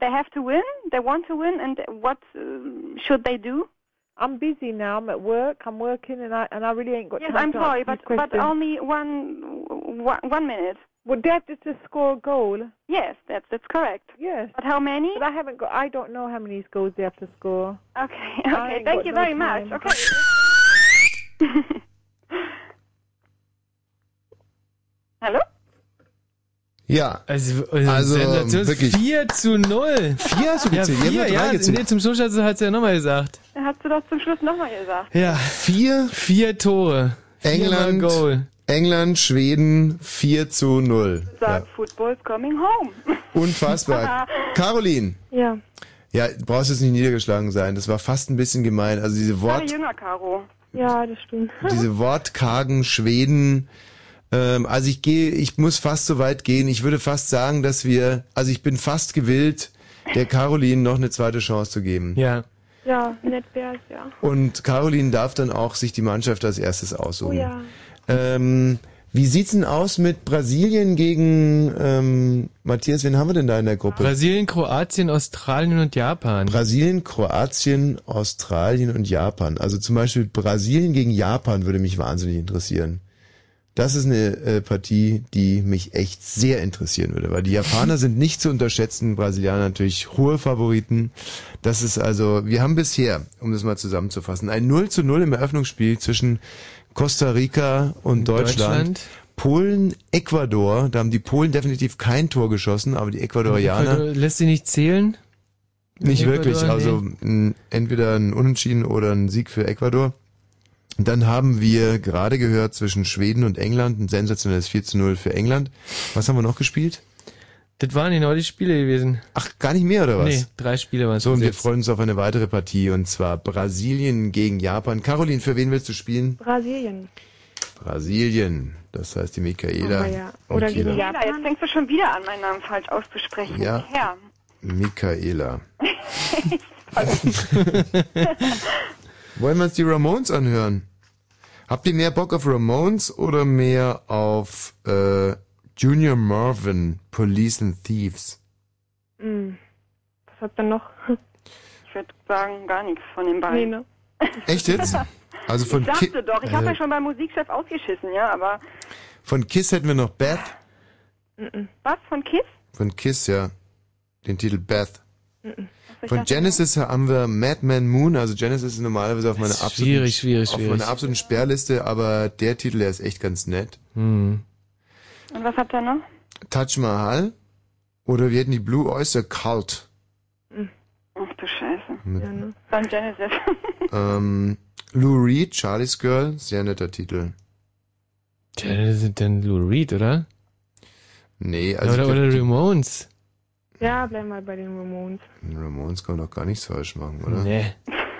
They have to win. They want to win, and what uh, should they do? I'm busy now. I'm at work. I'm working, and I and I really ain't got Yes, time Yes, I'm sorry, but these but questions. only one one, one minute. Would they have to score a goal? Yes, that's that's correct. Yes. But how many? But I haven't got. I don't know how many goals they have to score. Okay, okay. Thank you no very much. Okay. Hallo? Ja. Also, Also, Sensation wirklich. 4 zu 0. 4 hast du Ja, gezählt? Haben vier, ja ja, gezählt. nee, zum Schluss hat sie, sie ja nochmal gesagt. Hast du doch zum Schluss nochmal gesagt. Ja. Vier? Vier Tore. England, Goal. England, Schweden 4 zu 0. Ja, Sagt, football's coming home. unfassbar. Caroline. Ja. Ja, du brauchst jetzt nicht niedergeschlagen sein. Das war fast ein bisschen gemein. Also diese Wort, jünger, Caro. Ja, das stimmt. diese wortkargen Schweden. Ähm, also ich gehe, ich muss fast so weit gehen. Ich würde fast sagen, dass wir, also ich bin fast gewillt, der Caroline noch eine zweite Chance zu geben. Ja. Ja, nett wär's, ja. Und Caroline darf dann auch sich die Mannschaft als erstes aussuchen. Oh ja. Ähm, Wie sieht's denn aus mit Brasilien gegen ähm, Matthias? Wen haben wir denn da in der Gruppe? Brasilien, Kroatien, Australien und Japan. Brasilien, Kroatien, Australien und Japan. Also zum Beispiel Brasilien gegen Japan würde mich wahnsinnig interessieren. Das ist eine äh, Partie, die mich echt sehr interessieren würde, weil die Japaner sind nicht zu unterschätzen, Brasilianer natürlich hohe Favoriten. Das ist also, wir haben bisher, um das mal zusammenzufassen, ein 0 zu 0 im Eröffnungsspiel zwischen Costa Rica und Deutschland. Deutschland. Polen, Ecuador, da haben die Polen definitiv kein Tor geschossen, aber die Ecuadorianer Ecuador lässt sie nicht zählen? nicht Ecuador, wirklich. Also nee. entweder ein Unentschieden oder ein Sieg für Ecuador. Dann haben wir gerade gehört zwischen Schweden und England ein sensationelles 4 zu 0 für England. Was haben wir noch gespielt? Das waren genau die Spiele gewesen. Ach, gar nicht mehr oder was? Nee, drei Spiele waren es. So, und wir freuen uns auf eine weitere Partie und zwar Brasilien gegen Japan. Caroline, für wen willst du spielen? Brasilien. Brasilien. Das heißt die Michaela. Aber ja. Oder und gegen Kira. Japan. Jetzt fängst du schon wieder an, meinen Namen falsch auszusprechen. Ja. Herr. Michaela. Wollen wir uns die Ramones anhören? Habt ihr mehr Bock auf Ramones oder mehr auf äh, Junior Marvin, Police and Thieves? Hm. Was habt ihr noch? Ich würde sagen, gar nichts von den beiden. Nee, ne? Echt jetzt? Also von, ich dachte Ki doch, ich habe äh, ja schon beim Musikchef ausgeschissen, ja, aber von Kiss hätten wir noch Beth. was von Kiss? Von Kiss, ja. Den Titel Beth. Von Genesis haben wir Madman Moon. Also Genesis ist normalerweise auf meiner absoluten, schwierig, schwierig, auf schwierig. meiner absoluten Sperrliste, aber der Titel, der ist echt ganz nett. Hm. Und was habt ihr noch? Taj Mahal oder wir hätten die Blue Oyster Cult. Ach du Scheiße. Mit, Dann Genesis. ähm, Lou Reed, Charlie's Girl, sehr netter Titel. Das sind dann Lou Reed, oder? Nee, also oder glaub, oder Ramones. Ja, bleib mal bei den Ramones. Ramones kann doch gar nichts falsch machen, oder? Nee.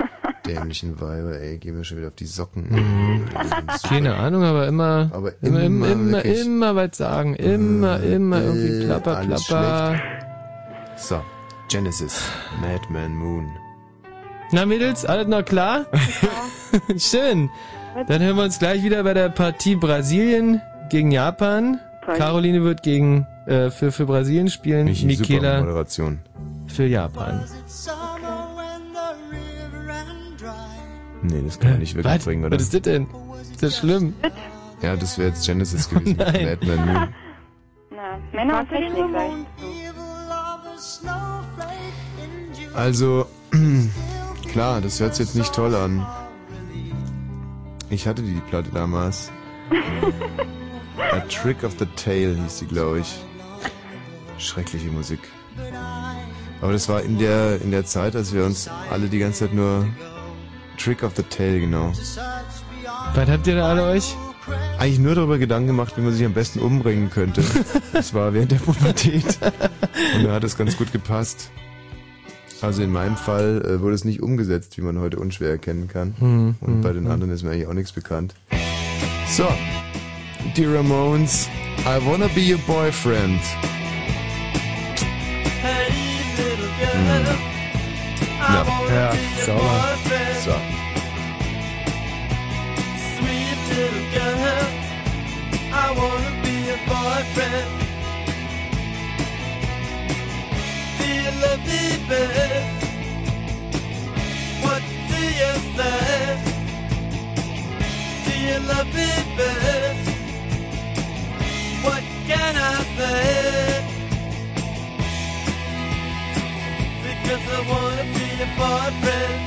Dämlichen Weiber, ey, gehen wir schon wieder auf die Socken. Mhm. Keine Ahnung, aber immer, Aber immer, immer, immer immer, was sagen. Immer, immer irgendwie äh, plapper, alles plapper. So, Genesis, Madman Moon. Na Mädels, alles noch klar? Schön. Dann hören wir uns gleich wieder bei der Partie Brasilien gegen Japan. Caroline wird gegen äh, für, für Brasilien spielen, Michi, Michaela Moderation. für Japan. Nee, das kann man nicht wirklich Was? bringen, oder? Was ist das denn? Ist das schlimm? Ja, das wäre jetzt Genesis gewesen. Nein. Madman Moon. Na, Männer und Technik, sag ich. Also, klar, das hört sich jetzt nicht toll an. Ich hatte die Platte damals. A Trick of the Tail hieß die, glaube ich. Schreckliche Musik. Aber das war in der, in der Zeit, als wir uns alle die ganze Zeit nur Trick of the Tail, genau. Was habt ihr da alle euch? Eigentlich nur darüber Gedanken gemacht, wie man sich am besten umbringen könnte. Das war während der Pubertät. Und da hat es ganz gut gepasst. Also in meinem Fall äh, wurde es nicht umgesetzt, wie man heute unschwer erkennen kann. Hm, Und hm, bei den hm. anderen ist mir eigentlich auch nichts bekannt. So, die Ramones, I wanna be your boyfriend. You love me, babe? What can I say? Because I wanna be your boyfriend.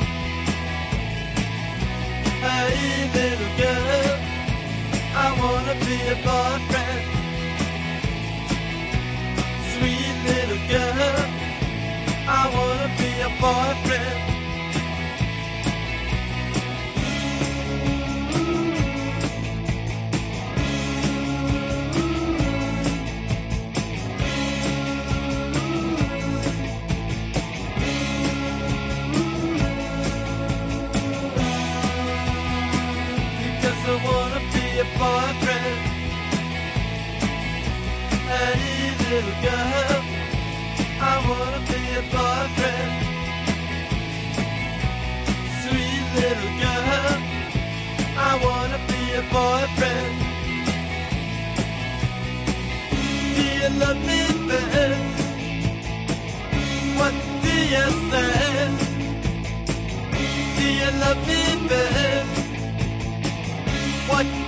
Hey, little girl, I wanna be your boyfriend. Sweet little girl, I wanna be your boyfriend. Boyfriend. Hey, little girl, I wanna be your boyfriend. Sweet little girl, I wanna be your boyfriend. Do you love me, babe? What do you say? Do you love me, babe? What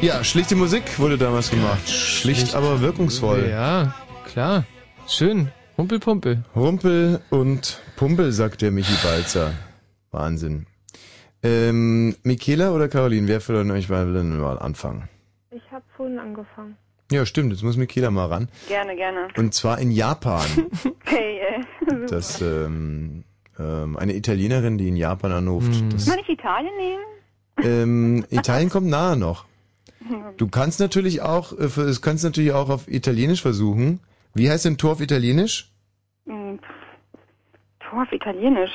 Ja, schlichte Musik wurde damals gemacht. Schlicht, aber wirkungsvoll. Ja, klar. Schön. Rumpelpumpel. Rumpel und Pumpel, sagt der Michi Balzer. Wahnsinn. Ähm, Michaela oder Caroline, wer von euch denn mal anfangen? Ich habe vorhin angefangen. Ja, stimmt, jetzt muss Michaela mal ran. Gerne, gerne. Und zwar in Japan. Okay, äh, super. Das, ähm, ähm, eine Italienerin, die in Japan anruft. Das, Kann ich Italien nehmen? ähm, Italien kommt nahe noch. Du kannst natürlich auch, äh, es kannst natürlich auch auf Italienisch versuchen. Wie heißt denn Tor auf Italienisch? Hm, Tor auf Italienisch.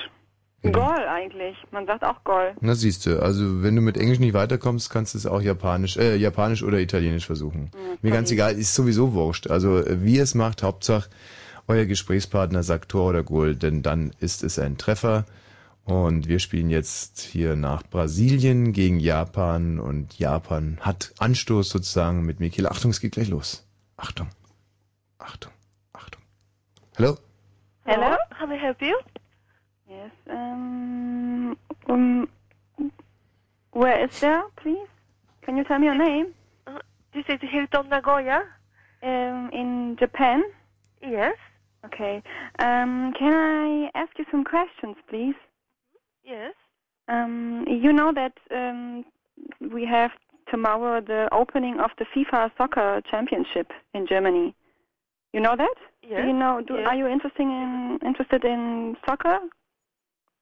Gol eigentlich. Man sagt auch Gol. Na siehst du, also wenn du mit Englisch nicht weiterkommst, kannst du es auch Japanisch, äh, Japanisch oder Italienisch versuchen. Mir ganz egal, ist sowieso wurscht. Also äh, wie es macht, Hauptsache euer Gesprächspartner sagt Tor oder Goal, denn dann ist es ein Treffer. Und wir spielen jetzt hier nach Brasilien gegen Japan und Japan hat Anstoß sozusagen mit Michael. Achtung, es geht gleich los. Achtung, Achtung, Achtung. Hallo? Hello? How may I help you? Yes. Um, um, where is there, please? Can you tell me your name? Uh, this is Hilton Nagoya. Um, in Japan? Yes. Okay. Um, can I ask you some questions, please? Yes. Um, you know that um, we have tomorrow the opening of the FIFA Soccer Championship in Germany. You know that? Yes. Do you know? Do, Yes. Are you interested in interested in soccer?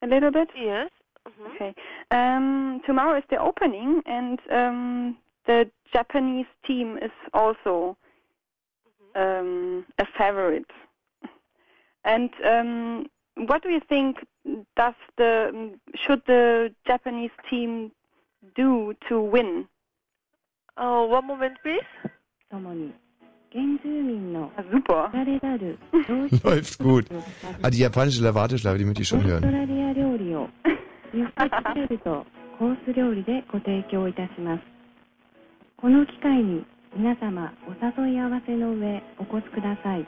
A little bit. Yes. Mhm. Okay. Um, tomorrow is the opening, and um, the Japanese team is also um, a favorite. And um, what do you think? Does the should the Japanese team do to win? Oh, one moment, please. 原住民の Super. Läuft gut. Ah, die japanische Warteschleife, die möchte ich schon オースト hören. ラリア料理をユッケチレルとコース料理でご提供いたしますこの機会に皆様お誘い合わせの上お越しください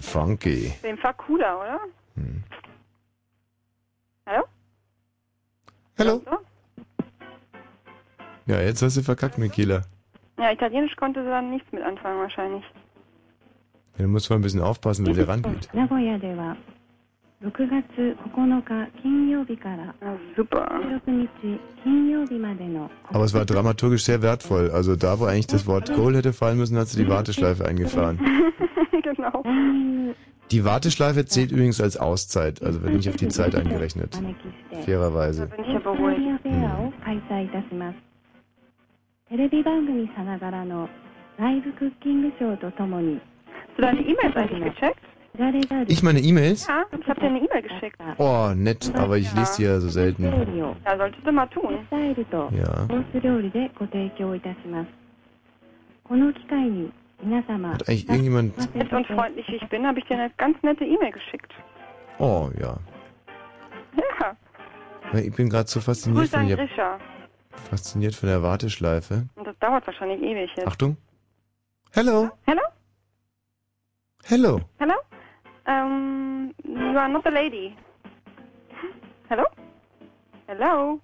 Funky, funky. Jeden Fall cooler, oder? Hallo? Hallo? So? Ja, jetzt hast du verkackt, Michaela. Ja, Italienisch konnte sie dann nichts mit anfangen wahrscheinlich. Ja, Du musst mal ein bisschen aufpassen, wenn der rangeht. 名古屋では6月9日金曜日から16日金曜日までの Aber es war dramaturgisch sehr wertvoll. Also da, wo eigentlich das Wort Goal hätte fallen müssen, hat sie die Warteschleife eingefahren. genau. Die Warteschleife zählt übrigens als Auszeit, also wird nicht auf die Zeit eingerechnet. Fairerweise. オーストラリアフェアを開催いたしますテレビ番組さながらのライブクッキングショーとともに Hast du deine E-Mails eigentlich gecheckt? Ich meine E-Mails? Ja, ich habe dir eine E-Mail geschickt. Oh, nett, aber ich lese die ja so selten. Ja, solltest du mal tun. スタイルと Ja. コース料理でご提供いたしますこの機会に皆様 Hat eigentlich irgendjemand... Nett und freundlich wie ich bin, habe ich dir eine ganz nette E-Mail geschickt. Oh, ja. Ja, Ja, Ich bin gerade so fasziniert Grüße von, an der, Grisha. fasziniert von der Warteschleife. Und das dauert wahrscheinlich ewig jetzt. Achtung. Hello. Hello? Hello. Hello? Um, you are not a lady. Hello? Hello?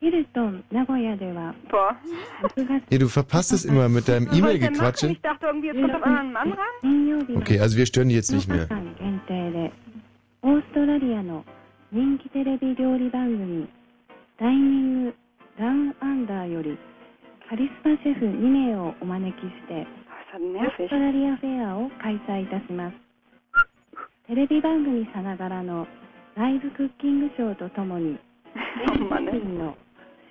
ヒルトン名古屋では Boah. 6月 Ja, du verpasst es immer mit deinem? E-Mail-Gequatsche. Ich dachte irgendwie, jetzt kommt auf einen Mann ran. 金曜日の Okay, also wir stören die jetzt nicht mehr. オーストラリアの人気テレビ料理番組「ダイニング・ダウン・アンダー」よりカリスマシェフ2名をお招きしてオーストラリアフェアを開催いたします。テレビ番組さながらのライブクッキングショーとともに現地人の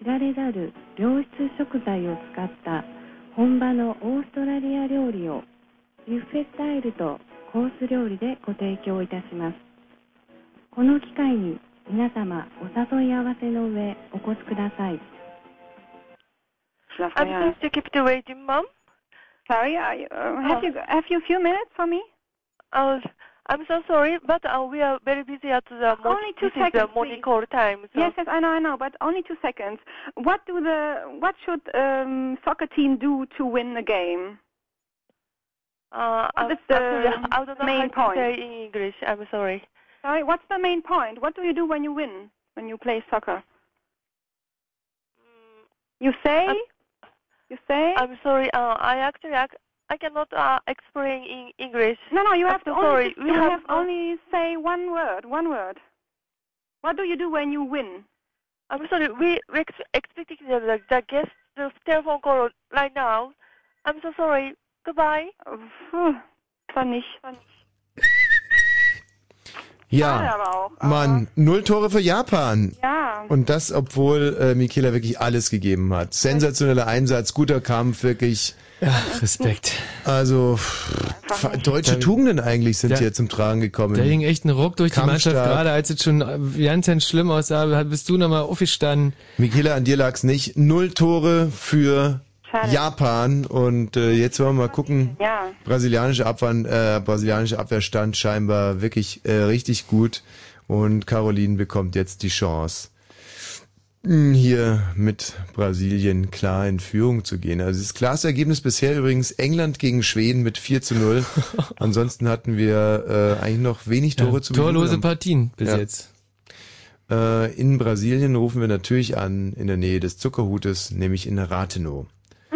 知られざる良質食材を使った本場のオーストラリア料理をビュッフェスタイルとコース料理でご提供いたします。この機会に皆様お誘い合わせの上お越しください。I'm to keep you waiting, Mom. Sorry, you, uh, have you have you a few minutes for me? Oh, I'm so sorry, but uh, we are very busy at the mo- Only two this seconds, morning call time. So Yes, yes, I know, I know, but only two seconds. What do the what should um, soccer team do to win the game? Uh, I'm What is the I don't know main point? say in English. I'm sorry. Sorry, what's the main point? What do you do when you win? When you play soccer? You say? You say? I'm sorry. Uh, I actually I, I cannot uh, explain in English. No, no, you I'm have to sorry. only, We you have have only say one word. One word. What do you do when you win? I'm sorry. We we ex- expecting the, the, the guest the telephone call right now. I'm so sorry. Goodbye. War nicht. Ja, Mann, null Tore für Japan. Ja. Und das, obwohl äh, Michaela wirklich alles gegeben hat. Sensationeller Einsatz, guter Kampf, wirklich. Ja, Respekt. Also, pff, deutsche Tugenden eigentlich sind Ja. hier zum Tragen gekommen. Da ging echt ein Ruck durch die Mannschaft, gerade als es schon ganz, ganz schlimm aussah, bist du nochmal aufgestanden. Michaela, an dir lag's nicht. Null Tore für Schade. Japan. Und äh, jetzt wollen wir mal gucken. Ja. Brasilianische Abwehr, äh, brasilianische Abwehrstand scheinbar wirklich äh, richtig gut. Und Caroline bekommt jetzt die Chance, mh, hier mit Brasilien klar in Führung zu gehen. Also das klares Ergebnis bisher übrigens England gegen Schweden mit 4 zu 0. Ansonsten hatten wir äh, eigentlich noch wenig Tore Ja, zu torlose bejubeln. Partien bis Ja. jetzt. Äh, in Brasilien rufen wir natürlich an, in der Nähe des Zuckerhutes, nämlich in Rathenow.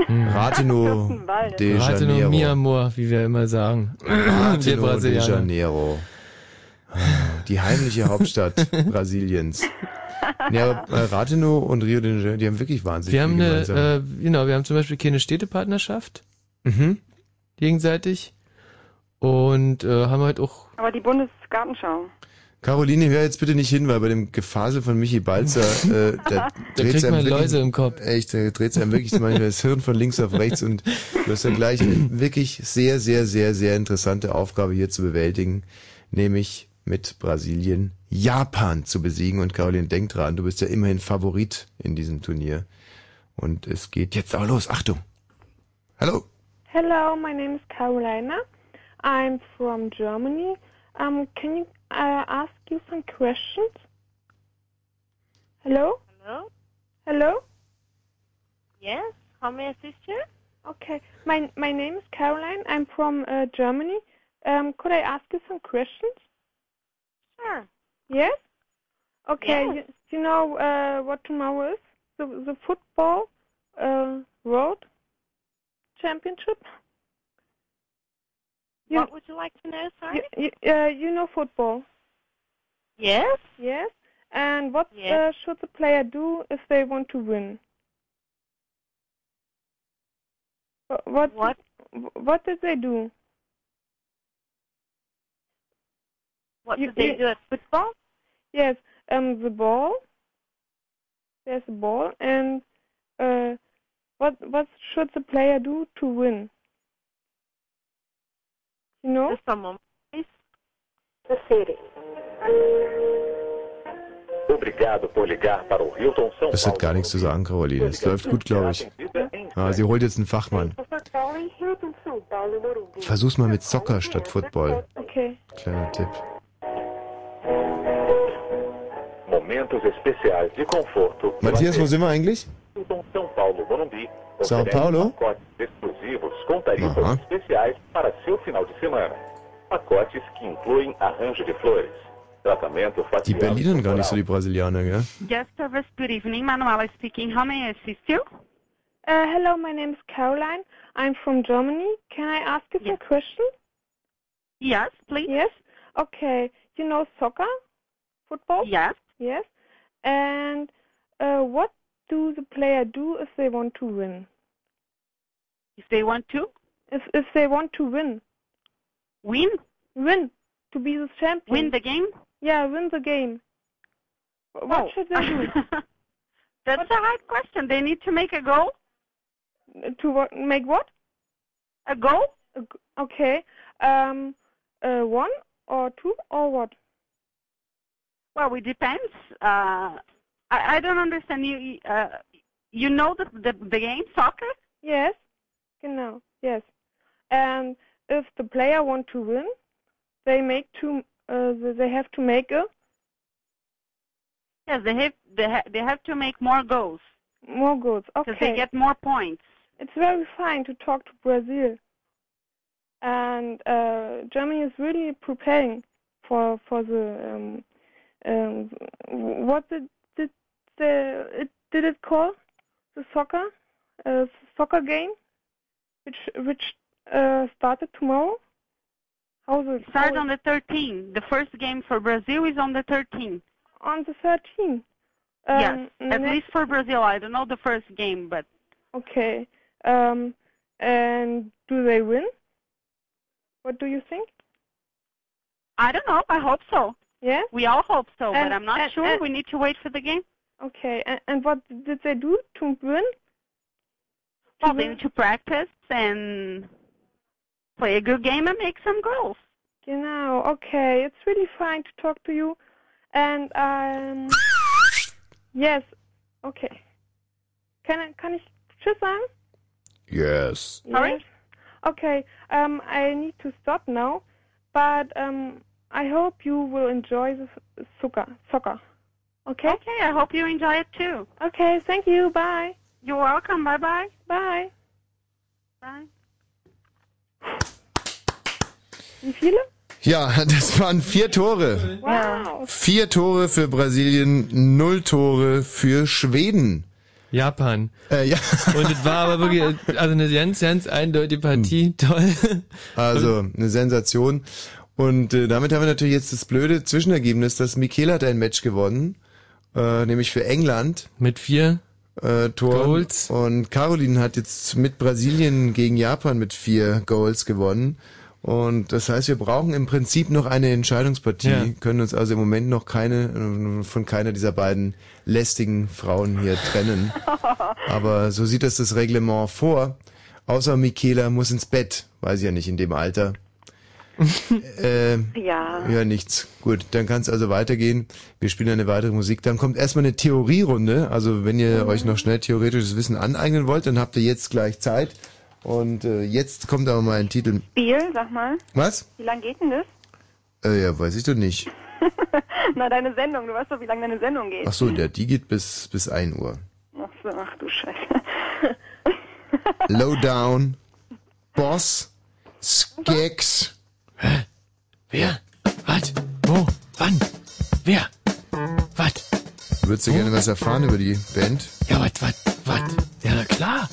Rathenow de Rathenow, Janeiro. mi amor, wie wir immer sagen. Rathenow de. Janeiro. Die heimliche Hauptstadt Brasiliens. Ja, aber, äh, Rathenow und Rio de Janeiro, die haben wirklich wahnsinnig Wir haben viel eine, äh, genau, wir haben zum Beispiel keine Städtepartnerschaft. Mhm. Gegenseitig. Und äh, haben halt auch Aber die Bundesgartenschau. Caroline, hör jetzt bitte nicht hin, weil bei dem Gefasel von Michi Balzer, äh, da, dreht's kriegt einem man wirklich- Läuse im Kopf. Echt, da dreht einem wirklich manchmal das Hirn von links auf rechts und du hast ja gleich eine wirklich sehr, sehr, sehr, sehr interessante Aufgabe hier zu bewältigen, nämlich mit Brasilien Japan zu besiegen. Und Caroline, denk dran, du bist ja immerhin Favorit in diesem Turnier. Und es geht jetzt auch los. Achtung! Hallo! Hello, my name is Carolina. I'm from Germany. Um, can you uh, ask you some questions? Hello? Hello? Hello? Yes? How may I assist you? Okay. My my name is Caroline. I'm from uh, Germany. Um, could I ask you some questions? Sure. Yes? Okay. Yes. You, you know uh, what tomorrow is? The the football uh, world championship. You- what would you like to know, sorry? You, you, uh, you know football. Yes? Yes. And what Yes. uh, should the player do if they want to win? What What? what did they do? What do they do at football? Yes, um, the ball. There's a ball, and uh, what what should the player do to win? Know? Just a moment, please. The city. Das hat gar nichts zu sagen, Caroline. Es läuft gut, glaube ich. Ah, sie holt jetzt einen Fachmann. Versuch's mal mit Soccer statt Football. Okay. Kleiner Tipp. Matthias, wo sind wir eigentlich? Hilton São Paulo Morumbi São Paulo? pacotes exclusivos com tarifas Aham. especiais para seu final de semana. Pacotes que incluem arranjo de flores, tratamento Die facial Berlinern gar nicht so die Brasilianer, gell? Guest service, good evening. Manuela speaking. How may I assist you? Uh, hello, my name is Caroline. I'm from Germany. Can I ask you some questions? Yes, please. Yes. Okay. You know soccer, football? Yes. Yes. And uh, what do the player do if they want to win? If they want to If if they want to win, win, win to be the champion. win the game. Yeah, win the game. What Oh. should they do? That's a hard question. They need to make a goal. To what, make what? A goal? Okay. Um, uh, one or two or what? Well, it depends. Uh, I, I don't understand. You uh, you know the, the the game soccer? Yes. Genau. Yes. And if the player want to win, they make to uh, they have to make a Yes, they have they, ha- they have to make more goals more goals. because Okay. they get more points. It's very fine to talk to Brazil. And uh, Germany is really preparing for for the um, um, what did the it, did it call the soccer uh, soccer game which which uh, started tomorrow. How's it? Start how on the 13th. The first game for Brazil is on the 13th. on the 13th. yes, Um, at next- least for Brazil. I don't know the first game, but Okay. Um, and do they win? What do you think? I don't know. I hope so. Yeah. We all hope so, And- but I'm not and- sure. and- we need to wait for the game. Okay. And, and what did they do to win? Well, they need to practice and play a good game and make some goals. Genau. Okay. It's really fine to talk to you. And um, yes. Okay. Can I- kann ich Tschüss sagen? Yes. Yes. Okay. Um, I need to stop now, but um, I hope you will enjoy the s- soccer. Soccer. Okay. Okay. I hope you enjoy it too. Okay. Thank you. Bye. You're welcome. Bye bye. Bye. Bye. Wie viele? Ja, das waren vier Tore. Wow. Vier Tore für Brasilien, null Tore für Schweden. Japan. Äh, ja. Und es war aber wirklich, also eine ganz, ganz eindeutige Partie. Toll. Also eine Sensation. Und äh, damit haben wir natürlich jetzt das blöde Zwischenergebnis, dass Michele hat ein Match gewonnen, äh, nämlich für England. Mit vier äh, Toren. Goals. Und Caroline hat jetzt mit Brasilien gegen Japan mit vier Goals gewonnen. Und das heißt, wir brauchen im Prinzip noch eine Entscheidungspartie, Ja. können uns also im Moment noch keine äh, von keiner dieser beiden lästigen Frauen hier trennen. Aber so sieht das das Reglement vor. Außer Michaela muss ins Bett, weiß ich ja nicht in dem Alter. Äh, Ja. ja, nichts. Gut, dann kann es also weitergehen. Wir spielen eine weitere Musik. Dann kommt erstmal eine Theorierunde. Also wenn ihr euch noch schnell theoretisches Wissen aneignen wollt, dann habt ihr jetzt gleich Zeit. Und äh, jetzt kommt aber mal ein Titel. Spiel, sag mal. Was? Wie lang geht denn das? Äh, ja, weiß ich doch nicht. Na, deine Sendung. Du weißt doch, wie lange deine Sendung geht. Ach so, der, die geht bis, bis 1 Uhr. Ach so, ach du Scheiße. Lowdown, Boss, Skeks. Hä? Wer? Was? Wo? Wann? Wer? Was? Würdest du gerne was erfahren über die Band? Ja, was, was, was? Ja, na klar.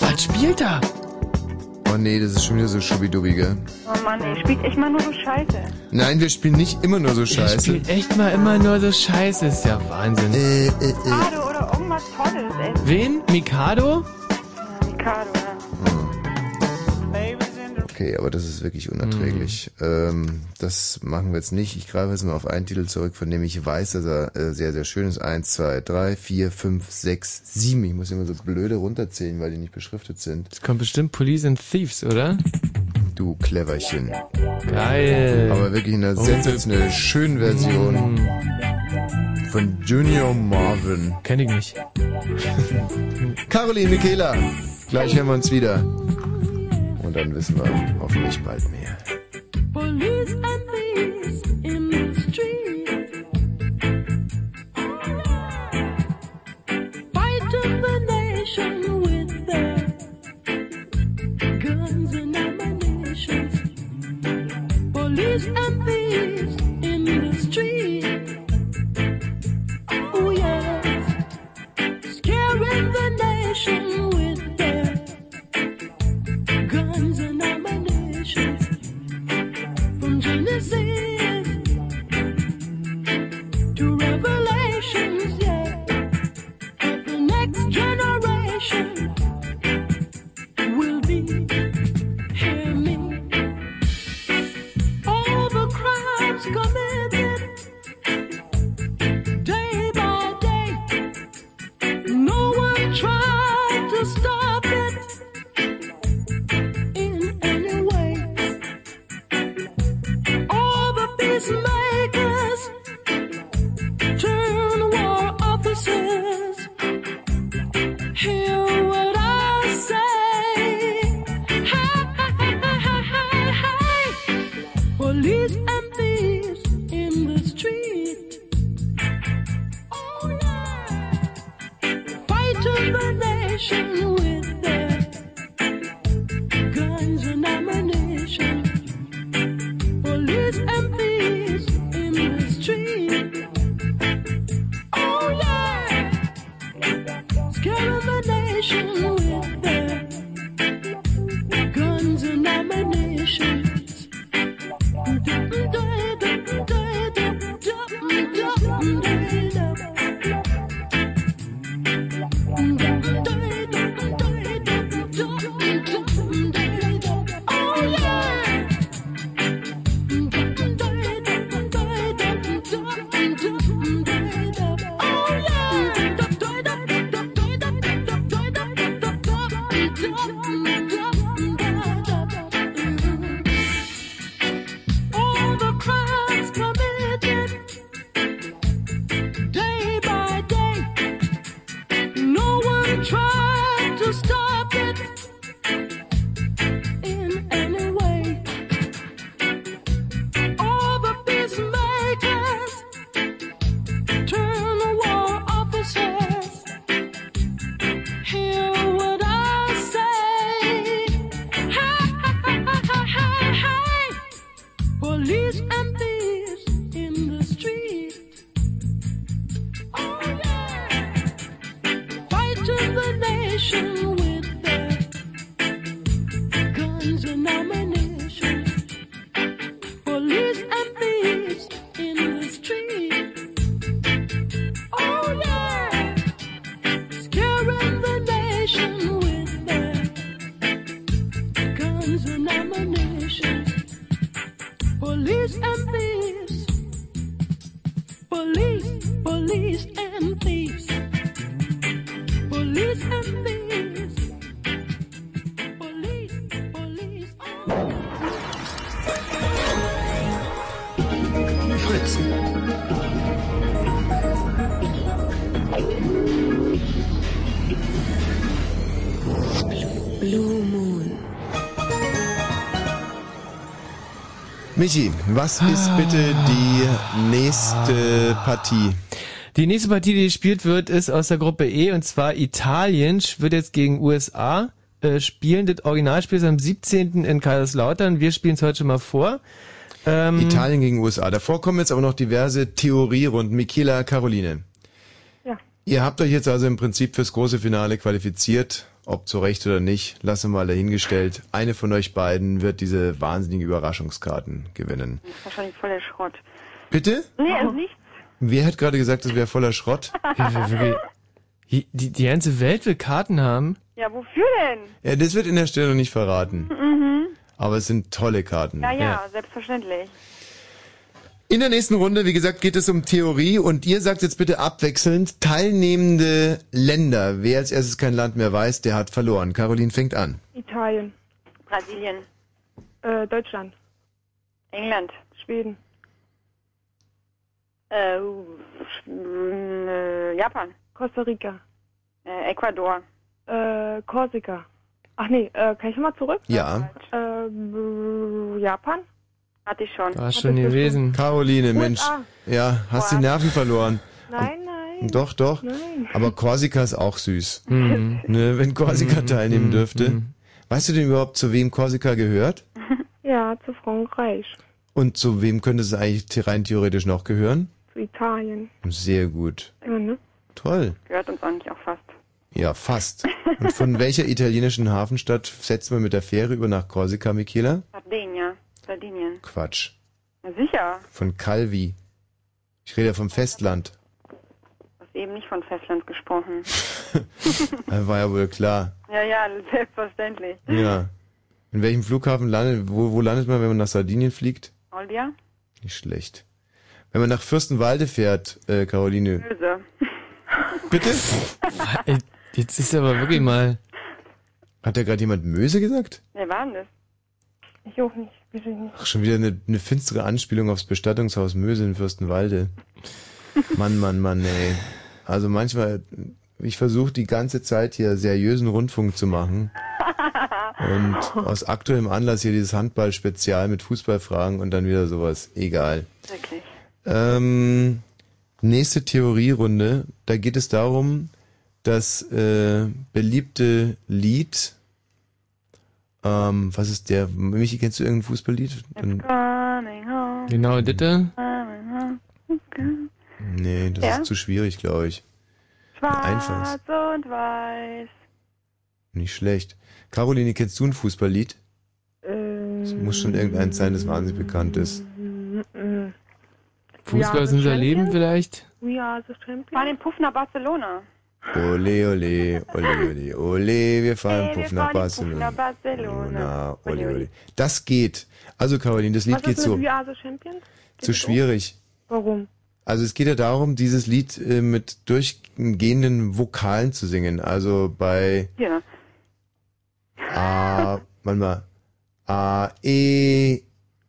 Was spielt er? Oh nee, das ist schon wieder so schubidubi, gell? Oh Mann, ey, spielt echt mal nur so Scheiße. Nein, wir spielen nicht immer nur so Er scheiße. spielt echt mal immer nur so Scheiße. Ist ja Wahnsinn. Äh, äh, äh. Mikado oder irgendwas Tolles, ey. Wen? Mikado? Mikado, ja. Okay, aber das ist wirklich unerträglich. Ähm, das machen wir jetzt nicht. Ich greife jetzt mal auf einen Titel zurück, von dem ich weiß, dass er äh, sehr, sehr schön ist. Eins, zwei, drei, vier, fünf, sechs, sieben. Ich muss immer so blöde runterzählen, weil die nicht beschriftet sind. Es kommt bestimmt Police and Thieves, oder? Du Cleverchen. Geil. Aber wirklich in einer sensationell schönen Version von Junior Marvin. Kenn ich nicht. Caroline, Michaela. Gleich hören wir uns wieder. Und dann wissen wir hoffentlich bald mehr. Police and thieves in Michi, was ist bitte die nächste Partie? Die nächste Partie, die gespielt wird, ist aus der Gruppe E und zwar Italien wird jetzt gegen USA äh, spielen. Das Originalspiel ist am 17. in Kaiserslautern. Wir spielen es heute schon mal vor. Ähm, Italien gegen USA. Davor kommen jetzt aber noch diverse Theorierunden. Michaela, Caroline. Ja. Ihr habt euch jetzt also im Prinzip fürs große Finale qualifiziert. Ob zu Recht oder nicht, lassen wir mal dahingestellt. Eine von euch beiden wird diese wahnsinnigen Überraschungskarten gewinnen. Das ist wahrscheinlich voll der Schrott. Bitte? Nee, ist nicht. Wer hat gerade gesagt, das wäre voller Schrott? Die, die, die ganze Welt will Karten haben. Ja, wofür denn? Ja, das wird in der Stelle noch nicht verraten. Mhm. Aber es sind tolle Karten. Ja, ja, selbstverständlich. In der nächsten Runde, wie gesagt, geht es um Theorie und ihr sagt jetzt bitte abwechselnd teilnehmende Länder. Wer als erstes kein Land mehr weiß, der hat verloren. Caroline fängt an. Italien. Brasilien. Äh, Deutschland. England. Schweden. Äh, Sch- äh, Japan. Costa Rica. Äh, Ecuador. Äh, Korsika. Ach nee, äh, kann ich nochmal zurück? Ja. Äh, Japan? Hatte ich schon. War schon gewesen. Caroline, Mensch. USA. Ja, hast die Nerven verloren. Nein, nein. Doch, doch. Nein. Aber Korsika ist auch süß. Mhm. Ne, wenn Korsika Mhm, teilnehmen mhm, dürfte. Weißt du denn überhaupt, zu wem Korsika gehört? Ja, zu Frankreich. Und zu wem könnte es eigentlich rein theoretisch noch gehören? Zu Italien. Sehr gut. Ja, ne? Toll. Gehört uns eigentlich auch fast. Ja, fast. Und von welcher italienischen Hafenstadt setzt man mit der Fähre über nach Korsika, Michaela? Sardinia. Sardinien. Quatsch. Na sicher. Von Calvi. Ich rede ja vom Festland. Du hast eben nicht von Festland gesprochen. Das war ja wohl klar. ja, ja, selbstverständlich. Ja. In welchem Flughafen landet, wo, wo landet man, wenn man nach Sardinien fliegt? Oldia? Nicht schlecht. Wenn man nach Fürstenwalde fährt, äh, Caroline. Böse. Bitte? Jetzt ist aber wirklich mal. Hat da gerade jemand Möse gesagt? Wer war denn das? Ich auch nicht. Bitte nicht. Ach, schon wieder eine, eine finstere Anspielung aufs Bestattungshaus Möse in Fürstenwalde. Mann, Mann, Mann, ey. Also manchmal, ich versuche die ganze Zeit hier seriösen Rundfunk zu machen. Und aus aktuellem Anlass hier dieses Handball-Spezial mit Fußballfragen und dann wieder sowas. Egal. Wirklich. Ähm, nächste Theorierunde. Da geht es darum, das äh, beliebte Lied. Ähm, was ist der? Michi, kennst du irgendein Fußballlied? Genau, bitte. Nee, das Ja? ist zu schwierig, glaube ich. Einfaches. Schwarz und weiß. Nicht schlecht. Caroline, kennst du ein Fußballlied? Es muss schon irgendeins sein, das wahnsinnig bekannt ist. Fußball ist unser Leben vielleicht? We are the champions. Fahren den Puff nach Barcelona. Ole, ole, ole, ole, ole, wir fahren Hey, Puff nach den Puff Barcelona. nach Barcelona. Na, ole, ole. Das geht. Also Caroline, das Lied Was geht ist so. mit are the champions? Zu schwierig. Warum? Also es geht ja darum, dieses Lied äh, mit durchgehenden Vokalen zu singen. Also bei Ja. A, warte mal, A, E,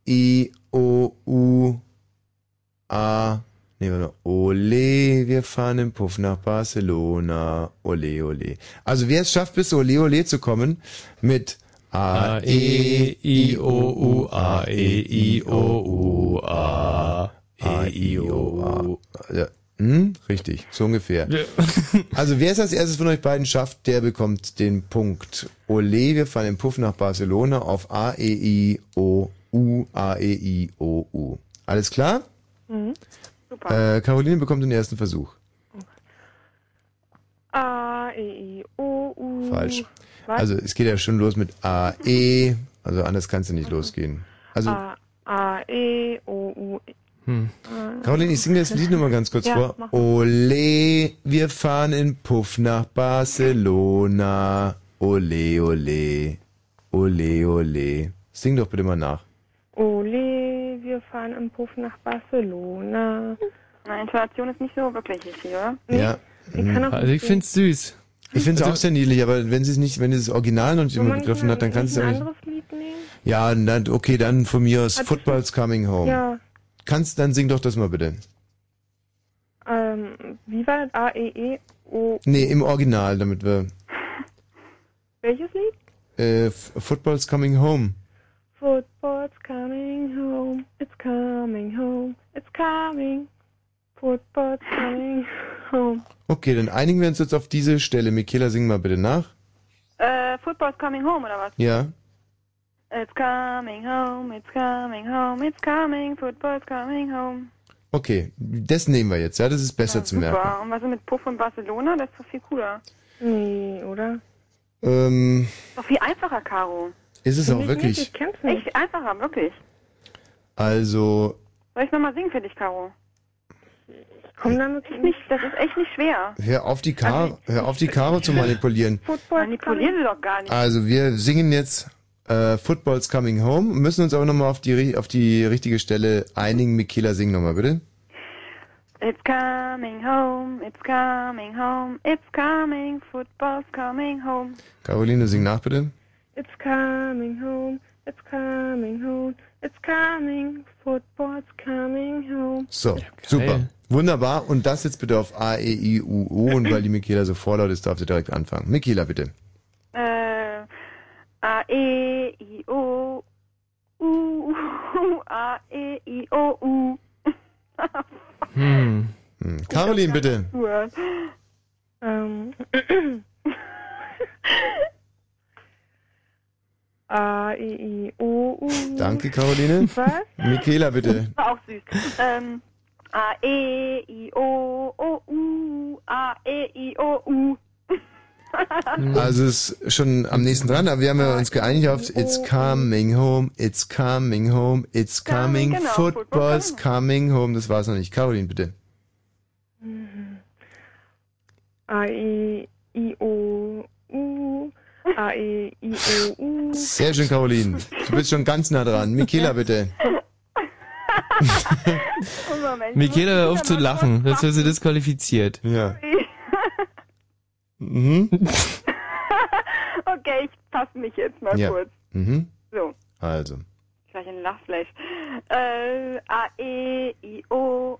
I, O, U, A, nee, warte mal, Ole, wir fahren im Puff nach Barcelona, ole, ole. Also wer es schafft, bis ole, ole zu kommen, mit A, E, I, O, U, A, E, I, O, U, A, E, I, O, A. Ja. Hm? Richtig, so ungefähr. Also wer es als erstes von euch beiden schafft, der bekommt den Punkt. Ole, wir fahren im Puff nach Barcelona auf A, E, I, O, U, A, E, I, O, U. Alles klar? Mhm. Super. Äh, Caroline bekommt den ersten Versuch. A, E, I, O, U. Falsch. Was? Also es geht ja schon los mit A, E, also anders kann es ja nicht losgehen. Also A, A, E, O, U. E. Hm. A. Caroline, ich singe das Lied nochmal ganz kurz Ja, vor. Ole, wir fahren in Puff nach Barcelona. Ole, ole. Ole, ole. Sing doch bitte mal nach. Ole, wir fahren im Puff nach Barcelona. Na, Intonation ist nicht so wirklich richtig, oder? Ja. kann auch Also ich find's süß. Ich finde es Also- auch sehr niedlich, aber wenn sie es nicht, wenn sie das Original noch nicht immer begriffen hat, dann kannst du ein es ja nicht. anderes Lied nehmen? Ja, dann, okay, dann von mir aus Hat- Football's Coming Home. Ja. Kannst, dann sing doch das mal bitte. Ähm, wie war das? A, E, E, O. Nee, im Original, damit wir, Welches Lied? äh, Football's Coming Home. Football's coming home, it's coming home, it's coming. Football's coming home. Okay, dann einigen wir uns jetzt auf diese Stelle. Michaela, sing mal bitte nach. Äh, Football's coming home, oder was? Ja. It's coming home, it's coming home, it's coming, football's coming home. Okay, das nehmen wir jetzt, ja, das ist besser zu merken. Super. Und was ist mit Puff und Barcelona? Das ist doch viel cooler. Nee, oder? Ähm, Doch viel einfacher, Caro. Ist es auch ich wirklich. Nicht, ich kenn's nicht. Echt einfacher, wirklich. Also, Soll ich nochmal singen für dich, Caro? Komm damit Ist nicht, das ist echt nicht schwer. hör auf die Karo, hör auf die Karo zu manipulieren. Manipulieren sie doch gar nicht. Also, wir singen jetzt äh, Football's Coming Home, müssen uns aber nochmal auf die, auf die richtige Stelle einigen. Michaela, sing nochmal bitte. It's coming home, it's coming home, it's coming, football's coming home. Caroline, sing nach bitte. It's coming home, it's coming home, it's coming. Football's coming home. So, super. Wunderbar. Und das jetzt bitte auf A, E, I, U, O. Und weil die Michaela so vorlaut ist, darf sie direkt anfangen. Michaela, bitte. Äh, A, E, I, O, U, U, A, E, I, O, U. Hm. Hm. Caroline, bitte. Ähm. A, E, I, O, U. Danke, Caroline. Was? Michaela, bitte. War auch süß. Ähm, A, E, I, O, O, U, A, E, I, O, U. Also es ist schon am nächsten dran, aber wir haben ja uns geeinigt auf It's coming home, it's coming home, it's coming, genau, football's coming home. Das war's noch nicht. Caroline, bitte. A, E, I, O. A, E, I. Sehr schön, Caroline. Du bist schon ganz nah dran. Michaela, bitte. Michaela, hör auf zu lachen, sonst wird sie disqualifiziert. Ja. Mhm. okay, ich fasse mich jetzt mal Ja. kurz. Mhm. So, Also. gleich ein Lachflash. Äh, A, E, I, O,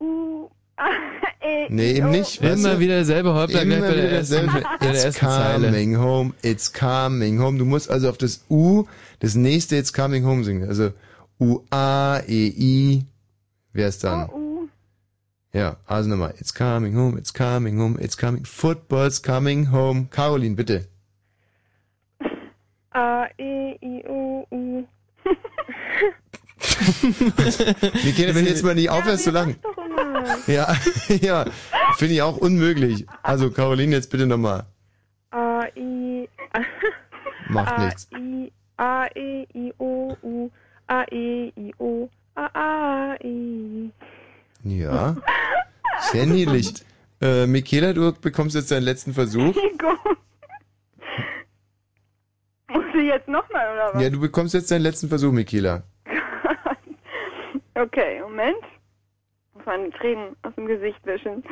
U, Nee, I, eben O, nicht. Weißt Immer du? wieder derselbe Häuptler gleich Immer bei der wieder ersten, dasselbe. bei der It's ersten Zeile. coming home, it's coming home. Du musst also auf das U, das nächste It's coming home singen. Also U, A, E, I. Wer ist dann? U. Ja, also nochmal. It's coming home, it's coming home, it's coming. Football's coming home. Caroline, bitte. A, E, I, O, U. Michaela, wenn du jetzt mal nicht aufhörst zu lachen. Doch immer. Ja, ja. Finde ich auch unmöglich. Also, Caroline, jetzt bitte nochmal. A, I, Macht A, nichts. I, A, E, I, O, U. A, E, I, O. A, A, I. Ja. Sehr niedlich. Äh, Michaela, du bekommst jetzt deinen letzten Versuch. Muss ich jetzt nochmal, oder was? Ja, du bekommst jetzt deinen letzten Versuch, Michaela. Okay, Moment. Muss man die Tränen aus dem Gesicht wischen.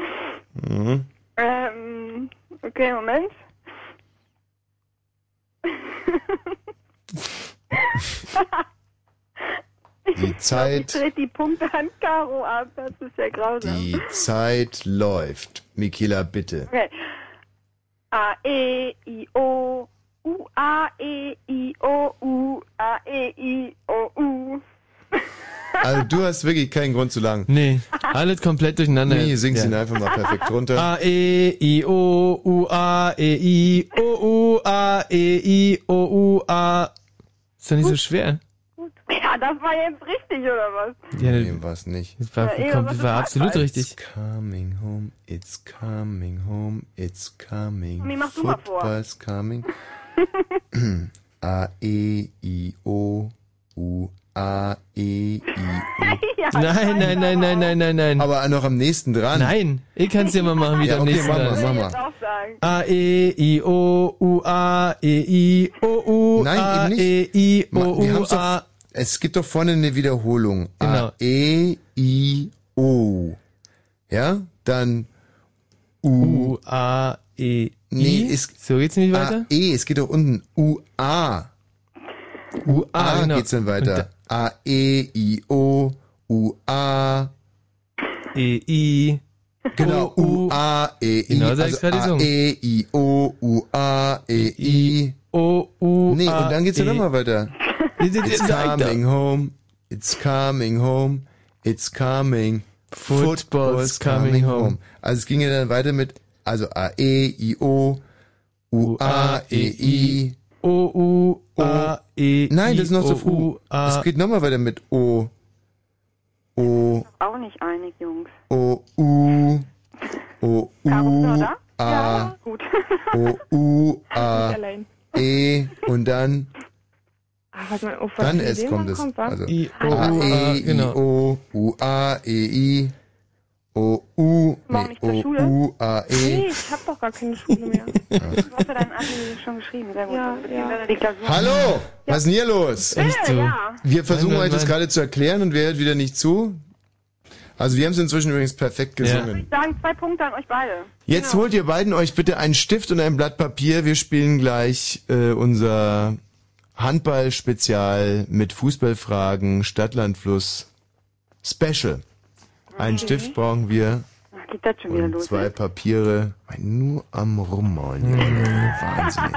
Mhm. Ähm, okay, Moment. Die Zeit, Ich dreht die Punkte an Karo ab, das ist ja grausam. die Zeit läuft. Michaela, bitte. Okay. A, E, I, O, U, A, E, I, O, U, A, E, I, O, U. Also, du hast wirklich keinen Grund zu lang. Nee, alles komplett durcheinander. Nee, sing's Ja. ihn einfach mal perfekt runter. A, E, I, O, U, A, E, I, O, U, A, E, I, O, U, A. Ist doch nicht so schwer. Ja, das war jetzt richtig, oder was? Ja, nee, war's nicht. Das war, Ja, eh, kom- was das war absolut falsch? richtig. Coming home, it's coming home, it's coming. Nee, mach du mal vor. Football's coming. A, E, I, O, U, A, E, I, O. Ja, Nein, nein, nein, nein, nein, nein, nein. Aber noch am nächsten dran. Nein, ich kann's dir mal machen, wie Ja, am okay, nächsten mach mal, dran ist. mach mal. A, E, I, O, U, A, E, I, O, U, Nein, A, eben nicht. E, I, O, wir U, haben's doch, A. es gibt doch vorne eine Wiederholung. Genau. A, E, I, O. Ja? Dann U. U, A, E, Nee, I. ist- so geht's nicht A, weiter? E, es geht doch unten. U, A. U, A, A genau. geht's dann Und weiter. A, E, I, O, U, A. E, I. Genau, U. A, E, I. Genau, also A. E, I, O, U, A, E, I. O, U, Nee, A, und dann geht's ja E. nochmal weiter. It's coming home. It's coming home. It's coming. Football's coming home. Also es ging ja dann weiter mit, also A, E, I, O, U, A, E, I. O, U, A, E, Nein, das ist noch so O, früh. U, A. Es geht nochmal weiter mit O. O, Auch nicht einig, Jungs. O, U. O, U? A. Gut. O, U, A. E und dann, Ah, dann S kommt es. Also I, O, A, U, A, E, I. O, U, A, E, I. O, U, Morgen nee, nicht zur Schule? U, A, Nee, E. ich hab doch gar keine Schule mehr. Du hast ja deinen Abi schon geschrieben, sehr gut. Ja, ja. die Klausur. Hallo, was ist denn hier los? Echt so. Ja. Wir versuchen Nein, nein, euch das gerade zu erklären und wer hört wieder nicht zu? Also wir haben es inzwischen übrigens perfekt Ja. gesungen. Ich sagen zwei Punkte an euch beide. Jetzt holt ihr beiden euch bitte einen Stift und ein Blatt Papier. Wir spielen gleich äh, unser Handball-Spezial mit Fußballfragen, Stadtlandfluss Special. Einen Stift brauchen wir Ach, geht das schon wieder und los? zwei ne? Papiere. Nur am Rummaulen. Leute. Wahnsinn.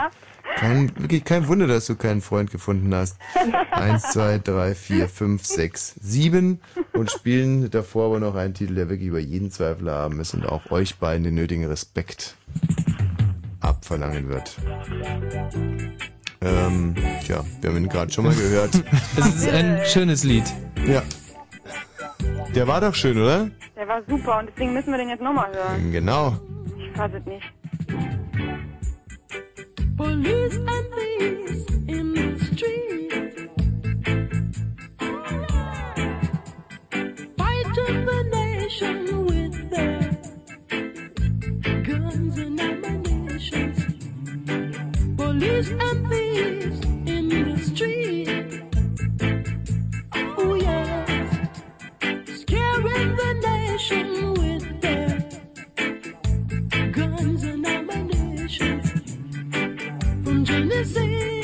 Kein, wirklich kein Wunder, dass du keinen Freund gefunden hast. Eins, zwei, drei, vier, fünf, sechs, sieben und spielen davor aber noch einen Titel, der wirklich über jeden Zweifel haben ist und auch euch beiden den nötigen Respekt abverlangen wird. Ähm, tja, wir haben ihn gerade schon mal gehört. Es ist ein schönes Lied. Ja. Der war doch schön, oder? Der war super und deswegen müssen wir den jetzt nochmal hören. Genau. Ich fasse es nicht. Police and thieves in the street. Fighting the nation with their guns and ammunition. Police and thieves from Genesis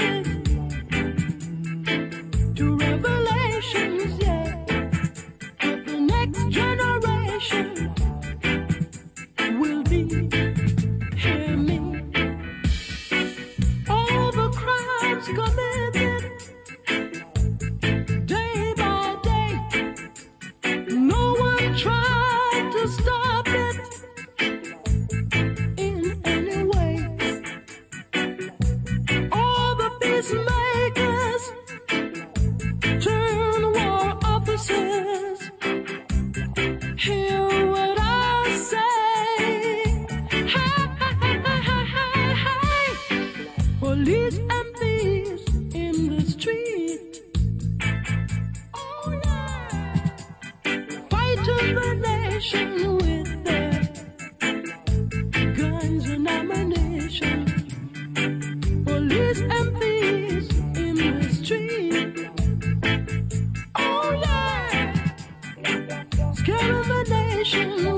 Scared of the nation.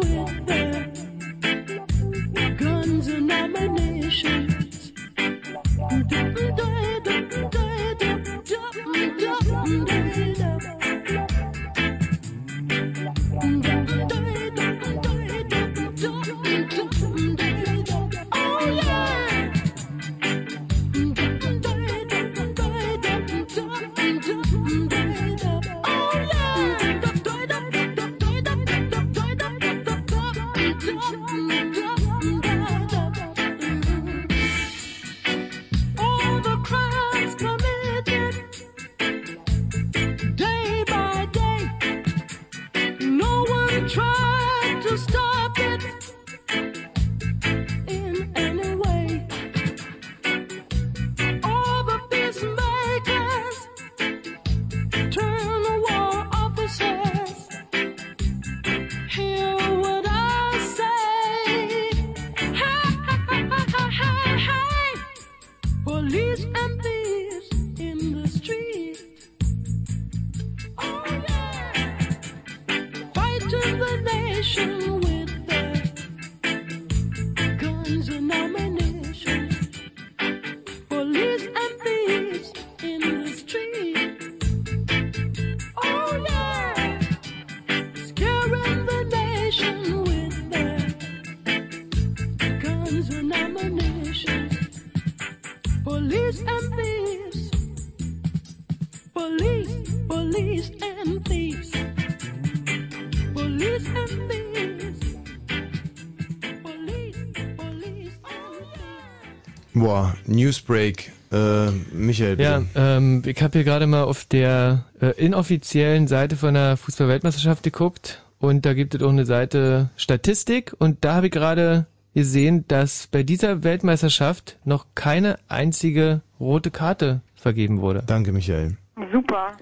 Newsbreak. Äh, Michael, bitte. Ja, ähm, ich habe hier gerade mal auf der äh, inoffiziellen Seite von der Fußball-Weltmeisterschaft geguckt und da gibt es auch eine Seite Statistik und da habe ich gerade gesehen, dass bei dieser Weltmeisterschaft noch keine einzige rote Karte vergeben wurde. Danke, Michael. Super.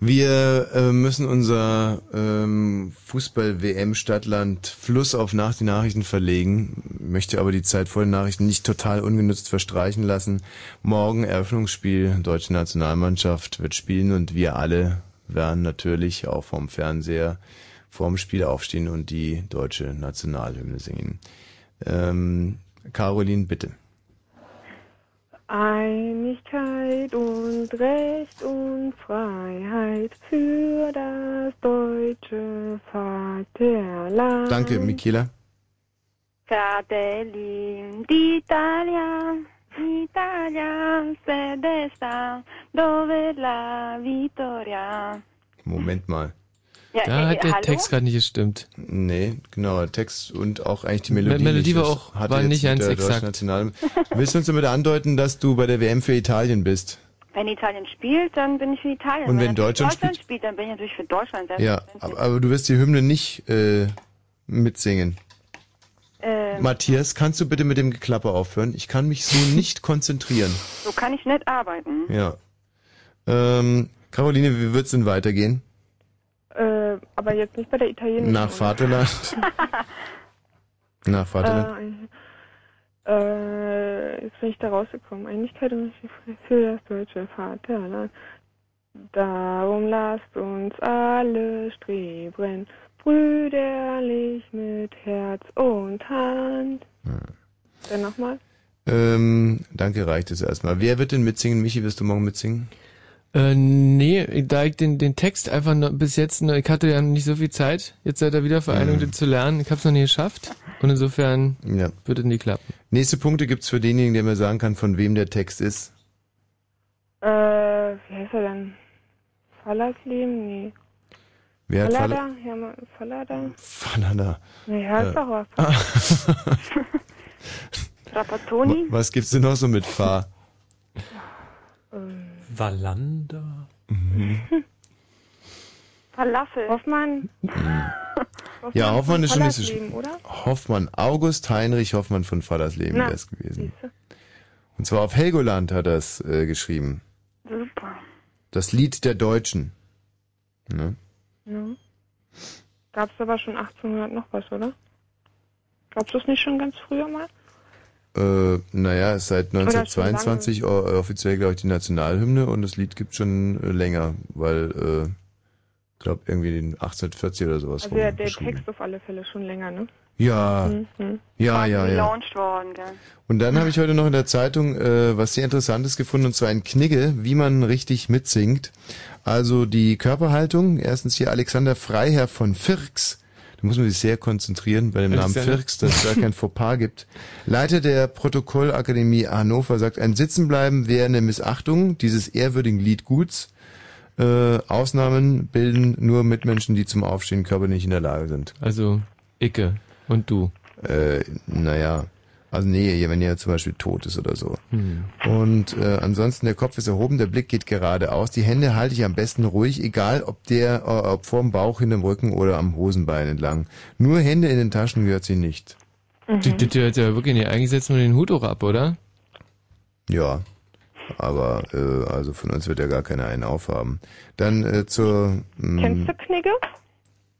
Wir äh, müssen unser ähm, Fußball-WM-Stadtland Fluss auf nach die Nachrichten verlegen, möchte aber die Zeit vor den Nachrichten nicht total ungenutzt verstreichen lassen. Morgen Eröffnungsspiel, deutsche Nationalmannschaft wird spielen und wir alle werden natürlich auch vom Fernseher vorm Spiel aufstehen und die deutsche Nationalhymne singen. Ähm, Caroline, bitte. Einigkeit und Recht und Freiheit für das deutsche Vaterland. Danke, Michaela. Fratelli d'Italia, Italia se desta dove la vittoria. Moment mal. Ja, Da äh, hat der hallo? Text gerade nicht gestimmt. Nee, genau, der Text und auch eigentlich die Me- Melodie. Melodie nicht. war auch- hatte war nicht ganz der exakt. National Willst du uns damit andeuten, dass du bei der WM für Italien bist? Wenn Italien spielt, dann bin ich für Italien. Und wenn natürlich Deutschland Deutschland spielt, dann bin ich natürlich für Deutschland. Ja, aber, aber du wirst die Hymne nicht äh, mitsingen. Ähm, Matthias, kannst du bitte mit dem Geklapper aufhören? Ich kann mich so nicht konzentrieren. so kann ich nicht arbeiten. Ja. Ähm, Caroline, wie wird's denn weitergehen? Äh, aber jetzt nicht bei der italienischen. Nach? Vaterland? Nach Vaterland? Äh, äh, jetzt bin ich da rausgekommen. Einigkeit und für das deutsche Vaterland. Darum lasst uns alle streben, brüderlich mit Herz und Hand. Dann nochmal. Ähm, danke, reicht es erstmal. Wer wird denn mitsingen? Michi, wirst du morgen mitsingen? Äh, nee, da ich den, den Text einfach noch bis jetzt, noch, ich hatte ja nicht so viel Zeit, jetzt seit der Wiedervereinigung Mhm. den zu lernen. Ich habe es noch nie geschafft und insofern Ja. wird es nie klappen. Nächste Punkte gibt's für denjenigen, der mir sagen kann, von wem der Text ist. Äh, wie heißt er denn? Fallersleben? Nee. Wer hat Fallada? Falle? Hermann Fallada? Fallada. Naja, ist Äh, doch was. Trapattoni? Was gibt's denn noch so mit Fa? Wallander. Mhm. Falafel. Hoffmann? Ja, Hoffmann ist schon nicht so schlimm. oder? Hoffmann, August Heinrich Hoffmann von Fallersleben wäre es gewesen. Und zwar auf Helgoland hat er es äh, geschrieben. Super. Das Lied der Deutschen. Ne? Ja. Gab's aber schon 1800 noch was, oder? Gab's das nicht schon ganz früher mal? Äh, naja, ist seit Oder schon 1922 o- offiziell, glaube ich, die Nationalhymne und das Lied gibt schon äh, länger, weil, äh, ich glaube, irgendwie den 1840 oder sowas Also der, der. Text auf alle Fälle schon länger, ne? Ja, Mhm. ja, ja, ja. Worden, gell? Und dann habe ich heute noch in der Zeitung äh, was sehr Interessantes gefunden, und zwar ein Knigge, wie man richtig mitsingt. Also die Körperhaltung, erstens hier Alexander Freiherr von Firks. Da muss man sich sehr konzentrieren bei dem Namen. Firks, dass es da kein Fauxpas gibt. Leiter der Protokollakademie Hannover sagt, ein Sitzenbleiben wäre eine Missachtung dieses ehrwürdigen Liedguts. Äh, Ausnahmen bilden nur Mitmenschen, die zum Aufstehen körperlich nicht in der Lage sind. Also Icke und du. Äh, naja, also nee, wenn er zum Beispiel tot ist oder so. Hm. Und äh, ansonsten der Kopf ist erhoben, der Blick geht geradeaus. Die Hände halte ich am besten ruhig, egal ob der, äh, ob vorm Bauch, hinterm Rücken oder am Hosenbein entlang. Nur Hände in den Taschen gehört sie nicht. Das, das hört ja wirklich nicht. Eigentlich setzen wir den Hut auch ab, oder? Ja, aber äh, also von uns wird ja gar keiner einen aufhaben. Dann äh, zur... Mh, Kennst du Knigge?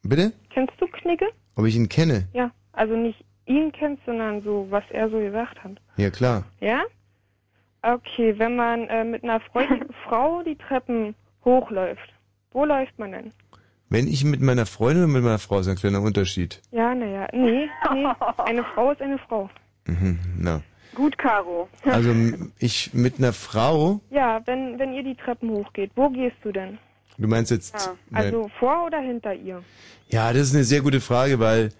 Bitte? Kennst du Knigge? Ob ich ihn kenne? Ja, also nicht ihn kennst, sondern so, was er so gesagt hat. Ja, klar. Ja? Okay, wenn man äh, mit einer Freu Frau die Treppen hochläuft, wo läuft man denn? Wenn ich mit meiner Freundin oder mit meiner Frau, ist ein kleiner Unterschied. Ja, naja, nee, nee, eine Frau ist eine Frau. Mhm, na. Gut, Caro. Also m- ich mit einer Frau, Ja, wenn, wenn ihr die Treppen hochgeht, wo gehst du denn? du meinst jetzt... Ja, also vor oder hinter ihr? Ja, das ist eine sehr gute Frage, weil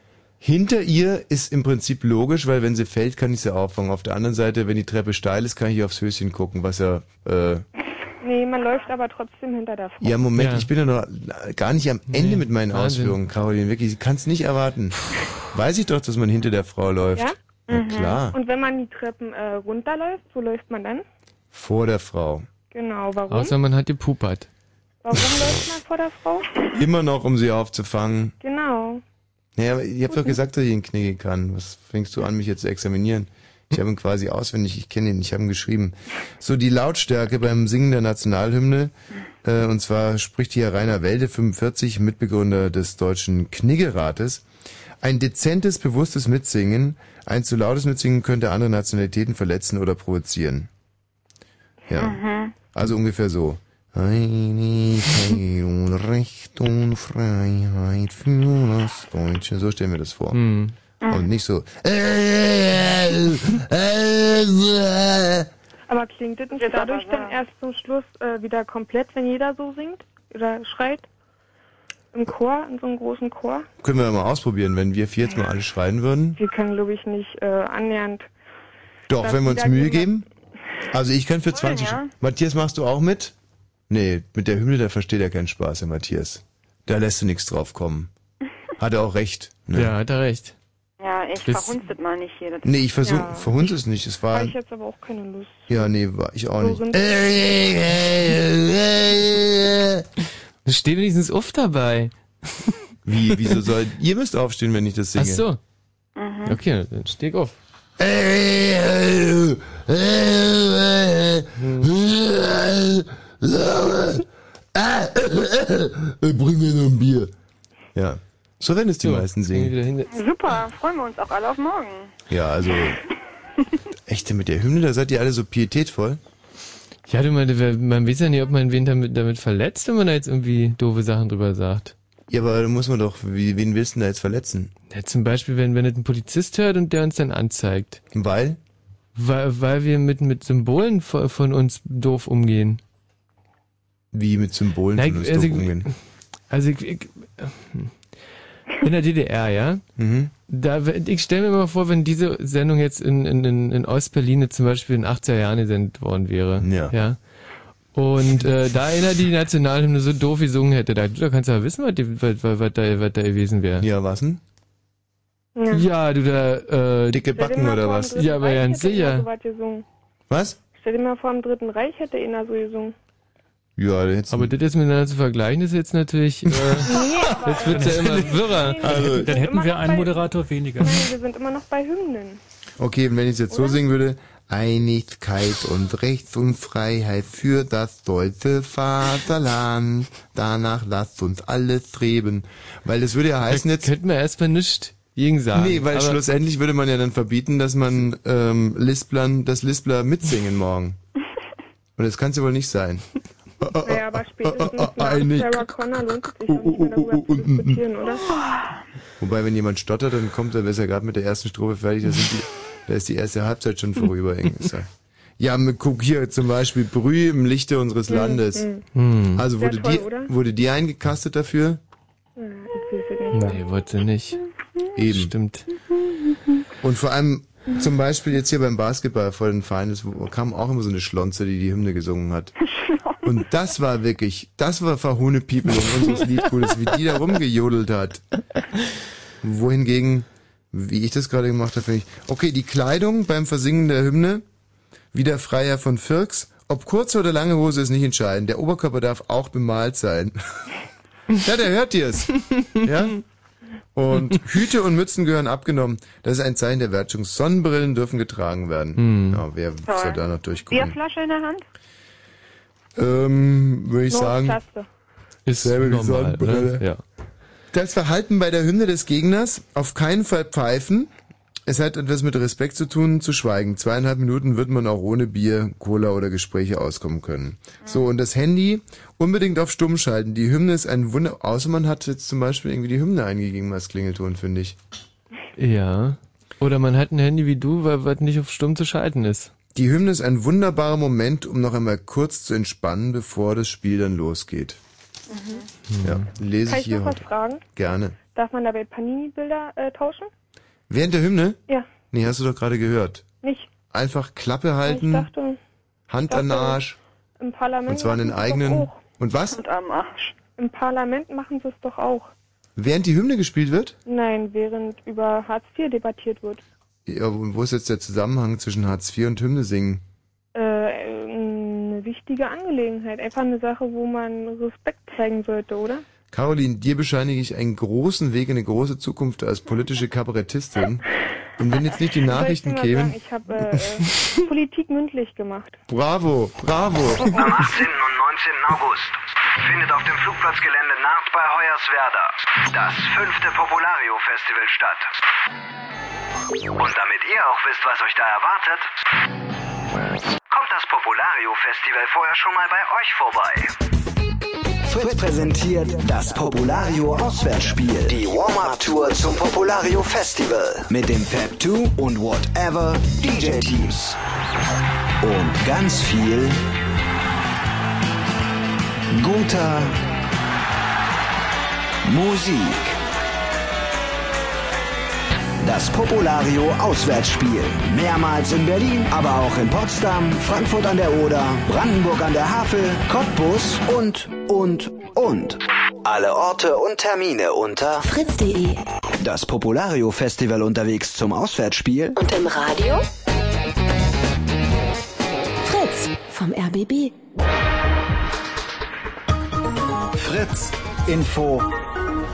Hinter ihr ist im Prinzip logisch, weil wenn sie fällt, kann ich sie auffangen. Auf der anderen Seite, wenn die Treppe steil ist, kann ich aufs Höschen gucken, was ja, äh, Nee, man läuft aber trotzdem hinter der Frau. ja, Moment, Ja. ich bin ja noch gar nicht am Ende Nee, mit meinen Wahnsinn. Ausführungen, Caroline, wirklich, sie kann es nicht erwarten. Weiß ich doch, dass man hinter der Frau läuft. Ja? Na klar, Und wenn man die Treppen äh, runterläuft, wo läuft man dann? vor der Frau. Genau, warum? Außer man hat gepupert. Warum läuft man vor der Frau? Immer noch, um sie aufzufangen. Genau. Naja, ich habe doch gesagt, dass ich ihn knicken kann. Was fängst du an, mich jetzt zu examinieren? Ich habe ihn quasi auswendig, ich kenne ihn, ich habe ihn geschrieben. So, die Lautstärke beim Singen der Nationalhymne, äh, und zwar spricht hier Rainer Welde, 45, Mitbegründer des deutschen Kniggerates. Ein dezentes, bewusstes Mitsingen, ein zu lautes Mitsingen könnte andere Nationalitäten verletzen oder provozieren. Ja, also ungefähr so. Einigkeit und Recht und Freiheit für das Deutsche. So stellen wir das vor. Hm. Und nicht so. Aber klingt das nicht dadurch dann erst zum Schluss äh, wieder komplett, wenn jeder so singt oder schreit? Im Chor, in so einem großen Chor? Können wir mal ausprobieren, wenn wir vier jetzt mal alle schreien würden? Wir können, glaube ich, nicht äh, annähernd. Doch, wenn wir uns Mühe geben geben. Also ich kann für 20. ja. Matthias, machst du auch mit? Nee, mit der Hymne, da versteht er keinen Spaß, der Matthias. Da lässt du nichts drauf kommen. Hat er auch recht. Ne? Ja, hat er recht. Ja, ich Das- verhunstet mal nicht hier. Das Nee, ich versuche, Ja. verhunz es nicht. Es war, Habe ich jetzt aber auch keine Lust. ja, nee, war ich auch nicht. sind- Steh wenigstens auf dabei. Wie, wieso soll, ihr müsst aufstehen, wenn ich das singe. Ach so. Mhm. Okay, dann steh auf. Bring mir noch ein Bier. Ja. So werden es die meisten singen. Super, freuen wir uns auch alle auf morgen. Ja, also. Echt, mit der Hymne, da seid ihr alle so pietätvoll. Ja, du meinst, man weiß ja nicht, ob man wen damit, damit verletzt, wenn man da jetzt irgendwie doofe Sachen drüber sagt. Ja, aber da muss man doch, wie, wen willst du denn da jetzt verletzen? Ja, zum Beispiel, wenn, wenn es ein Polizist hört und der uns dann anzeigt. Weil? Weil, weil wir mit, mit Symbolen von uns doof umgehen. Wie mit Symbolen Nein, von uns also, umgehen? Also, ich, ich, in der DDR, ja? Mhm. Da, ich stelle mir mal vor, wenn diese Sendung jetzt in, in, in in Ostberlin zum Beispiel in 80er Jahren gesendet worden wäre. Ja. ja? Und äh, da einer die Nationalhymne so doof gesungen hätte, da, da kannst du ja wissen, was, die, was, was, was, da, was da gewesen wäre. Ja, was denn? Ja. Ja, du da, äh, Dicke vor, im Dritten Ja, aber Reich ganz sicher. So was. Was? Stell dir mal vor, im Dritten Reich hätte einer so gesungen. Ja, jetzt. Aber das jetzt miteinander zu vergleichen, ist jetzt natürlich, äh, jetzt wird's ja immer wirrer. Also, Dann hätten wir einen Moderator weniger. Nein, wir sind immer noch bei Hymnen. Okay, und wenn ich es jetzt so singen würde, Einigkeit und Recht und Freiheit für das deutsche Vaterland. Danach lasst uns alles streben. Weil das würde ja heißen jetzt. Könnten wir erstmal nicht gegen sagen. Nee, weil aber- schlussendlich würde man ja dann verbieten, dass man ähm, Lisplern, das Lispler mitsingen morgen. Und das kann es ja wohl nicht sein. Naja, aber spätestens nach einig. Sarah Connor lohnt es sich auch nicht mehr darüber zu diskutieren, oder? Wobei, wenn jemand stottert, dann kommt er, ist er gerade mit der ersten Strophe fertig, da, sind die, da ist die erste Halbzeit schon vorüber. Ja, mit- guck hier zum Beispiel Brühe im Lichte unseres Hm, Landes. hm. Also wurde toll, die, oder? wurde die eingekastet dafür? Ja. Nee, wollte nicht. Eben. Stimmt. Und vor allem zum Beispiel jetzt hier beim Basketball vor den es kam auch immer so eine Schlonze, die die Hymne gesungen hat. Und das war wirklich, das war Verhunepiepelung unseres Liedgutes, wie die da rumgejodelt hat. Wohingegen, wie ich das gerade gemacht habe, finde ich, okay, die Kleidung beim Versingen der Hymne, wieder Freier von Firks, ob kurze oder lange Hose ist nicht entscheidend. Der Oberkörper darf auch bemalt sein. ja, der hört dir's. Ja? Und Hüte und Mützen gehören abgenommen. Das ist ein Zeichen der Wertschätzung. Sonnenbrillen dürfen getragen werden. Hm. Ja, wer soll da noch durchgucken? Bierflasche in der Hand? Ähm, würde ich sagen. Ist selbe wie normal, Sonnenbrille. ne? Ja. Das Verhalten bei der Hymne des Gegners, auf keinen Fall pfeifen. Es hat etwas mit Respekt zu tun, zu schweigen. Zweieinhalb Minuten wird man auch ohne Bier, Cola oder Gespräche auskommen können. So, und das Handy unbedingt auf stumm schalten. Die Hymne ist ein Wunder, außer man hat jetzt zum Beispiel irgendwie die Hymne eingegeben als Klingelton, finde ich. Ja. Oder man hat ein Handy wie du, weil was nicht auf stumm zu schalten ist. Die Hymne ist ein wunderbarer Moment, um noch einmal kurz zu entspannen, bevor das Spiel dann losgeht. Ja, lese Kann ich ich hier noch was fragen? Gerne. Darf man dabei Panini-Bilder äh, tauschen? Während der Hymne? Ja, Nee, hast du doch gerade gehört. nicht. Einfach Klappe Ich halten, dachte, Hand an den Arsch. im Parlament Und zwar an den machen eigenen. Auch. Und was? am Arsch. Im Parlament machen sie es doch auch. Während die Hymne gespielt wird? Nein, während über Hartz IV debattiert wird. Ja, und wo ist jetzt der Zusammenhang zwischen Hartz IV und Hymne singen? Äh, eine wichtige Angelegenheit. Einfach eine Sache, wo man Respekt zeigen sollte, oder? Caroline, dir bescheinige ich einen großen Weg, eine große Zukunft als politische Kabarettistin. Und wenn jetzt nicht die Nachrichten ich kämen, sagen, Ich habe äh, äh, Politik mündlich gemacht. bravo, bravo. Am 18. und 19. August findet auf dem Flugplatzgelände Naht bei Hoyerswerda das fünfte Populario-Festival statt. Und damit ihr auch wisst, was euch da erwartet, kommt das Populario-Festival vorher schon mal bei euch vorbei. Fritz präsentiert das Populario Auswärtsspiel. Die Warm-Up-Tour zum Populario Festival. Mit dem Fab 2 und Whatever DJ-Teams. Und ganz viel guter Musik. Das Populario Auswärtsspiel. Mehrmals in Berlin, aber auch in Potsdam, Frankfurt an der Oder, Brandenburg an der Havel, Cottbus und, und, und. Alle Orte und Termine unter fritz.de. Das Populario Festival unterwegs zum Auswärtsspiel. Und im Radio? Fritz vom RBB. Fritz Info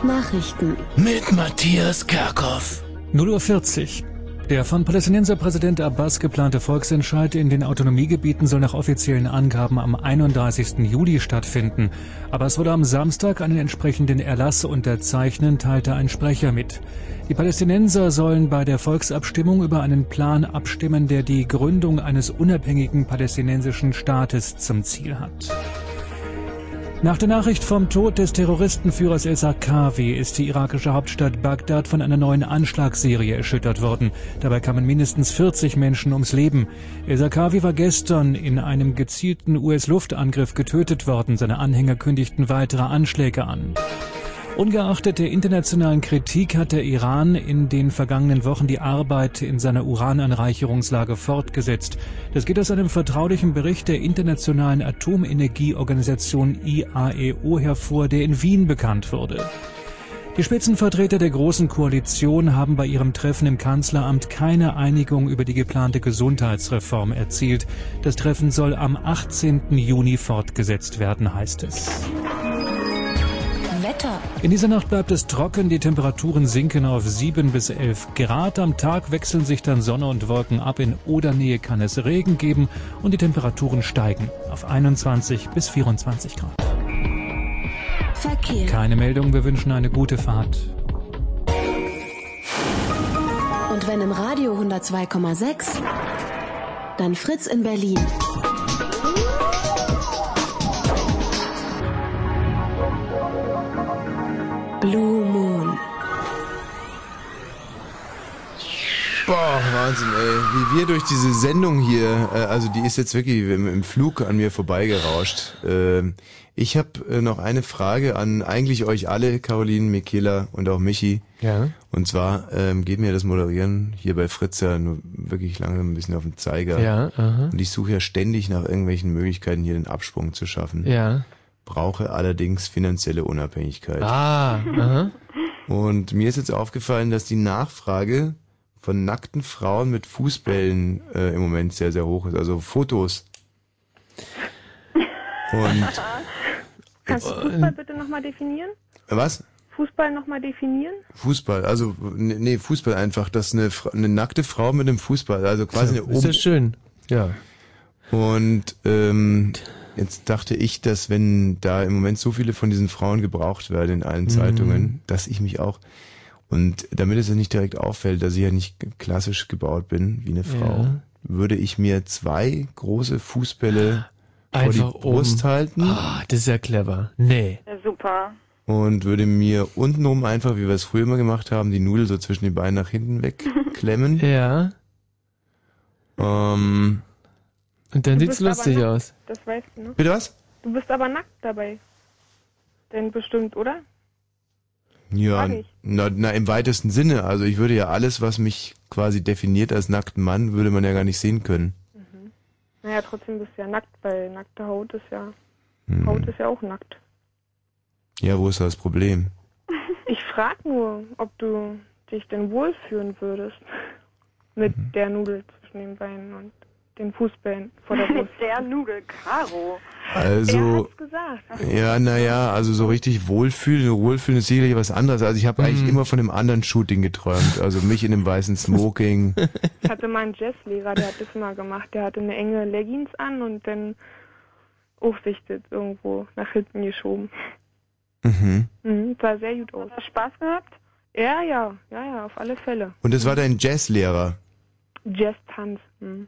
Nachrichten. Mit Matthias Kerkhoff. 0.40 Uhr. Der von Palästinenserpräsident Abbas geplante Volksentscheid in den Autonomiegebieten soll nach offiziellen Angaben am 31. Juli stattfinden. Abbas wurde am Samstag einen entsprechenden Erlass unterzeichnen, teilte ein Sprecher mit. Die Palästinenser sollen bei der Volksabstimmung über einen Plan abstimmen, der die Gründung eines unabhängigen palästinensischen Staates zum Ziel hat. Nach der Nachricht vom Tod des Terroristenführers El Zarqawi ist die irakische Hauptstadt Bagdad von einer neuen Anschlagsserie erschüttert worden. Dabei kamen mindestens 40 Menschen ums Leben. El Zarqawi war gestern in einem gezielten US-Luftangriff getötet worden. Seine Anhänger kündigten weitere Anschläge an. Ungeachtet der internationalen Kritik hat der Iran in den vergangenen Wochen die Arbeit in seiner Urananreicherungslage fortgesetzt. Das geht aus einem vertraulichen Bericht der Internationalen Atomenergieorganisation IAEO hervor, der in Wien bekannt wurde. Die Spitzenvertreter der Großen Koalition haben bei ihrem Treffen im Kanzleramt keine Einigung über die geplante Gesundheitsreform erzielt. Das Treffen soll am 18. Juni fortgesetzt werden, heißt es. Wetter. In dieser Nacht bleibt es trocken, die Temperaturen sinken auf 7 bis 11 Grad. Am Tag wechseln sich dann Sonne und Wolken ab. In Odernähe kann es Regen geben und die Temperaturen steigen auf 21 bis 24 Grad. Verkehr. Keine Meldung, wir wünschen eine gute Fahrt. Und wenn im Radio 102,6, dann Fritz in Berlin. Blue Moon. Boah, Wahnsinn, ey. Wie wir durch diese Sendung hier, äh, also die ist jetzt wirklich im, im Flug an mir vorbeigerauscht. Ähm, ich habe äh, noch eine Frage an eigentlich euch alle, Caroline, Michaela und auch Michi. Ja. Und zwar ähm, geht mir das Moderieren hier bei Fritz ja nur wirklich langsam ein bisschen auf den Zeiger. Ja, aha. Und ich suche ja ständig nach irgendwelchen Möglichkeiten, hier den Absprung zu schaffen. Ja. Brauche allerdings finanzielle Unabhängigkeit. Ah, aha. Und mir ist jetzt aufgefallen, dass die Nachfrage von nackten Frauen mit Fußbällen äh, im Moment sehr, sehr hoch ist. Also Fotos. Und Kannst du Fußball bitte nochmal definieren? äh, was? Fußball nochmal definieren? Fußball, also nee, Fußball einfach, dass eine, Fra- eine nackte Frau mit einem Fußball, also quasi eine Ist ja schön. Ja. Und ähm, jetzt dachte ich, dass wenn da im Moment so viele von diesen Frauen gebraucht werden in allen Mhm. Zeitungen, dass ich mich auch und damit es ja nicht direkt auffällt, dass ich ja nicht klassisch gebaut bin wie eine Frau, Ja. würde ich mir zwei große Fußbälle vor die Einfach Brust oben. halten Ah, das ist ja clever. Nee. Ja, super. und würde mir untenrum einfach, wie wir es früher immer gemacht haben, die Nudel so zwischen die Beine nach hinten wegklemmen. Ja. Ähm, Und dann Du sieht's bist aber lustig nackt, aus. Das weißt du, ne? Bitte was? Du bist aber nackt dabei. Denn bestimmt, oder? Ja, na, na, im weitesten Sinne. Also ich würde ja alles, was mich quasi definiert als nackten Mann, würde man ja gar nicht sehen können. Naja, trotzdem bist du ja nackt, weil nackte Haut ist ja, Hm. Haut ist ja auch nackt. Ja, wo ist das Problem? Ich frag nur, ob du dich denn wohlfühlen würdest mit Mhm. der Nudel zwischen den Beinen und den Fußballen vor der Brust. Mit der Nudel, Caro. Also, ja, naja, also so richtig wohlfühlen, wohlfühlen ist sicherlich was anderes. Also ich habe Mhm. eigentlich immer von einem anderen Shooting geträumt. Also mich in einem weißen Smoking. Ich hatte mal einen Jazzlehrer, der hat das mal gemacht. Der hatte eine enge Leggings an und dann aufsichtet irgendwo nach hinten geschoben. Mhm. Mhm, sah sehr gut aus. Hat Spaß gehabt? Ja, ja, ja, ja, auf alle Fälle. Und das war dein Jazzlehrer. Jazz-Tanz. Mhm.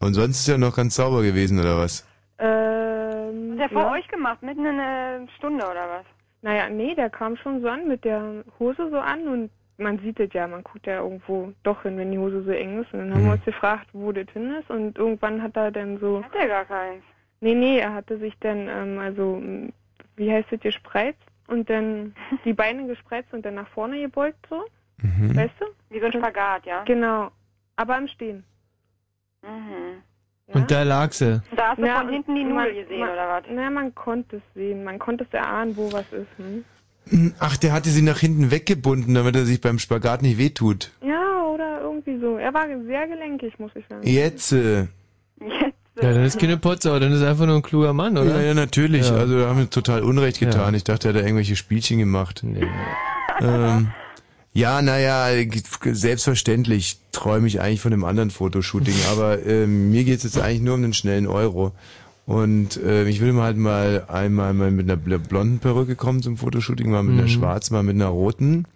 Und sonst ist er noch ganz sauber gewesen, oder was? Ähm, Hat der vor ja. euch gemacht, mitten in einer Stunde oder was? Naja, nee, der kam schon so an mit der Hose so an und man sieht es ja, man guckt ja irgendwo doch hin, wenn die Hose so eng ist. Und dann haben wir uns gefragt, wo das hin ist und irgendwann hat er dann so... Hat der gar keins? Nee, nee, er hatte sich dann, ähm, also, wie heißt das, gespreizt und dann die Beine gespreizt und dann nach vorne gebeugt so, Mhm. weißt du? Wie so ein Spagat, ja? Genau, aber im Stehen. Mhm. Und da lag sie. Da hast du Ja, von hinten die Nudel gesehen, man, oder was? Na, man konnte es sehen, man konnte es erahnen, wo was ist. Hm? Ach, der hatte sie nach hinten weggebunden, damit er sich beim Spagat nicht wehtut. Ja, oder irgendwie so. Er war sehr gelenkig, muss ich sagen. Jetzt. Äh, Ja, dann ist keine Potsau, dann ist er einfach nur ein kluger Mann, oder? Ja, ja, natürlich. Ja. Also da haben wir total Unrecht getan. Ja. Ich dachte, er hat da irgendwelche Spielchen gemacht. Ähm, ja, naja, selbstverständlich träume ich eigentlich von einem anderen Fotoshooting, aber ähm, mir geht's jetzt eigentlich nur um den schnellen Euro. Und äh, ich will mal halt mal einmal mal mit einer bl- blonden Perücke kommen zum Fotoshooting, mal mit einer Mhm. schwarzen, mal mit einer roten.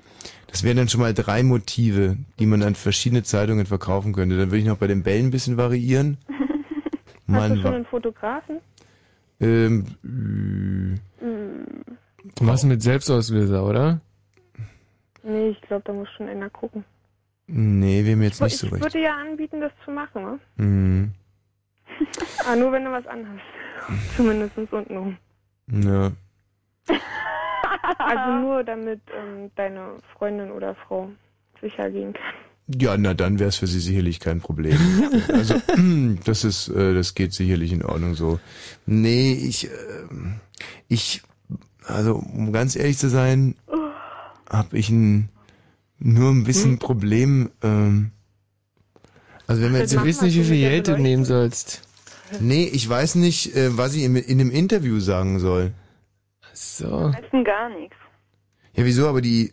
Das wären dann schon mal drei Motive, die man an verschiedene Zeitungen verkaufen könnte. Dann würde ich noch bei den Bällen ein bisschen variieren. Hast du schon einen Fotografen? ähm, Hm. Was mit Selbstauslöser, oder? Nee, ich glaube, da muss schon einer gucken. nee, wir haben jetzt nicht ich so recht. würde ja anbieten, das zu machen, ne? Mhm. Aber nur wenn du was anhast. Zumindest untenrum. Ja. Also nur damit ähm, deine Freundin oder Frau sicher gehen kann. Ja, na dann wäre es für sie sicherlich kein Problem. Also das ist, äh, das geht sicherlich in Ordnung so. Nee, ich, ähm, ich, also um ganz ehrlich zu sein, habe ich ein, nur ein bisschen Problem. Ähm, also wenn wir jetzt Du weißt nicht, wie viel Geld du nehmen sollst. Nee, ich weiß nicht, äh, was ich in, in einem Interview sagen soll. So. Letzten gar nichts. Ja, wieso? Aber die,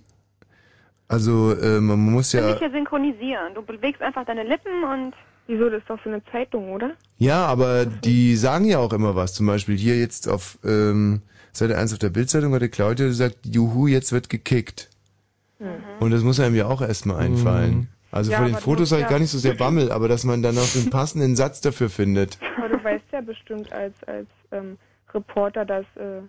also äh, man muss Ja. ja, Nicht hier synchronisieren. Du bewegst einfach deine Lippen und. Wieso, das ist doch für eine Zeitung, oder? ja, aber die sagen ja auch immer was. Zum Beispiel hier jetzt auf ähm, Seite 1 auf der Bildzeitung hat die Claudia gesagt, Juhu, jetzt wird gekickt. Und das muss einem ja auch erstmal einfallen. Also Ja, vor den Fotos habe ich ja- gar nicht so sehr Bammel, aber dass man dann auch den passenden Satz dafür findet. Aber du weißt ja bestimmt als, als ähm, Reporter, dass äh,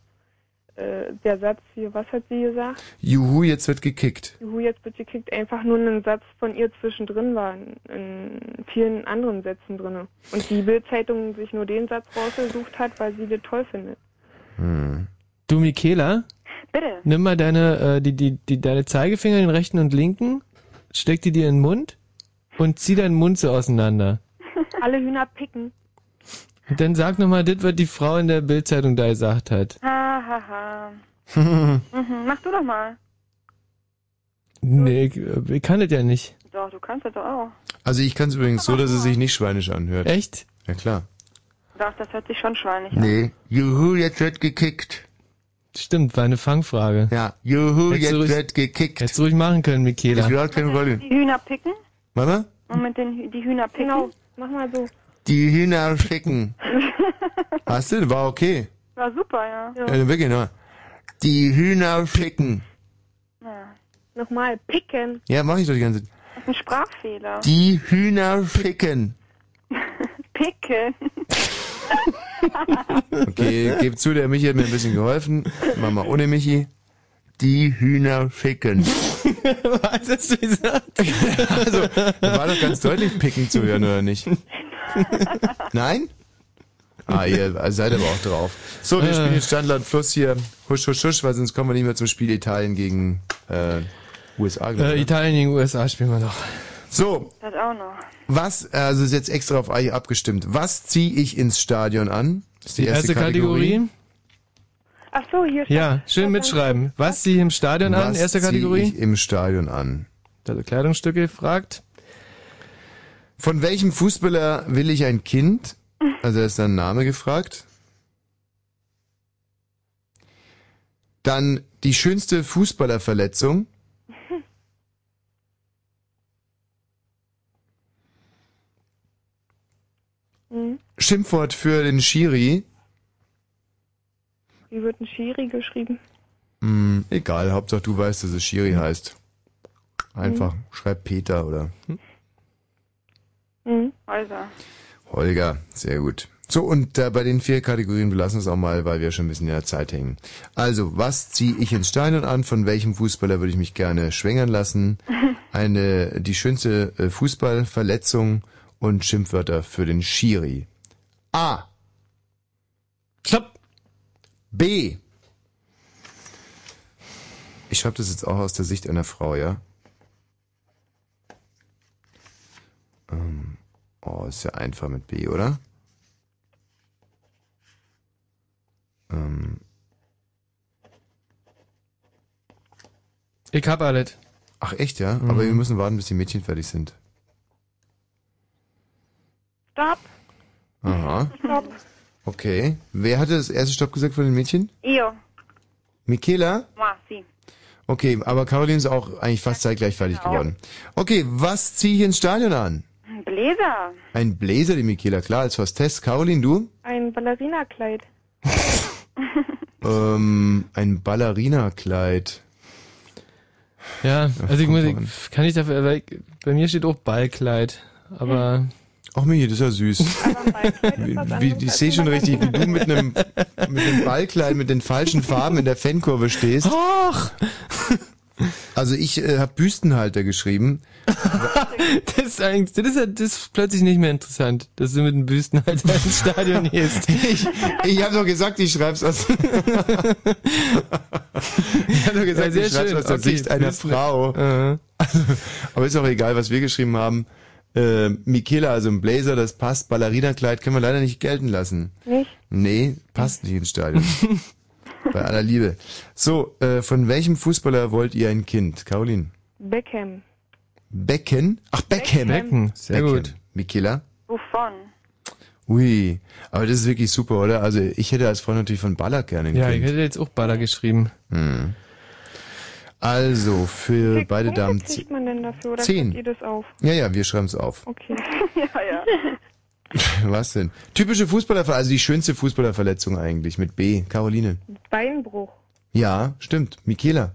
äh, der Satz hier, was hat sie gesagt? Juhu, jetzt wird gekickt. Juhu, jetzt wird gekickt, einfach nur ein Satz von ihr zwischendrin war, in, in vielen anderen Sätzen drin. Und die Bildzeitung sich nur den Satz rausgesucht hat, weil sie das toll findet. Du, Michaela? Bitte. Nimm mal deine, äh, die, die, die, deine Zeigefinger, den rechten und linken, steck die dir in den Mund und zieh deinen Mund so auseinander. Alle Hühner picken. Und dann sag nochmal das, was die Frau in der Bildzeitung da gesagt hat. Ha, ha, ha. Mhm. Mach du doch mal. Nee, ich, äh, ich kann das ja nicht. Doch, du kannst das doch auch. Also ich kann es übrigens so, dass es sich nicht schweinisch anhört. Echt? Ja klar. Doch, das hört sich schon schweinig an. Nee. Juhu, jetzt wird gekickt. Stimmt, war eine Fangfrage. Ja, juhu, Hättest jetzt du ruhig- wird gekickt. Hättest du ruhig machen können, Michaela. Ich will keine Rolle. Die Hühner picken? Mama? Und mit den Hü- die Hühner picken? Genau, mach mal so. Die Hühner schicken. Hast du? War okay. War super, ja. Ja, wirklich, ne? Die Hühner schicken. ja. Nochmal, picken. Ja, mach ich doch die ganze Zeit. Das ist ein Sprachfehler. Die Hühner schicken. Picken. Okay, gib zu, der Michi hat mir ein bisschen geholfen. Mach mal ohne Michi. Die Hühner schicken. Was hast du gesagt? also, war doch ganz deutlich Picken zu hören, oder nicht? Nein? Ah, ihr seid aber auch drauf. So, wir spielen jetzt Standland Fluss hier. Husch, husch, husch, weil sonst kommen wir nicht mehr zum Spiel Italien gegen äh, USA. ich, Äh, ne? Italien gegen USA spielen wir noch. So, Das auch noch. was, also ist jetzt extra auf euch abgestimmt. Was ziehe ich ins Stadion an? Ist Die erste Kategorie. Ach so, hier steht. Ja, schön mitschreiben. Was Sie im Stadion an? Was Erste zieh Kategorie. ich im Stadion an? Also Kleidungsstücke fragt. Von welchem Fußballer will ich ein Kind? Also da ist ein Name gefragt. Dann die schönste Fußballerverletzung. Hm. Schimpfwort für den Schiri. Wie wird ein Schiri geschrieben? Hm, egal, Hauptsache du weißt, dass es Schiri heißt. Einfach, schreib Peter oder Hm. Häuser. Holger. Sehr gut. So, und äh, bei den vier Kategorien, wir lassen es auch mal, weil wir schon ein bisschen in der Zeit hängen. Also, was ziehe ich ins Stadion an? Von welchem Fußballer würde ich mich gerne schwängern lassen? Eine, die schönste äh, Fußballverletzung und Schimpfwörter für den Schiri. A. Stopp. B. Ich schreibe das jetzt auch aus der Sicht einer Frau, ja? Ähm, oh, ist ja einfach mit B, oder? Ähm, Ich hab alles. ach echt, ja? Mhm. Aber wir müssen warten, bis die Mädchen fertig sind. Stopp. Aha. Stopp. Okay. Wer hatte das erste Stopp gesagt von den Mädchen? Io. Michaela? Ma, sì. Okay, aber Caroline ist auch eigentlich fast zeitgleich fertig Genau. geworden. Okay, was ziehe ich ins Stadion an? Bläser. Ein Blazer, die Michaela, klar, als Hostess. Caroline, du? Ein Ballerinakleid. Ähm, ein Ballerinakleid. Ja, also ich muss, ich, kann ich dafür, weil ich, bei mir steht auch Ballkleid, aber. Ach Michi, das ist ja süß. wie, wie, ich sehe schon richtig, wie du mit einem, mit einem Ballkleid mit den falschen Farben in der Fankurve stehst. Ach! Also ich äh, habe Büstenhalter geschrieben. das ist eigentlich, das ist, ja- das ist plötzlich nicht mehr interessant, dass du mit dem Büstenhalter ins Stadion gehst. ich ich habe doch gesagt, ich schreib's aus. ich habe doch gesagt, Ja, ich schreib's schön. aus der Okay, Sicht einer Büsten- Frau. Also, aber ist auch egal, was wir geschrieben haben. Äh, Michaela, also ein Blazer, das passt. Ballerinakleid können wir leider nicht gelten lassen. Nicht? Nee, passt nicht ins Stadion. Bei aller Liebe. So, äh, von welchem Fußballer wollt ihr ein Kind? Caroline? Beckham. Becken? Ach, Beckham. Becken, sehr gut. Michaela? Buffon. Ui, aber das ist wirklich super, oder? Also ich hätte als Freund natürlich von Baller gerne ein Ja, ich Kind. hätte jetzt auch Baller geschrieben. Hm. Also, für Wie beide viele Damen... Punkte kriegt man denn dafür oder Zehn. ihr das auf? Ja, ja, wir schreiben es auf. Okay. ja, ja. Was denn? Typische Fußballerverletzung, also die schönste Fußballerverletzung eigentlich mit B. Caroline. Beinbruch. Ja, stimmt. Michaela.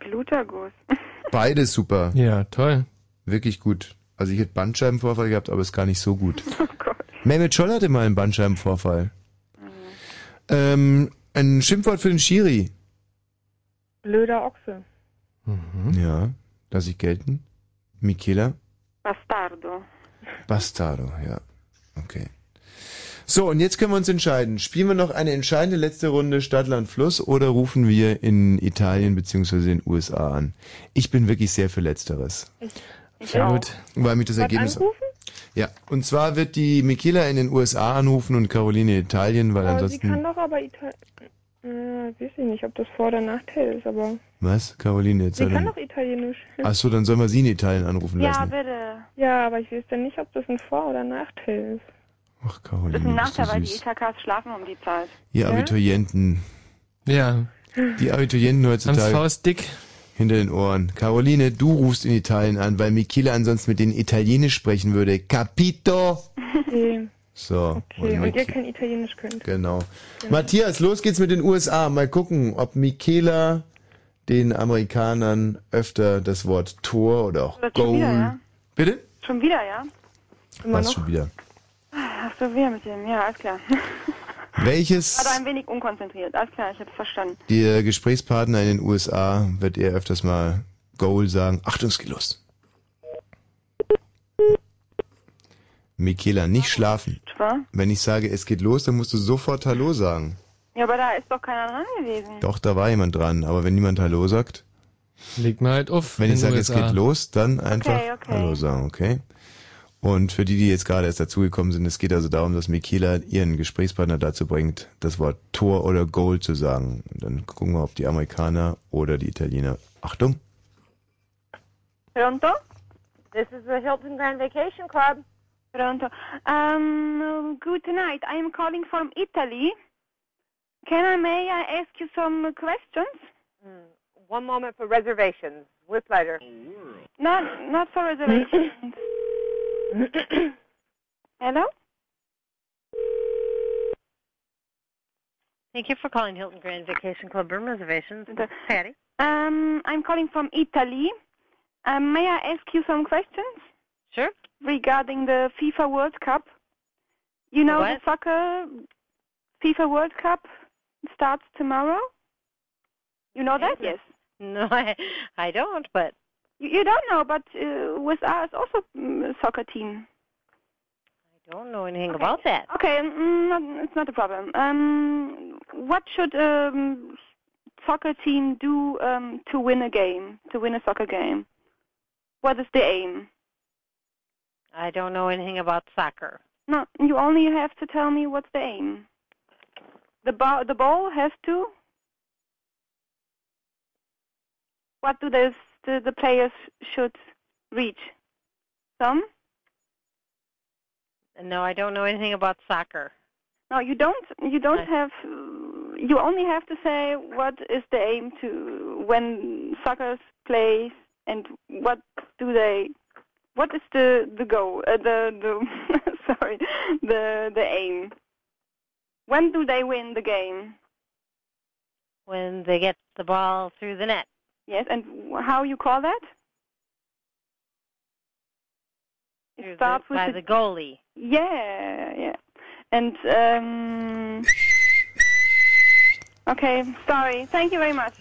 Gluterguss. Beides super. Ja, toll. Wirklich gut. Also ich hätte Bandscheibenvorfall gehabt, aber ist gar nicht so gut. Oh Gott. Mehmet Scholl hatte mal einen Bandscheibenvorfall. Ähm, ein Schimpfwort für den Schiri. Blöder Ochse. Ja, lass ich gelten. Michaela. Bastardo. Bastardo, ja. Okay. So, und jetzt können wir uns entscheiden. Spielen wir noch eine entscheidende letzte Runde Stadt, Land, Fluss oder rufen wir in Italien bzw. den USA an? Ich bin wirklich sehr für Letzteres. Ich Sehr auch. gut. Weil mich das Was Ergebnis... anrufen? Ja, und zwar wird die Michaela in den USA anrufen und Caroline in Italien, weil Aber sie ansonsten... kann doch aber Italien. Äh, weiß ich nicht, ob das Vor- oder Nachteil ist, aber. Was? Caroline jetzt? Sie dann- kann doch Italienisch. Ach so, dann sollen wir sie in Italien anrufen Ja, lassen. bitte. Ja, aber ich weiß dann nicht, ob das ein Vor- oder Nachteil ist. Ach, Caroline, Das ist ein Nachteil, weil die. ITKs schlafen um die Zeit. Ihr Ja? Abiturienten. Ja. Die Abiturienten Hans heutzutage Faust dick. hinter den Ohren. Caroline, du rufst in Italien an, weil Michele ansonsten mit denen Italienisch sprechen würde. Capito? Okay, So. okay. und ihr Michi- kein Italienisch könnt. Genau. Matthias, los geht's mit den USA. Mal gucken, ob Michaela den Amerikanern öfter das Wort Tor oder auch Das schon Goal. wieder, ja? Bitte? Schon wieder, ja? Immer Was noch? schon wieder? Ach so, wieder mit dem. Ja, alles klar. Welches War da ein wenig unkonzentriert. Alles klar, ich hab's verstanden. der Gesprächspartner in den USA wird eher öfters mal Goal sagen? Achtung, es geht los. Michaela, nicht schlafen. Wenn ich sage, es geht los, dann musst du sofort Hallo sagen. Ja, aber da ist doch keiner dran gewesen. Doch, da war jemand dran, aber wenn niemand Hallo sagt, Leg mal halt auf. wenn ich sage, es geht los, dann einfach okay. Hallo sagen, okay? Und für die, die jetzt gerade erst dazugekommen sind, es geht also darum, dass Michaela ihren Gesprächspartner dazu bringt, das Wort Tor oder Goal zu sagen. Und dann gucken wir, ob die Amerikaner oder die Italiener. Achtung! Pronto? This is the Hilton Grand Vacation Club. Pronto. Um, good night. I am calling from Italy. Can I, may I ask you some questions? Hmm. One moment for reservations. With pleasure. Not, not for reservations. Hello? Thank you for calling Hilton Grand Vacation Club room reservations. This Patty. Um, I'm calling from Italy. Um, may I ask you some questions? Sure. Regarding the FIFA World Cup. You know What? the soccer FIFA World Cup starts tomorrow? You know that? Yes. No, I, I don't, but You, you don't know, but uh, USA is also a soccer team. I don't know anything about that. Okay, mm, not, it's not a problem. Um, what should a um, soccer team do um, to win a game, to win a soccer game? What is the aim? I don't know anything about soccer. No, you only have to tell me what's the aim. The ball, the ball has to. What do those, the the players should reach? Some? No, I don't know anything about soccer. No, you don't. You don't have. You only have to say what is the aim to when soccer plays and what do they. What is the the goal? Uh, the the sorry, the the aim. When do they win the game? When they get the ball through the net. Yes, and how you call that? Through the- starts with by the- the goalie. Yeah, yeah. And um. Okay, sorry. Thank you very much.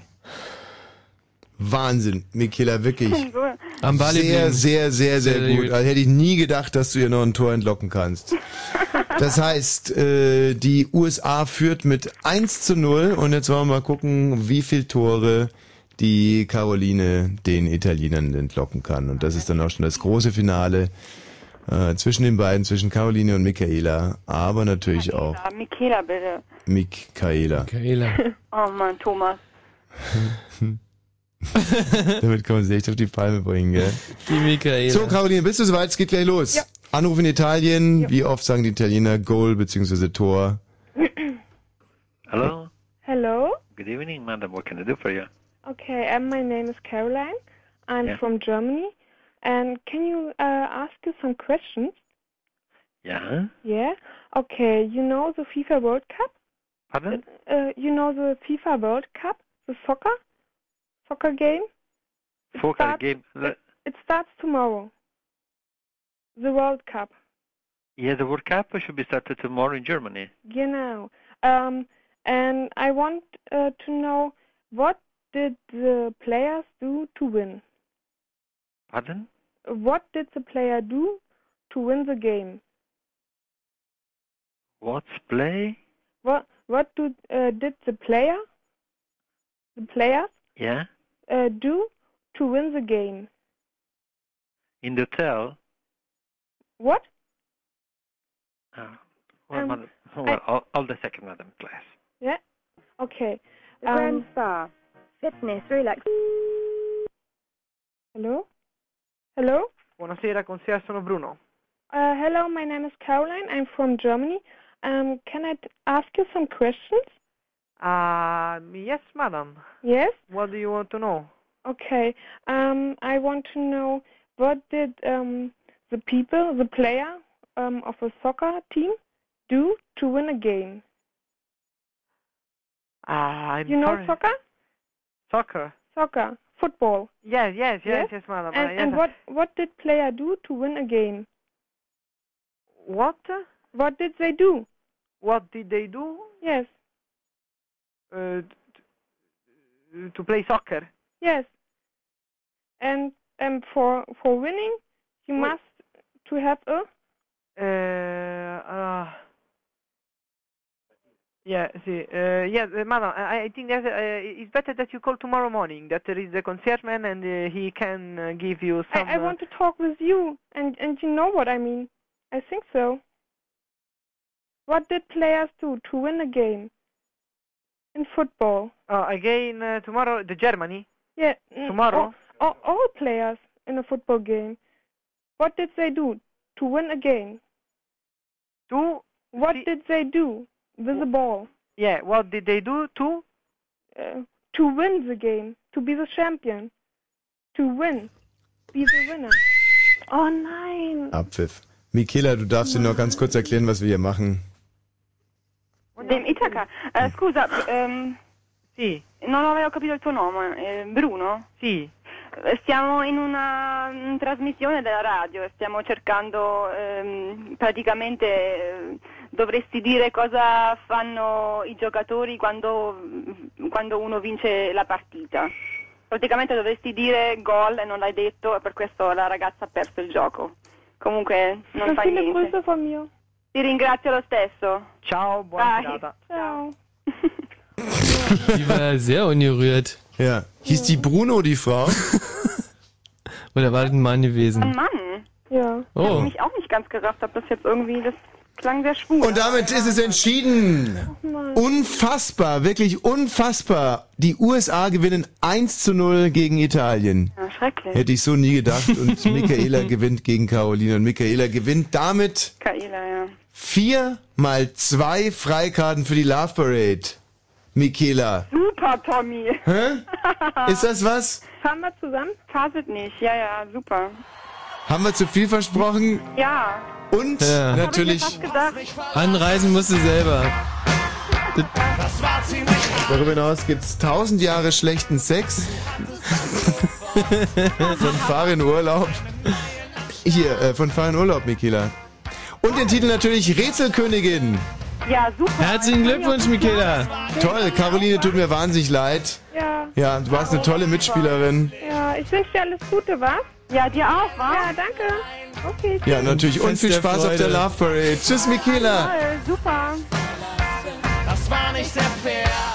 Wahnsinn, Michaela, wirklich. Am Ball sehr, sehr, sehr, sehr, Sehr gut. gut. Also hätte ich nie gedacht, dass du ihr noch ein Tor entlocken kannst. Das heißt, äh, die USA führt mit 1 zu 0 und jetzt wollen wir mal gucken, wie viel Tore die Caroline den Italienern entlocken kann. Und das ist dann auch schon das große Finale äh, zwischen den beiden, zwischen Caroline und Michaela, aber natürlich auch Ah, Michaela, bitte. Michaela. Michaela. Oh Mann, Thomas. Damit kann man sich echt auf die Palme bringen, gell? Die Michaela. So, Caroline, bist du soweit? Es geht gleich los. Ja. Anruf in Italien. Wie oft sagen die Italiener Goal bzw. Tor? Hello. Hello. Good evening, madam. What can I do for you? Okay, um, my name is Caroline. I'm Yeah. from Germany. And can you uh, ask you some questions? Yeah. Yeah. Okay. You know the FIFA World Cup? Pardon? Uh, you know the FIFA World Cup, the soccer, soccer game. Soccer game. Le- It starts tomorrow. The World Cup. Yeah, the World Cup should be started tomorrow in Germany. Genau. Um, and I want uh, to know what did the players do to win? Pardon? What did the player do to win the game? What's play? What what do uh, did the player, the players, Yeah. uh, do to win the game? In the hotel. What? Uh, well, Um, madam, well, all, all the second, madam, please. Yeah. Okay. The Grand Um, Spa. Fitness, relax. hello. Hello. Buonasera, con sé sono Bruno. Uh, hello. My name is Caroline. I'm from Germany. Um, can I t- ask you some questions? Uh, yes, madam. Yes. What do you want to know? Okay. Um, I want to know what did um, the people, the player um, of a soccer team, do to win a game? Uh, I'm you know sorry. soccer? Soccer. Soccer, football. Yes, yes, yes, Yes? yes, madam. And, Uh, yes. and what what did player do to win a game? What? What did they do? What did they do? Yes, Uh, to play soccer. yes. And and for for winning, you Wait. must to have a Uh, uh, yeah, see, uh, yeah, uh, madam, I, I think that uh, it's better that you call tomorrow morning. That there is a concierge man and uh, he can uh, give you some. I, I want to talk with you, and and you know what I mean. I think so. What did players do to win a game in football? uh, again uh, tomorrow, the Germany. Yeah. mm, Tomorrow? All, all, all players in a football game. What did they do to win a game? To What did they do with the ball? Yeah, what did they do to? Uh, to win the game, to be the champion, to win, be the winner. Oh nein. Abpfiff. Michaela, du darfst dir noch ganz kurz erklären, was wir hier machen. Dem Itaca. Eh, scusa, ehm, Sì. non avevo capito il tuo nome. Eh, Bruno? Sì. Eh, Stiamo in una mm, trasmissione della radio e stiamo cercando, ehm, praticamente eh, dovresti dire cosa fanno i giocatori quando, quando uno vince la partita. Praticamente dovresti dire gol e non l'hai detto e per questo la ragazza ha perso il gioco. Comunque non fa Viele niente. Grüße von mir. Ti ringrazio lo stesso. Ciao, buona Bye. serata. Ciao. Die war sehr ungerührt. Ja. Hieß die Bruno, die Frau? Oder war das ein Mann Ein gewesen? Mann. Ja. Ich habe Oh. mich auch nicht ganz gerafft, ob das jetzt irgendwie, das klang sehr schwul. Und damit ist es entschieden. Unfassbar, wirklich unfassbar. Die USA gewinnen 1 zu 0 gegen Italien. Ja, schrecklich. Hätte ich so nie gedacht. Und Michaela gewinnt gegen Caroline. Und Michaela gewinnt damit Kaila, ja. Vier mal zwei Freikarten für die Love Parade. Michaela. Super, Tommy. Hä? Ist das was? Fahren wir zusammen? Faset nicht, ja, ja, super. Haben wir zu viel versprochen? Ja. Und Ja. natürlich, Hab ich mir fast gedacht. Anreisen musst du selber. darüber hinaus gibt's tausend Jahre schlechten Sex. von Fahr in Urlaub. Hier, äh, von Fahr in Urlaub, Michaela. Und den Titel natürlich Rätselkönigin. Ja, super. Herzlichen Glückwunsch, Michaela. Toll, Caroline, tut mir wahnsinnig leid. Ja. Ja, du warst eine tolle Mitspielerin. Ja, ich wünsche dir alles Gute, was? Ja, dir auch, wa? Ja, danke. Okay. Ja, natürlich. Und viel Spaß auf Freude. der Love Parade. Tschüss, Michaela. Toll, super. Das war nicht sehr fair.